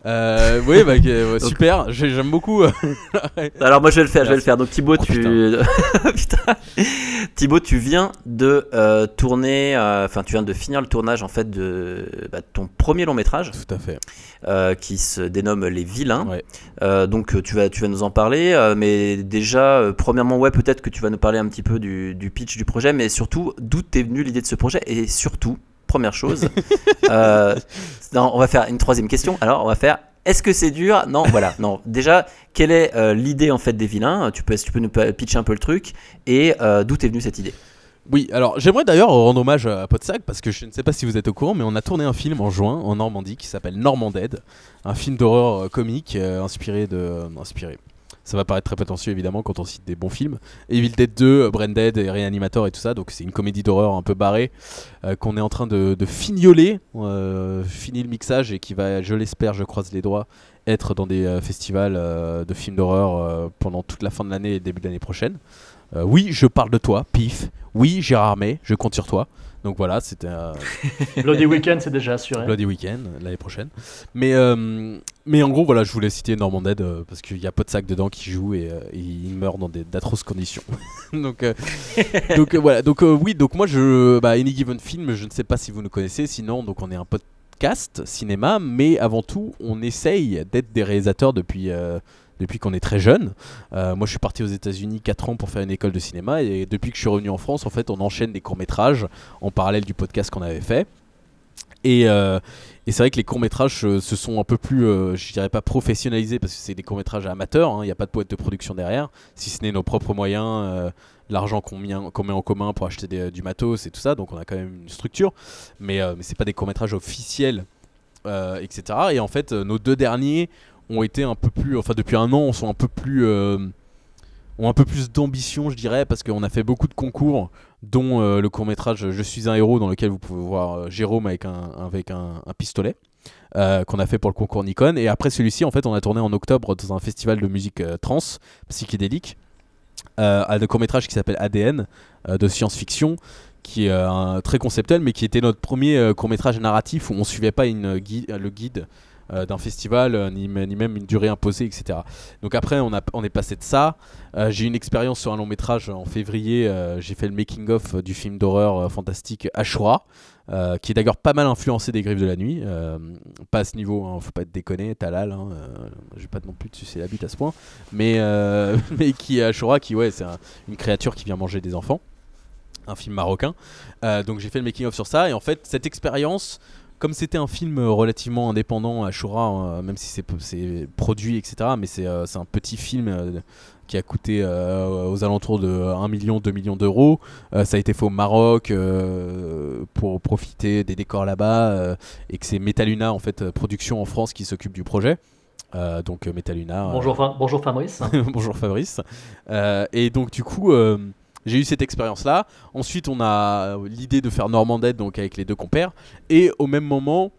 Euh, oui, bah, <laughs> super, j'ai- j'aime beaucoup. euh, <laughs> Alors moi je vais le faire, je vais le faire. Donc Thibaut, Oh, tu <laughs> Putain. Thibaut, tu viens de euh, tourner, euh, enfin tu viens de finir le tournage en fait de bah, ton premier long métrage Tout à fait. qui se dénomme Les Vilains. Ouais. Donc tu vas, tu vas nous en parler, mais déjà premièrement ouais peut-être que tu vas nous parler un petit peu du, du pitch du projet, mais surtout d'où t'es venue l'idée de ce projet et surtout première chose, <laughs> euh, non, on va faire une troisième question. Alors on va faire est-ce que c'est dur? Non, voilà. Non, déjà, quelle est euh, l'idée en fait des vilains? Tu peux, tu peux nous pitcher un peu le truc et euh, d'où t'es venue cette idée? Oui, alors j'aimerais d'ailleurs rendre hommage à Podsac parce que je ne sais pas si vous êtes au courant, mais on a tourné un film en juin en Normandie qui s'appelle Normand Dead, un film d'horreur comique inspiré de. inspiré. Ça va paraître très prétentieux évidemment quand on cite des bons films. Evil Dead 2, euh, Branded et Reanimator et tout ça, donc c'est une comédie d'horreur un peu barrée euh, qu'on est en train de, de fignoler, euh, fini le mixage et qui va, je l'espère, je croise les doigts, être dans des euh, festivals de films d'horreur pendant toute la fin de l'année et début de l'année prochaine. Oui, je parle de toi, pif. Oui, Gérard May, je compte sur toi. Donc voilà, c'était un <laughs> Bloody Weekend, c'est déjà assuré. Bloody Weekend l'année prochaine. Mais, euh, mais en gros, voilà, je voulais citer Norman Dead euh, parce qu'il y a Podsac dedans qui joue et, euh, et il meurt dans d'atroces conditions. <laughs> donc, euh, <laughs> donc euh, voilà. Donc euh, oui, donc moi je, bah, Any Given Film, je ne sais pas si vous nous connaissez. Sinon, donc on est un podcast cinéma, mais avant tout, on essaye d'être des réalisateurs depuis. Depuis qu'on est très jeune. Euh, moi, je suis parti aux États-Unis 4 ans pour faire une école de cinéma et depuis que je suis revenu en France, en fait, on enchaîne des courts-métrages en parallèle du podcast qu'on avait fait. Et, euh, et c'est vrai que les courts-métrages se sont un peu plus, euh, je dirais pas professionnalisés parce que c'est des courts-métrages amateurs, hein, il n'y a pas de poète de production derrière, si ce n'est nos propres moyens, euh, l'argent qu'on met, en commun pour acheter du matos et tout ça, donc on a quand même une structure, mais, mais c'est pas des courts-métrages officiels, etc. Et en fait, nos deux derniers ont été un peu plus, enfin depuis un an, on sont un peu plus, euh, ont un peu plus d'ambition, je dirais, parce qu'on a fait beaucoup de concours, dont euh, le court métrage Je suis un héros, dans lequel vous pouvez voir euh, Jérôme avec un, avec un, pistolet. qu'on a fait pour le concours Nikon et après celui-ci en fait on a tourné en octobre dans un festival de musique trans psychédélique un court métrage qui s'appelle ADN de science-fiction qui est très conceptuel mais qui était notre premier court métrage narratif où on suivait pas une le guide euh, d'un festival euh, ni, même une durée imposée etc donc après on, a, on est passé de ça euh, j'ai eu une expérience sur un long métrage en février. j'ai fait le making of du film d'horreur fantastique Ashura, qui est d'ailleurs pas mal influencé des Griffes de la Nuit. pas à ce niveau, hein, faut pas être déconné, Talal. Hein, euh, je vais pas non plus te sucer la bite à ce point, mais <laughs> mais qui est Ashura, qui ouais, c'est un- une créature qui vient manger des enfants. Un film marocain. Donc j'ai fait le making of sur ça et en fait cette expérience comme c'était un film relativement indépendant, Ashura, euh, même si c'est produit, etc., mais c'est euh, c'est un petit film euh, qui a coûté euh, aux alentours de 1 million, 2 millions d'euros. Euh, ça a été fait au Maroc euh, pour profiter des décors là-bas euh, et que c'est Metaluna, en fait, euh, production en France qui s'occupe du projet. Euh, donc euh, Metaluna. euh, Bonjour, bonjour Fabrice. <laughs> Bonjour Fabrice. Euh, et donc du coup, euh, j'ai eu cette expérience-là. Ensuite, on a l'idée de faire Normandette, donc avec les deux compères. Et au même moment,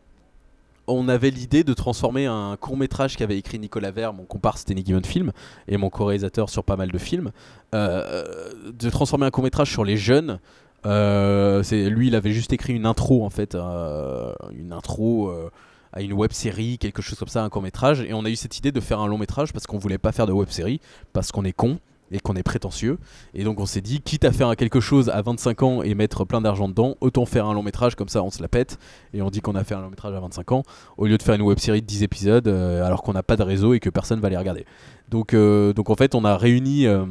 on avait l'idée de transformer un court métrage qu'avait écrit Nicolas Vert, mon comparse Any Given Film, et mon co-réalisateur sur pas mal de films, euh, de transformer un court métrage sur les jeunes. Euh, lui, il avait juste écrit une intro en fait, euh, une intro euh, à une web série, quelque chose comme ça, un court métrage. Et on a eu cette idée de faire un long métrage parce qu'on voulait pas faire de web série, parce qu'on est con et qu'on est prétentieux. Et donc on s'est dit, quitte à faire quelque chose à 25 ans et mettre plein d'argent dedans, autant faire un long métrage, comme ça on se la pète. Et on dit qu'on a fait un long métrage à 25 ans, au lieu de faire une web série de 10 épisodes, euh, alors qu'on n'a pas de réseau et que personne va les regarder. Donc, euh, donc en fait on a réuni euh,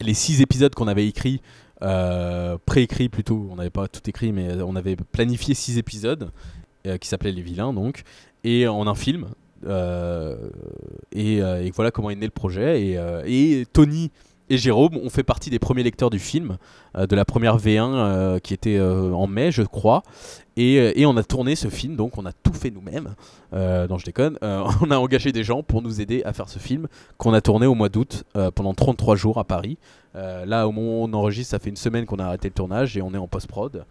les 6 épisodes qu'on avait écrits. préécrits plutôt, on n'avait pas tout écrit, mais on avait planifié 6 épisodes qui s'appelaient Les Vilains, donc, et en un film. Euh, et, euh, et voilà comment est né le projet. Et, euh, et Tony et Jérôme ont fait partie des premiers lecteurs du film, de la première V1 euh, qui était en mai, je crois. Et, et on a tourné ce film, donc on a tout fait nous-mêmes. Euh, non, je déconne. <laughs> On a engagé des gens pour nous aider à faire ce film qu'on a tourné au mois d'août pendant 33 jours à Paris. Là, au moment où on enregistre, ça fait une semaine qu'on a arrêté le tournage et on est en post-prod.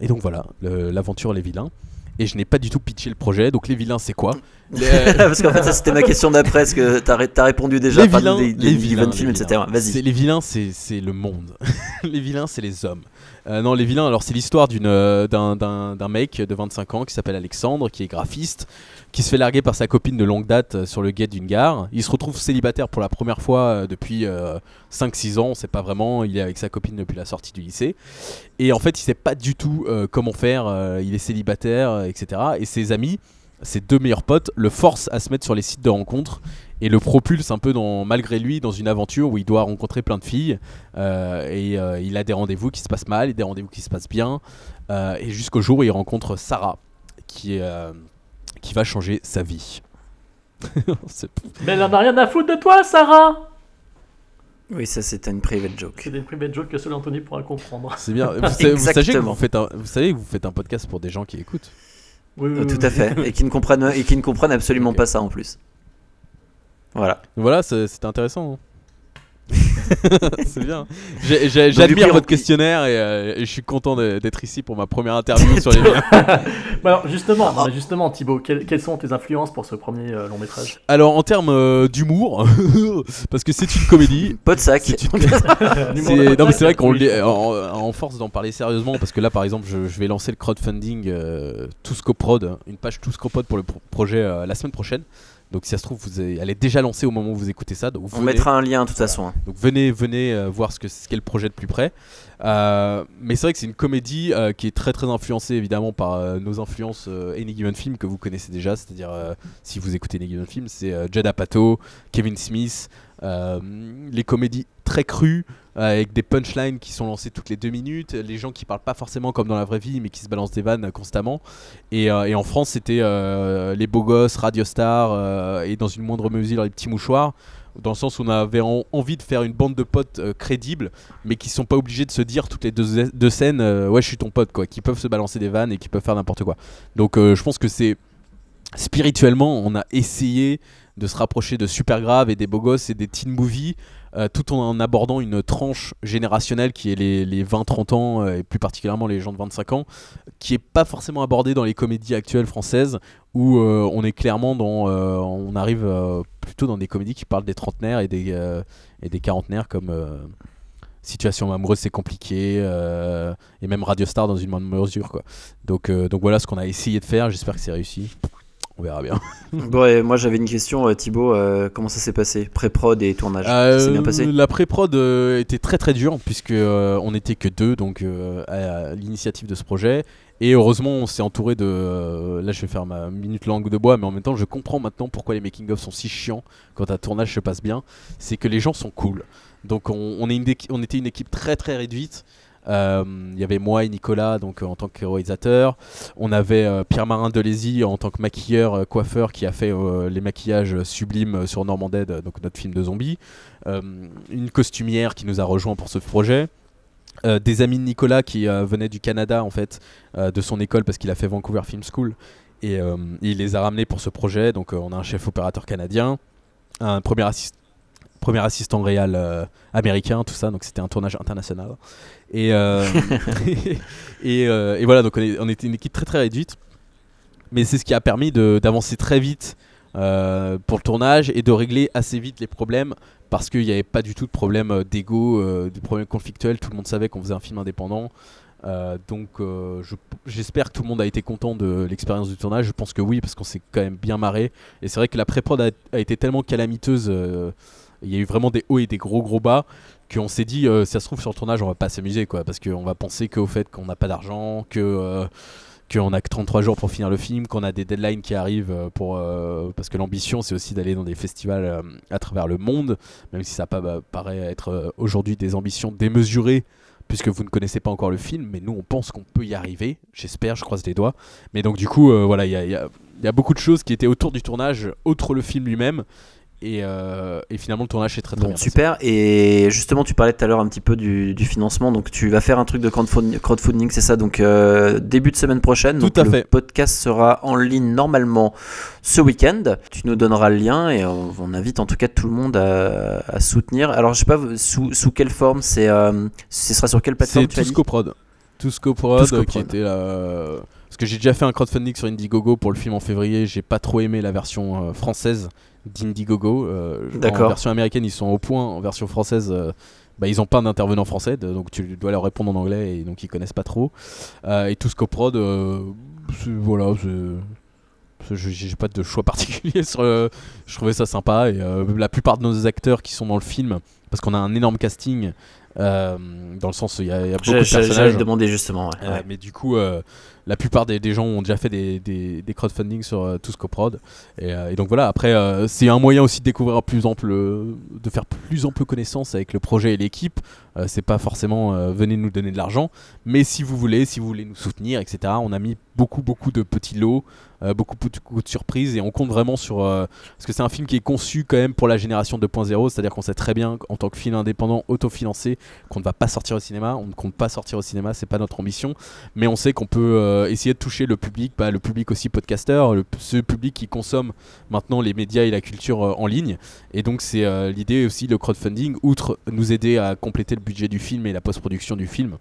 Et donc voilà, l'aventure Les Vilains. Et je n'ai pas du tout pitché le projet, donc Les Vilains, c'est quoi? Les- <laughs> Parce qu'en fait, ça c'était ma question d'après, parce que t'as ré- répondu déjà les vilains, des, des les vilains films, les etc. vilains. Vas-y. Les vilains, c'est c'est le monde. <laughs> les vilains, c'est les hommes. Euh, non, les vilains, alors c'est l'histoire d'une, euh, d'un, mec de 25 ans qui s'appelle Alexandre, qui est graphiste, qui se fait larguer par sa copine de longue date euh, sur le guet d'une gare. Il se retrouve célibataire pour la première fois euh, depuis euh, 5-6 ans, on sait pas vraiment. Il est avec sa copine depuis la sortie du lycée. Et en fait, il sait pas du tout euh, comment faire. euh, il est célibataire, euh, etc. Et ses amis, ses deux meilleurs potes, le forcent à se mettre sur les sites de rencontres et le propulse un peu dans, malgré lui dans une aventure où il doit rencontrer plein de filles euh, et euh, il a des rendez-vous qui se passent mal et des rendez-vous qui se passent bien euh, et jusqu'au jour où il rencontre Sarah qui, euh, qui va changer sa vie. <laughs> Mais elle en a rien à foutre de toi, Sarah Oui, ça c'était une private joke. C'est des private jokes que seul Anthony pourra comprendre. C'est bien. Vous, savez, vous, faites un- vous savez que vous faites un podcast pour des gens qui écoutent. Oui, oui, oui, Tout à fait. Et qui ne comprennent, et qui ne comprennent absolument pas ça en plus. Voilà. Voilà, c'est- c'était intéressant. <laughs> c'est bien. J'admire votre questionnaire et, euh, et je suis content d'être ici pour ma première interview <laughs> sur les liens. <laughs> Bah alors justement, non, mais justement Thibaut, quelles, quelles sont tes influences pour ce premier euh, long métrage? Alors en termes euh, d'humour, parce que c'est une comédie. Pas de sac. C'est une- non mais c'est vrai qu'on oui. le dit- en, en force d'en parler sérieusement parce que là par exemple je, je vais lancer le crowdfunding euh, Touscoprod, une page Touscoprod pour le pro- projet euh, la semaine prochaine. Donc si ça se trouve vous avez- elle est déjà lancée au moment où vous écoutez ça. Donc On venez. mettra un lien de toute façon. hein. Donc venez, venez euh, voir ce que ce qu'est le projet de plus près. Euh, mais c'est vrai que c'est une comédie euh, qui est très très influencée évidemment par nos influences Any Given Film que vous connaissez déjà, c'est-à-dire si vous écoutez Any Given Film, c'est Judd Apatow, Kevin Smith, les comédies très crues avec des punchlines qui sont lancées toutes les deux minutes, les gens qui parlent pas forcément comme dans la vraie vie mais qui se balancent des vannes constamment. Et, euh, en France c'était euh, les beaux gosses, Radio Star euh, et dans une moindre mesure les petits mouchoirs dans le sens où on avait en- envie de faire une bande de potes euh, crédibles, mais qui sont pas obligés de se dire toutes les deux, deux scènes, euh, ouais, je suis ton pote, quoi, qui peuvent se balancer des vannes et qui peuvent faire n'importe quoi. Donc, euh, je pense que c'est spirituellement, on a essayé de se rapprocher de Super Grave et des beaux gosses et des teen movies, euh, tout en abordant une tranche générationnelle qui est les, les 20-30 ans, euh, et plus particulièrement les gens de 25 ans, qui est pas forcément abordée dans les comédies actuelles françaises, où euh, on est clairement dans. on arrive plutôt dans des comédies qui parlent des trentenaires et des, et des quarantenaires, comme. Situation amoureuse, c'est compliqué, et même Radio Star dans une moindre mesure, quoi. Donc, donc voilà ce qu'on a essayé de faire, j'espère que c'est réussi. On verra bien. <laughs> Bon, et moi j'avais une question, euh, Thibaut. euh, comment ça s'est passé? Pré-prod et tournage. Euh, C'est bien passé? La pré-prod euh, était très très dure puisque euh, on n'était que deux donc euh, à, à l'initiative de ce projet. Et heureusement on s'est entouré de euh, là je vais faire ma minute langue de bois mais en même temps je comprends maintenant pourquoi les making of sont si chiants quand un tournage se passe bien. C'est que les gens sont cool. Donc on, on est une équi- on était une équipe très très réduite il y avait moi et Nicolas donc euh, en tant que réalisateur. On avait euh, Pierre-Marin Delésy en tant que maquilleur euh, coiffeur qui a fait euh, les maquillages sublimes euh, sur Norman Dead euh, donc notre film de zombies. Euh, une costumière qui nous a rejoint pour ce projet. Euh, des amis de Nicolas qui euh, venaient du Canada en fait euh, de son école parce qu'il a fait Vancouver Film School. Et euh, il les a ramenés pour ce projet. Donc euh, on a un chef opérateur canadien un premier, assist- premier assistant réel euh, américain tout ça. Donc c'était un tournage international et, euh, <laughs> et, euh, et voilà donc on, est- on était une équipe très très réduite mais c'est ce qui a permis d'avancer très vite euh, pour le tournage et de régler assez vite les problèmes parce qu'il n'y avait pas du tout de problème d'ego, euh, de problème conflictuel. Tout le monde savait qu'on faisait un film indépendant. Euh, donc je- j'espère que tout le monde a été content de l'expérience du tournage. Je pense que oui, parce qu'on s'est quand même bien marré. Et c'est vrai que la pré-prod a, a été tellement calamiteuse. Il y a eu vraiment des hauts et des gros gros bas qu'on s'est dit, euh, si ça se trouve sur le tournage, on va pas s'amuser quoi, parce qu'on va penser qu'au fait qu'on n'a pas d'argent, que euh, qu'on a que 33 jours pour finir le film, qu'on a des deadlines qui arrivent euh, pour euh, parce que l'ambition c'est aussi d'aller dans des festivals à travers le monde, même si ça pas, bah, paraît être aujourd'hui des ambitions démesurées puisque vous ne connaissez pas encore le film, mais nous on pense qu'on peut y arriver, j'espère, je croise les doigts. Mais donc du coup, voilà, il y a, y a beaucoup de choses qui étaient autour du tournage, outre le film lui-même, et, euh, et finalement le tournage est très très Bon, bien. passé. super. Et justement, tu parlais tout à l'heure un petit peu du, du financement. Donc, tu vas faire un truc de crowdfund- crowdfunding, c'est ça? Donc, euh, début de semaine prochaine. Tout donc, à le fait. podcast sera en ligne normalement ce week-end. Tu nous donneras le lien et on, on invite en tout cas tout le monde à, à soutenir. Alors, je sais pas sous, sous quelle forme? C'est. euh, ce sera sur quelle plateforme C'est Touscoprod. Touscoprod, qui était là. Parce que j'ai déjà fait un crowdfunding sur Indiegogo pour le film en février. J'ai pas trop aimé la version euh, française d'Indiegogo. Euh, en D'accord. version américaine, ils sont au point. En version française, euh, bah, ils ont pas d'intervenant français. donc tu dois leur répondre en anglais et donc ils connaissent pas trop. Euh, et Touscoprod, euh, c'est- voilà, c'est- je- j'ai pas de choix <laughs> particulier sur le- je trouvais ça sympa et euh, la plupart de nos acteurs qui sont dans le film parce qu'on a un énorme casting euh, dans le sens il y y a beaucoup de J'allais personnages te demander justement. ouais. euh, mais du coup euh, la plupart des, gens ont déjà fait des, crowdfunding sur euh, Touscoprod et, euh, et donc voilà après euh, c'est un moyen aussi de découvrir plus ample de faire plus ample connaissance avec le projet et l'équipe. Euh, c'est pas forcément euh, venez nous donner de l'argent. Mais si vous voulez si vous voulez nous soutenir etc on a mis beaucoup beaucoup de petits lots euh, beaucoup, de surprises et on compte vraiment sur euh, parce que c'est un film qui est conçu quand même pour la génération 2.0 c'est à dire qu'on sait très bien en tant que film indépendant autofinancé qu'on ne va pas sortir au cinéma. On ne compte pas sortir au cinéma, c'est pas notre ambition. Mais on sait qu'on peut euh, essayer de toucher le public, bah, le public aussi podcasteur, ce public qui consomme maintenant les médias et la culture en ligne. Et donc c'est l'idée aussi le crowdfunding, outre nous aider à compléter le budget du film et la post-production du film.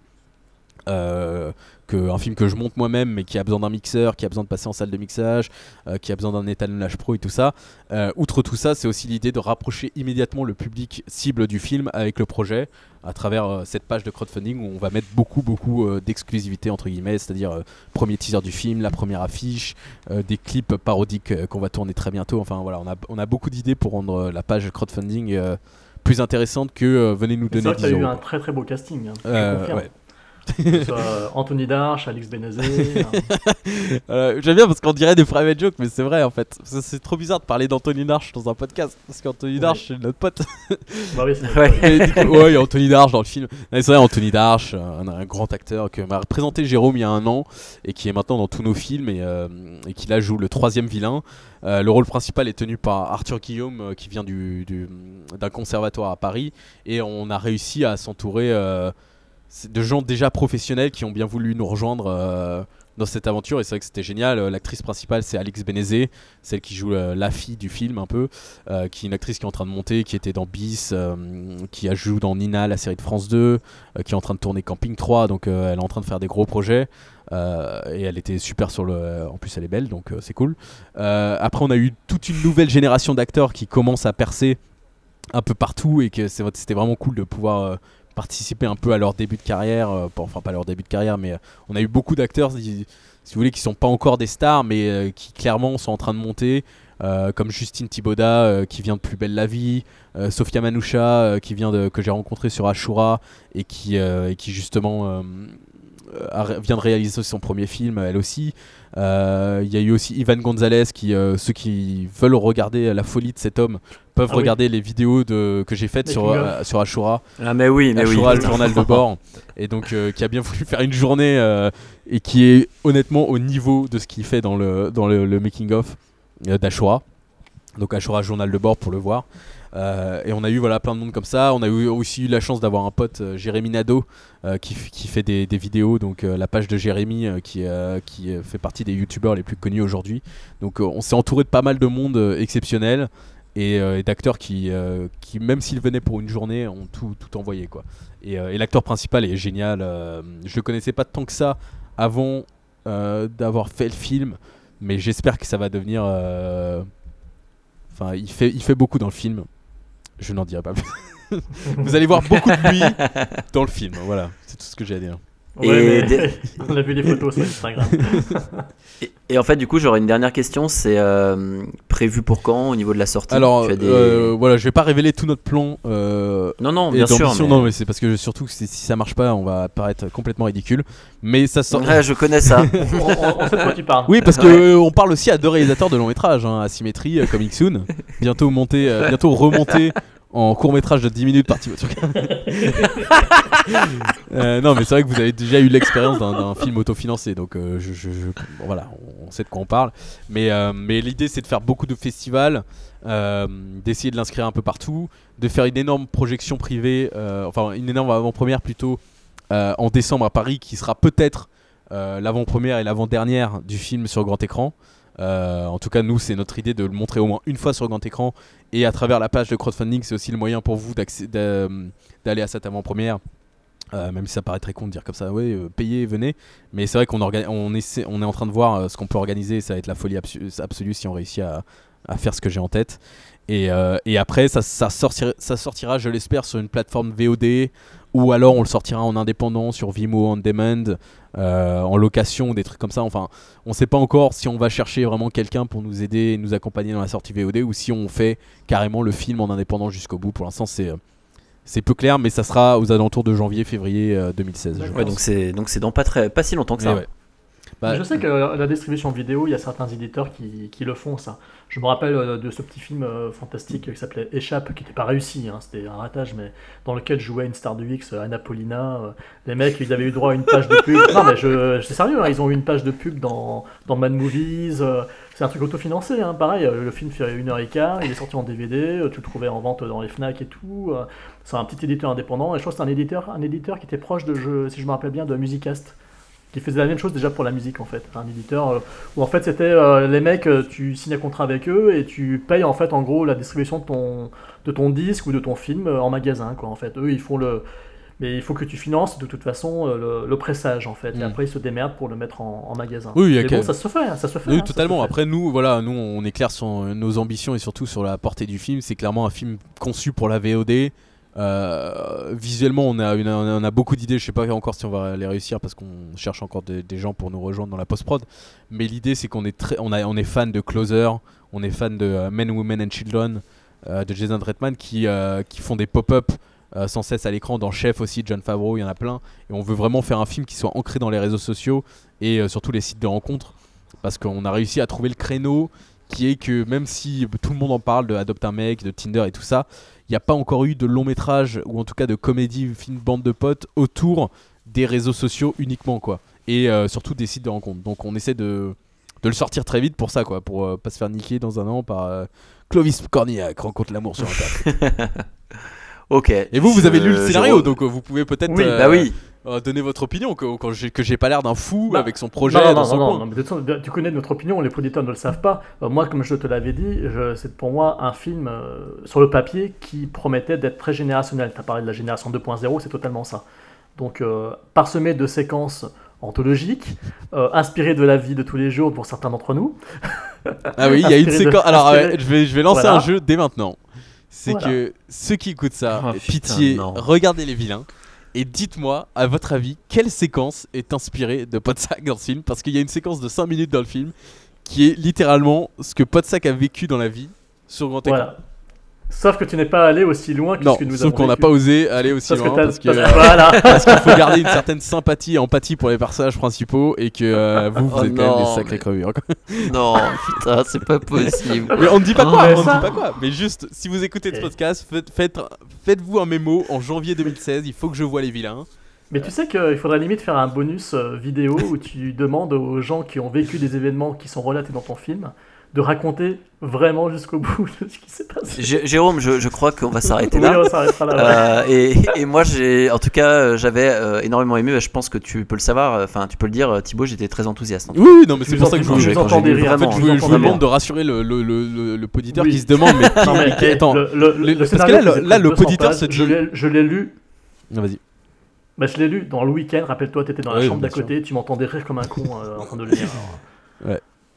Euh, que un film que je monte moi-même mais qui a besoin d'un mixeur, qui a besoin de passer en salle de mixage, euh, qui a besoin d'un étalonnage pro et tout ça. Euh, outre tout ça, c'est aussi l'idée de rapprocher immédiatement le public cible du film avec le projet à travers euh, cette page de crowdfunding où on va mettre beaucoup beaucoup d'exclusivité entre guillemets, c'est-à-dire premier teaser du film, la première affiche, des clips parodiques qu'on va tourner très bientôt. Enfin voilà, on a, on a beaucoup d'idées pour rendre la page crowdfunding plus intéressante que venez nous C'est donner vrai que 10 tu as eu un très très beau casting. hein, je confirme. ouais. Soit, euh, Anthony Darche, Alex Benazé. <laughs> Euh, J'aime bien parce qu'on dirait des private jokes, mais c'est vrai en fait. C'est trop bizarre de parler d'Anthony Darche dans un podcast. Parce qu'Anthony Darche, c'est notre pote. Bah oui, c'est <laughs> Ouais. Du ouais, il y a Anthony Darche dans le film. C'est vrai, Anthony Darche, un, un grand acteur que m'a présenté Jérôme il y a un an et qui est maintenant dans tous nos films et, euh, et qui là joue le troisième vilain. Euh, le rôle principal est tenu par Arthur Guillaume euh, qui vient du, du- d'un conservatoire à Paris et on a réussi à s'entourer de gens déjà professionnels qui ont bien voulu nous rejoindre euh, dans cette aventure et c'est vrai que c'était génial. Euh, L'actrice principale c'est Alix Benezé, celle qui joue euh, la fille du film un peu, qui est une actrice qui est en train de monter, qui était dans Bis, qui a joué dans Nina, la série de France 2, euh, qui est en train de tourner Camping 3, donc elle est en train de faire des gros projets. et elle était super sur le. En plus, elle est belle, donc c'est cool. Après, on a eu toute une nouvelle génération d'acteurs qui commencent à percer un peu partout et que c'était vraiment cool de pouvoir participer un peu à leur début de carrière. euh, enfin, pas leur début de carrière, mais euh, on a eu beaucoup d'acteurs, si, vous voulez, qui sont pas encore des stars, mais euh, qui clairement sont en train de monter. comme Justine Thibaudat euh, qui vient de Plus belle la vie, Sofia Manoucha qui vient de que j'ai rencontré sur Ashura et qui justement vient de réaliser son premier film elle aussi. Euh, Il y a eu aussi Ivan Gonzalez qui euh, ceux qui veulent regarder la folie de cet homme peuvent Ah oui. regarder les vidéos de que j'ai faites sur euh, sur Ashura. Ah, mais oui, mais oui. Ashura, le journal de bord, et donc euh, qui a bien voulu faire une journée euh, et qui est honnêtement au niveau de ce qu'il fait dans le, dans le, le making of euh, d'Ashura. Donc Ashura, journal de bord pour le voir. Euh, et on a eu voilà plein de monde comme ça. On a eu aussi eu la chance d'avoir un pote, euh, Jérémy Nadeau, euh, qui, qui fait des, vidéos. Donc euh, la page de Jérémy, qui, qui fait partie des youtubeurs les plus connus aujourd'hui. Donc on s'est entouré de pas mal de monde exceptionnel et, d'acteurs qui, qui, même s'ils venaient pour une journée, ont tout, tout envoyé. Quoi. Et, et l'acteur principal est génial. je le connaissais pas tant que ça avant d'avoir fait le film, mais j'espère que ça va devenir. Enfin, il fait, il fait beaucoup dans le film. Je n'en dirai pas plus. <laughs> Vous allez voir beaucoup de lui dans le film. Voilà, c'est tout ce que j'ai à dire. Ouais, Et mais des- <laughs> on a vu les photos sur Instagram. <laughs> Et, et en fait, du coup, j'aurais une dernière question. C'est euh, prévu pour quand au niveau de la sortie? Alors, Tu as des- euh, voilà, je vais pas révéler tout notre plan. euh, Non, non, bien sûr. mais- Non, mais c'est parce que je- surtout que si ça marche pas, on va paraître complètement ridicule. Mais ça sort. Ouais, je connais ça. <laughs> on, on- on sait de quoi tu parles. Oui, parce que euh, on parle aussi à deux réalisateurs de long métrage, hein, Asymétrie, comme Ixoon, bientôt monté, euh, bientôt remonté en court métrage de 10 minutes par Turcin. <laughs> Euh, non, mais c'est vrai que vous avez déjà eu l'expérience d'un- film autofinancé, donc euh, je, je- je- bon, voilà, on sait de quoi on parle. Mais, euh, mais l'idée, c'est de faire beaucoup de festivals, euh, d'essayer de l'inscrire un peu partout, de faire une énorme projection privée, enfin une énorme avant-première plutôt en décembre à Paris, qui sera peut-être l'avant-première et l'avant-dernière du film sur grand écran. Euh, en tout cas, nous, c'est notre idée de le montrer au moins une fois sur grand écran. Et à travers la page de crowdfunding, c'est aussi le moyen pour vous d'aller à cette avant-première. Euh, même si ça paraît très con de dire comme ça, ouais, euh, payez, venez. Mais c'est vrai qu'on est en train de voir ce qu'on peut organiser. Ça va être la folie absolue si on réussit à, faire ce que j'ai en tête. Et, après, ça sortira, je l'espère, sur une plateforme VOD ou alors on le sortira en indépendant sur Vimeo on demand, euh, en location, des trucs comme ça. Enfin, on sait pas encore si on va chercher vraiment quelqu'un pour nous aider et nous accompagner dans la sortie VOD ou si on fait carrément le film en indépendant jusqu'au bout. Pour l'instant, c'est euh, c'est peu clair, mais ça sera aux alentours de janvier-février euh, 2016. je Ouais, pense. donc c'est donc c'est dans pas très pas si longtemps que ça. Mais ouais. Bah, je sais que euh, la distribution vidéo, il y a certains éditeurs qui, qui le font, ça. Je me rappelle euh, de ce petit film euh, fantastique qui s'appelait Échappe, qui n'était pas réussi, hein, c'était un ratage, mais dans lequel jouait une star du X, euh, Anna Paulina. les mecs, ils avaient eu droit à une page de pub. Non, mais je, c'est sérieux, hein, ils ont eu une page de pub dans, dans Mad Movies. c'est un truc autofinancé, hein, pareil. Le film fait une heure et quart, il est sorti en DVD, tu le trouvais en vente dans les Fnac et tout. C'est un petit éditeur indépendant, et je crois que c'est un éditeur, un éditeur qui était proche de, je, si je me rappelle bien, de Musicast qui faisait la même chose déjà pour la musique en fait. Un éditeur euh, où en fait c'était euh, les mecs, euh, tu signes un contrat avec eux et tu payes en fait en gros la distribution de ton, de ton disque ou de ton film en magasin quoi en fait. Eux ils font le. Mais il faut que tu finances de toute façon le, le pressage en fait. Et Mm. après ils se démerdent pour le mettre en, en magasin. Oui, y a bon, ça se fait, hein, ça se fait. Oui, hein, se totalement. fait. Après, nous, voilà, nous, on est clair sur nos ambitions et surtout sur la portée du film. C'est clairement un film conçu pour la VOD. Euh, visuellement, on a, une- on a beaucoup d'idées. Je sais pas encore si on va les réussir parce qu'on cherche encore des, gens pour nous rejoindre dans la post-prod. Mais l'idée, c'est qu'on est on, est fan de Closer, on est fan de euh, Men, Women and Children euh, de Jason Reitman qui, qui font des pop-up sans cesse à l'écran. Dans Chef aussi, John Favreau, il y en a plein. Et on veut vraiment faire un film qui soit ancré dans les réseaux sociaux et surtout les sites de rencontres parce qu'on a réussi à trouver le créneau qui est que même si tout le monde en parle de Adopt un mec, de Tinder et tout ça, il n'y a pas encore eu de long métrage ou en tout cas de comédie, film bande de potes autour des réseaux sociaux uniquement quoi et euh, surtout des sites de rencontres. Donc on essaie de, de le sortir très vite pour ça quoi, pour euh, pas se faire niquer dans un an par euh, Clovis Cornillac rencontre l'amour sur Internet. <laughs> Ok. Et vous, vous avez lu le Je- scénario, donc euh, vous pouvez peut-être Oui, euh, bah oui. Euh, donner votre opinion que, quand j'ai- que j'ai pas l'air d'un fou Bah, avec son projet Non, non, dans non, son non, coin. non, mais de toute façon, tu connais notre opinion, les auditeurs ne le savent pas. Euh, moi, comme je te l'avais dit, je- c'est pour moi un film euh, sur le papier qui promettait d'être très générationnel. Tu as parlé de la génération 2.0, c'est totalement ça. Donc, euh, parsemé de séquences anthologiques, euh, inspirées de la vie de tous les jours pour certains d'entre nous. Ah oui, il y a une Inspiré de- séquence. Alors, inspiré- ouais, je, vais, je vais lancer Voilà. un jeu dès maintenant. C'est Voilà. que ceux qui écoutent ça, Oh, pitié, regardez les vilains. Et dites-moi, à votre avis, quelle séquence est inspirée de Podsac dans ce film? Parce qu'il y a une séquence de 5 minutes dans le film qui est littéralement ce que Podsac a vécu dans la vie sur grand écran. Sauf que tu n'es pas allé aussi loin que Non, ce que nous sauf avons qu'on n'a pas osé aller aussi loin que, parce- euh, voilà. <laughs> parce qu'il faut garder une certaine sympathie et empathie pour les personnages principaux et que euh, vous, vous Oh êtes quand même non, des sacrés mais- crevures. Non, putain, c'est pas possible. Mais on ne dit pas Oh, quoi, mais on ne ça- dit pas quoi. Mais juste, si vous écoutez ce podcast, faites, faites, faites-vous un mémo en janvier 2016. Il faut que je vois les vilains. Mais tu sais qu'il faudrait limite faire un bonus euh, vidéo où tu demandes aux gens qui ont vécu des événements qui sont relatés dans ton film de raconter vraiment jusqu'au <laughs> bout de ce qui s'est passé. Jé- Jérôme, je, je crois qu'on va s'arrêter Oui, là. on s'arrêtera là. ouais. Euh, et, et moi, j'ai, en tout cas, euh, j'avais euh, énormément aimé. Je pense que tu peux le savoir. euh, Enfin, tu peux le dire. euh, Thibaut, j'étais très enthousiaste. Oui, oui, non, mais c'est pour ça que je vous, des rires. en fait, vraiment, je je vous demande de rassurer le, le, le, le, le poditeur Oui. qui se demande mais <laughs> qui, Non, mais, qui- attends le- le- le- le parce que là, le- faisait là, près de le 200 poditeur dit- Je l'ai- Je l'ai lu. Non, vas-y. Bah, je l'ai lu dans le week-end. Rappelle-toi, tu étais dans la Oui, chambre d'à côté. Tu m'entendais rire comme un con euh, en train de le lire.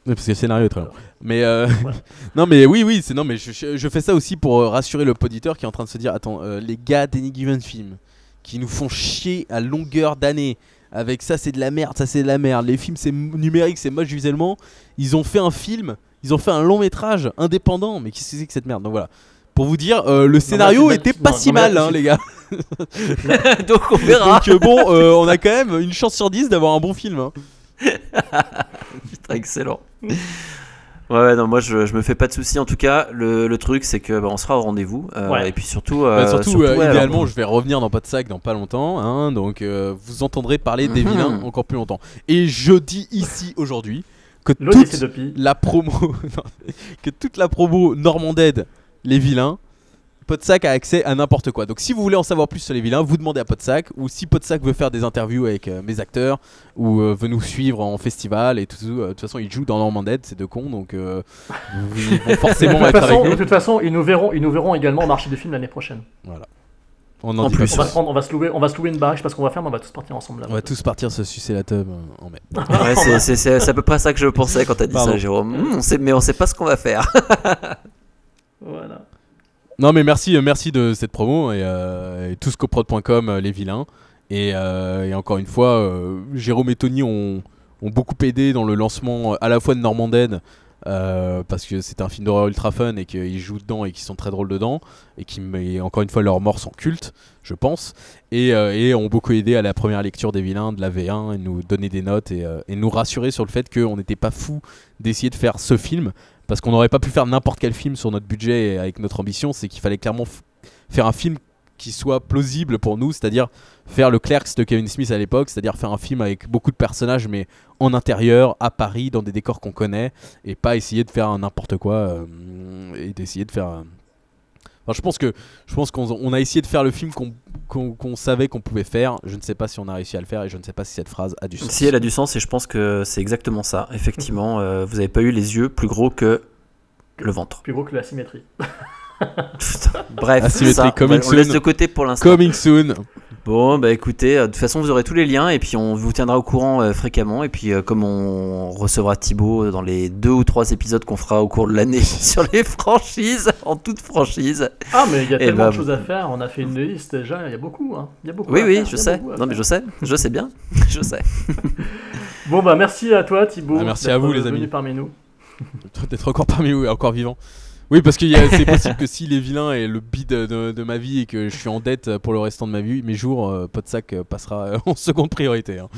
Oui, parce que le scénario est très long. Mais euh, <laughs> non, mais oui, oui, c'est non, mais je, je- je fais ça aussi pour euh, rassurer le poditeur qui est en train de se dire attends, euh, les gars d'Any Given Film qui nous font chier à longueur d'année avec ça c'est de la merde, ça c'est de la merde. Les films c'est numérique, c'est moche visuellement. Ils ont fait un film, ils ont fait un long métrage indépendant. Mais qu'est-ce que c'est que cette merde? Donc voilà. Pour vous dire, euh, le scénario mais- était non, pas non, si mal, hein, les gars. <laughs> Donc, on verra. Donc bon, euh, on a quand même une chance sur 10 d'avoir un bon film. hein. <laughs> Putain, excellent. Ouais, ouais, non, moi je, je me fais pas de soucis. En tout cas, le, le truc c'est que bah, on sera au rendez-vous. euh, Ouais. Et puis surtout, Bah, euh, surtout, euh, ouais, idéalement, alors, je vais revenir dans Pas de sac dans pas longtemps, hein, donc euh, vous entendrez parler des Mhm. <laughs> vilains encore plus longtemps. Et je dis ici aujourd'hui que L'Odyssée toute de Pi. la promo, <laughs> non, que toute la promo Normanded, les vilains, Podsac a accès à n'importe quoi. Donc si vous voulez en savoir plus sur les vilains, vous demandez à Podsac, ou si Podsac veut faire des interviews avec euh, mes acteurs, ou euh, veut nous suivre en festival et tout, euh, de toute façon ils jouent dans Normanded, ces deux cons, donc euh, ils <laughs> vont De forcément être avec façon, de toute façon, ils nous verront, ils nous verront également au marché du film l'année prochaine. On En en dit plus. On va, se prendre, on, va se louer, on va se louer une baraque, je sais pas ce qu'on va faire, mais on va tous partir ensemble là. On va tous partir se sucer la tub euh, en mai. <laughs> ouais, c'est- c'est c'est- c'est à peu près ça que je pensais quand t'as dit Pardon. ça, Jérôme. Hum, on sait, mais on sait pas ce qu'on va faire. <laughs> Voilà. Non mais merci, euh, merci de cette promo et, euh, et euh, les vilains. Et, euh, et encore une fois, Jérôme et Tony ont, beaucoup aidé dans le lancement à la fois de Normanded euh, parce que c'est un film d'horreur ultra fun et qu'ils jouent dedans et qu'ils sont très drôles dedans et qui, encore une fois, leurs morts sont cultes, je pense, et, ont beaucoup aidé à la première lecture des vilains de la V1 et nous donner des notes et, et nous rassurer sur le fait qu'on n'était pas fou d'essayer de faire ce film parce qu'on n'aurait pas pu faire n'importe quel film sur notre budget et avec notre ambition, c'est qu'il fallait clairement faire un film qui soit plausible pour nous, c'est-à-dire faire le Clerks de Kevin Smith à l'époque, c'est-à-dire faire un film avec beaucoup de personnages mais en intérieur, à Paris, dans des décors qu'on connaît, et pas essayer de faire n'importe quoi euh, et d'essayer de faire. Enfin, je pense que je pense qu'on on a essayé de faire le film qu'on qu'on- savait qu'on pouvait faire. Je ne sais pas si on a réussi à le faire et je ne sais pas si cette phrase a du sens. Si elle a du sens, et je pense que c'est exactement ça. Effectivement, <laughs> euh, vous n'avez pas eu les yeux plus gros que le ventre. Plus gros que la symétrie. <laughs> <laughs> Bref, Asymétrie, ça, on, coming on laisse soon. de côté pour l'instant. Coming soon. Bon, bah écoutez, euh, de toute façon, vous aurez tous les liens et puis on vous tiendra au courant euh, fréquemment. Et puis, euh, comme on recevra Thibaut dans les deux ou trois épisodes qu'on fera au cours de l'année <laughs> sur les franchises, en toute franchise. Ah, mais il y a tellement ben, de choses à faire. On a fait une liste déjà. Il y a beaucoup. Hein. Il y a beaucoup Oui, oui, faire, je sais. Non, mais je sais, je sais bien, <laughs> je sais. <laughs> Bon, bah merci à toi, Thibaut. Ah, merci à vous, les amis. parmi nous. D'être encore parmi vous et encore vivant. Oui, parce que c'est <laughs> possible que si les vilains est le bid de, de ma vie et que je suis en dette pour le restant de ma vie, mes jours, euh, Podsac euh, passera euh, <laughs> en seconde priorité. hein.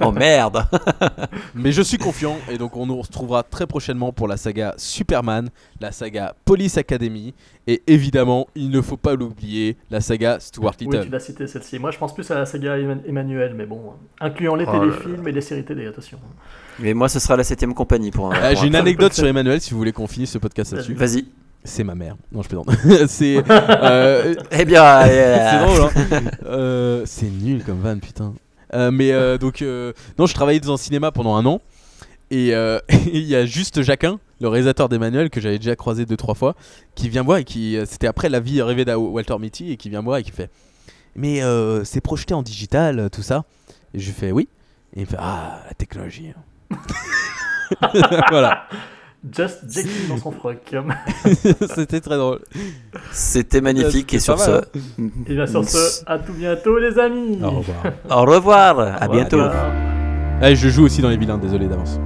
Oh merde <laughs> Mais je suis confiant et donc on nous retrouvera très prochainement pour la saga Superman, la saga Police Academy et évidemment, il ne faut pas l'oublier, la saga Stuart Oui, Little. tu l'as cité celle-ci. Moi, je pense plus à la saga Emma- Emmanuel, mais bon, incluant les Oh là téléfilms et les séries télé, attention. Mais moi, ce sera la septième compagnie pour un. Ah, pour J'ai un- une anecdote sur Emmanuel si vous voulez qu'on finisse ce podcast là-dessus. Vas-y. C'est ma mère. Non, je plaisante. <laughs> c'est. euh, Eh bien, <laughs> c'est euh, drôle, hein. Euh, c'est nul comme van, putain. Euh, mais euh, donc, euh, non, je travaillais dans un cinéma pendant un an. Et euh, <laughs> il y a juste Jacquin, le réalisateur d'Emmanuel, que j'avais déjà croisé deux, trois fois, qui vient voir et qui. euh, C'était après La vie rêvée de Walter Mitty, et qui vient voir et qui fait Mais euh, c'est projeté en digital, euh, tout ça Et je lui fais Oui. Et il me fait Ah, la technologie. hein. <laughs> voilà. Just Jackie dans son froc. <laughs> C'était très drôle. C'était magnifique. Et sur ce, Et bien sur ce, à tout bientôt, les amis. Au revoir. au revoir. À Au revoir. bientôt. Je joue aussi dans les vilains, désolé d'avance.